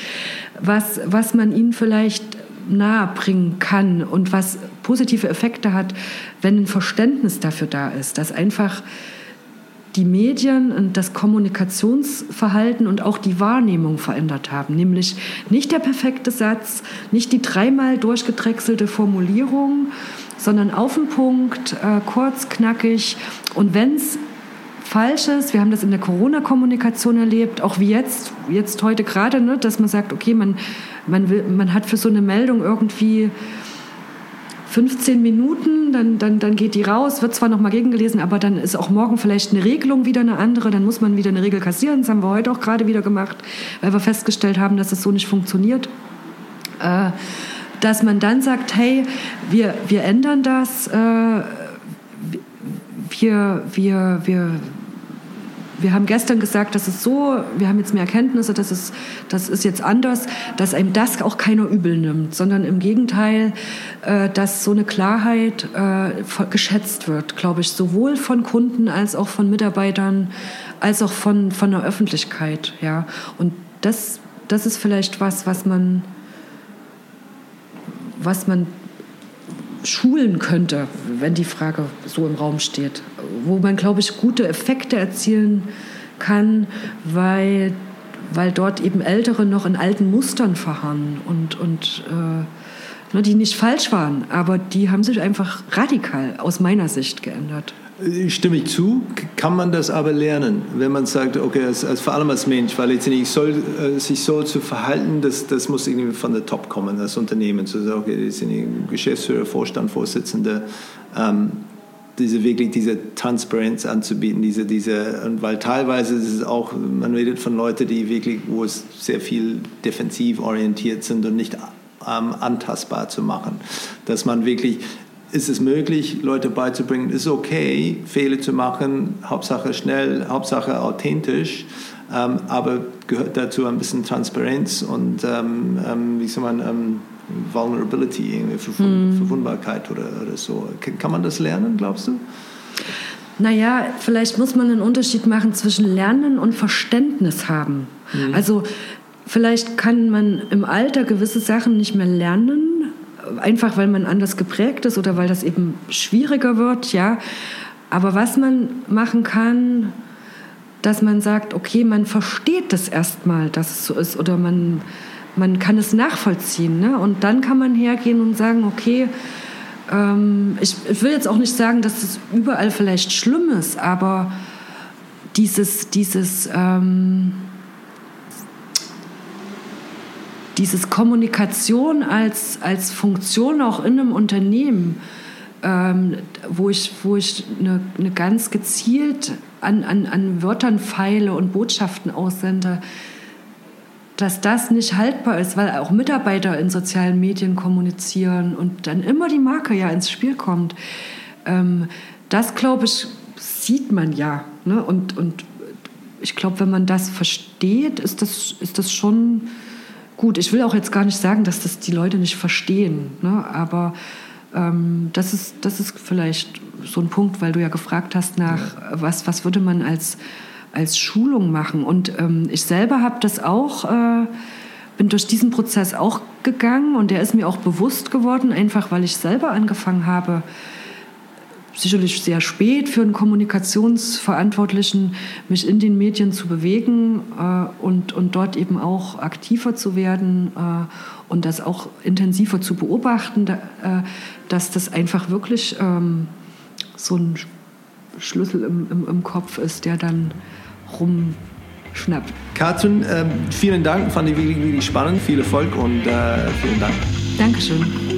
was, was man ihnen vielleicht nahe bringen kann und was positive Effekte hat, wenn ein Verständnis dafür da ist, dass einfach die Medien und das Kommunikationsverhalten und auch die Wahrnehmung verändert haben. Nämlich nicht der perfekte Satz, nicht die dreimal durchgedrechselte Formulierung, sondern auf den Punkt, äh, kurz, knackig und wenn es Falsches. Wir haben das in der Corona-Kommunikation erlebt, auch wie jetzt, jetzt heute gerade, ne, dass man sagt, okay, man, man, will, man hat für so eine Meldung irgendwie 15 Minuten, dann, dann, dann geht die raus, wird zwar nochmal gegengelesen, aber dann ist auch morgen vielleicht eine Regelung wieder eine andere, dann muss man wieder eine Regel kassieren. Das haben wir heute auch gerade wieder gemacht, weil wir festgestellt haben, dass es so nicht funktioniert. Äh, dass man dann sagt, hey, wir, wir ändern das, äh, wir, wir, wir, wir haben gestern gesagt, das ist so, wir haben jetzt mehr Erkenntnisse, das ist, das ist jetzt anders, dass einem das auch keiner übel nimmt, sondern im Gegenteil, äh, dass so eine Klarheit äh, geschätzt wird, glaube ich, sowohl von Kunden als auch von Mitarbeitern, als auch von, von der Öffentlichkeit. Ja. Und das, das ist vielleicht was, was man, was man schulen könnte, wenn die Frage so im Raum steht. Wo man, glaube ich, gute Effekte erzielen kann, weil, weil dort eben Ältere noch in alten Mustern verharren und, und äh, ne, die nicht falsch waren, aber die haben sich einfach radikal aus meiner Sicht geändert. Stimme ich zu, kann man das aber lernen, wenn man sagt, okay, als, als vor allem als Mensch, weil letztendlich soll, äh, sich so zu verhalten, das, das muss irgendwie von der Top kommen, das Unternehmen, zu sagen, okay, das sind Geschäftsführer, Vorstand, Vorsitzende, ähm, diese wirklich diese Transparenz anzubieten, diese, diese, und weil teilweise ist es auch, man redet von Leuten, die wirklich, wo es sehr viel defensiv orientiert sind und nicht ähm, antastbar zu machen, dass man wirklich ist es möglich, Leute beizubringen, ist okay, Fehler zu machen, Hauptsache schnell, Hauptsache authentisch, ähm, aber gehört dazu ein bisschen Transparenz und, ähm, ähm, wie soll man, ähm, Vulnerability, Verwund mm. Verwundbarkeit oder, oder so. Kann man das lernen, glaubst du? Naja, vielleicht muss man einen Unterschied machen zwischen Lernen und Verständnis haben. Mhm. Also vielleicht kann man im Alter gewisse Sachen nicht mehr lernen, einfach weil man anders geprägt ist oder weil das eben schwieriger wird, ja. Aber was man machen kann, dass man sagt, okay, man versteht das erstmal, dass es so ist, oder man, man kann es nachvollziehen. Ne? Und dann kann man hergehen und sagen, okay, ähm, ich, ich, will jetzt auch nicht sagen, dass es überall vielleicht schlimm ist, aber dieses, dieses ähm, dieses Kommunikation als, als Funktion auch in einem Unternehmen, ähm, wo ich, wo ich eine, eine ganz gezielt an, an, an Wörtern feile und Botschaften aussende, dass das nicht haltbar ist, weil auch Mitarbeiter in sozialen Medien kommunizieren und dann immer die Marke ja ins Spiel kommt. Ähm, das, glaube ich, sieht man ja. Ne? Und, und ich glaube, wenn man das versteht, ist das, ist das schon gut. Ich will auch jetzt gar nicht sagen, dass das die Leute nicht verstehen, ne? aber ähm, das, ist, das ist vielleicht so ein Punkt, weil du ja gefragt hast nach, ja. was, was würde man als, als Schulung machen. Und ähm, ich selber habe das auch, äh, bin durch diesen Prozess auch gegangen und der ist mir auch bewusst geworden, einfach weil ich selber angefangen habe, sicherlich sehr spät für einen Kommunikationsverantwortlichen, mich in den Medien zu bewegen äh, und, und dort eben auch aktiver zu werden äh, und das auch intensiver zu beobachten, da, äh, dass das einfach wirklich ähm, so ein Schlüssel im, im, im, Kopf ist, der dann rumschnappt. Katrin, ähm, vielen Dank, fand ich wirklich, wirklich spannend, viel Erfolg und äh, vielen Dank. Dankeschön.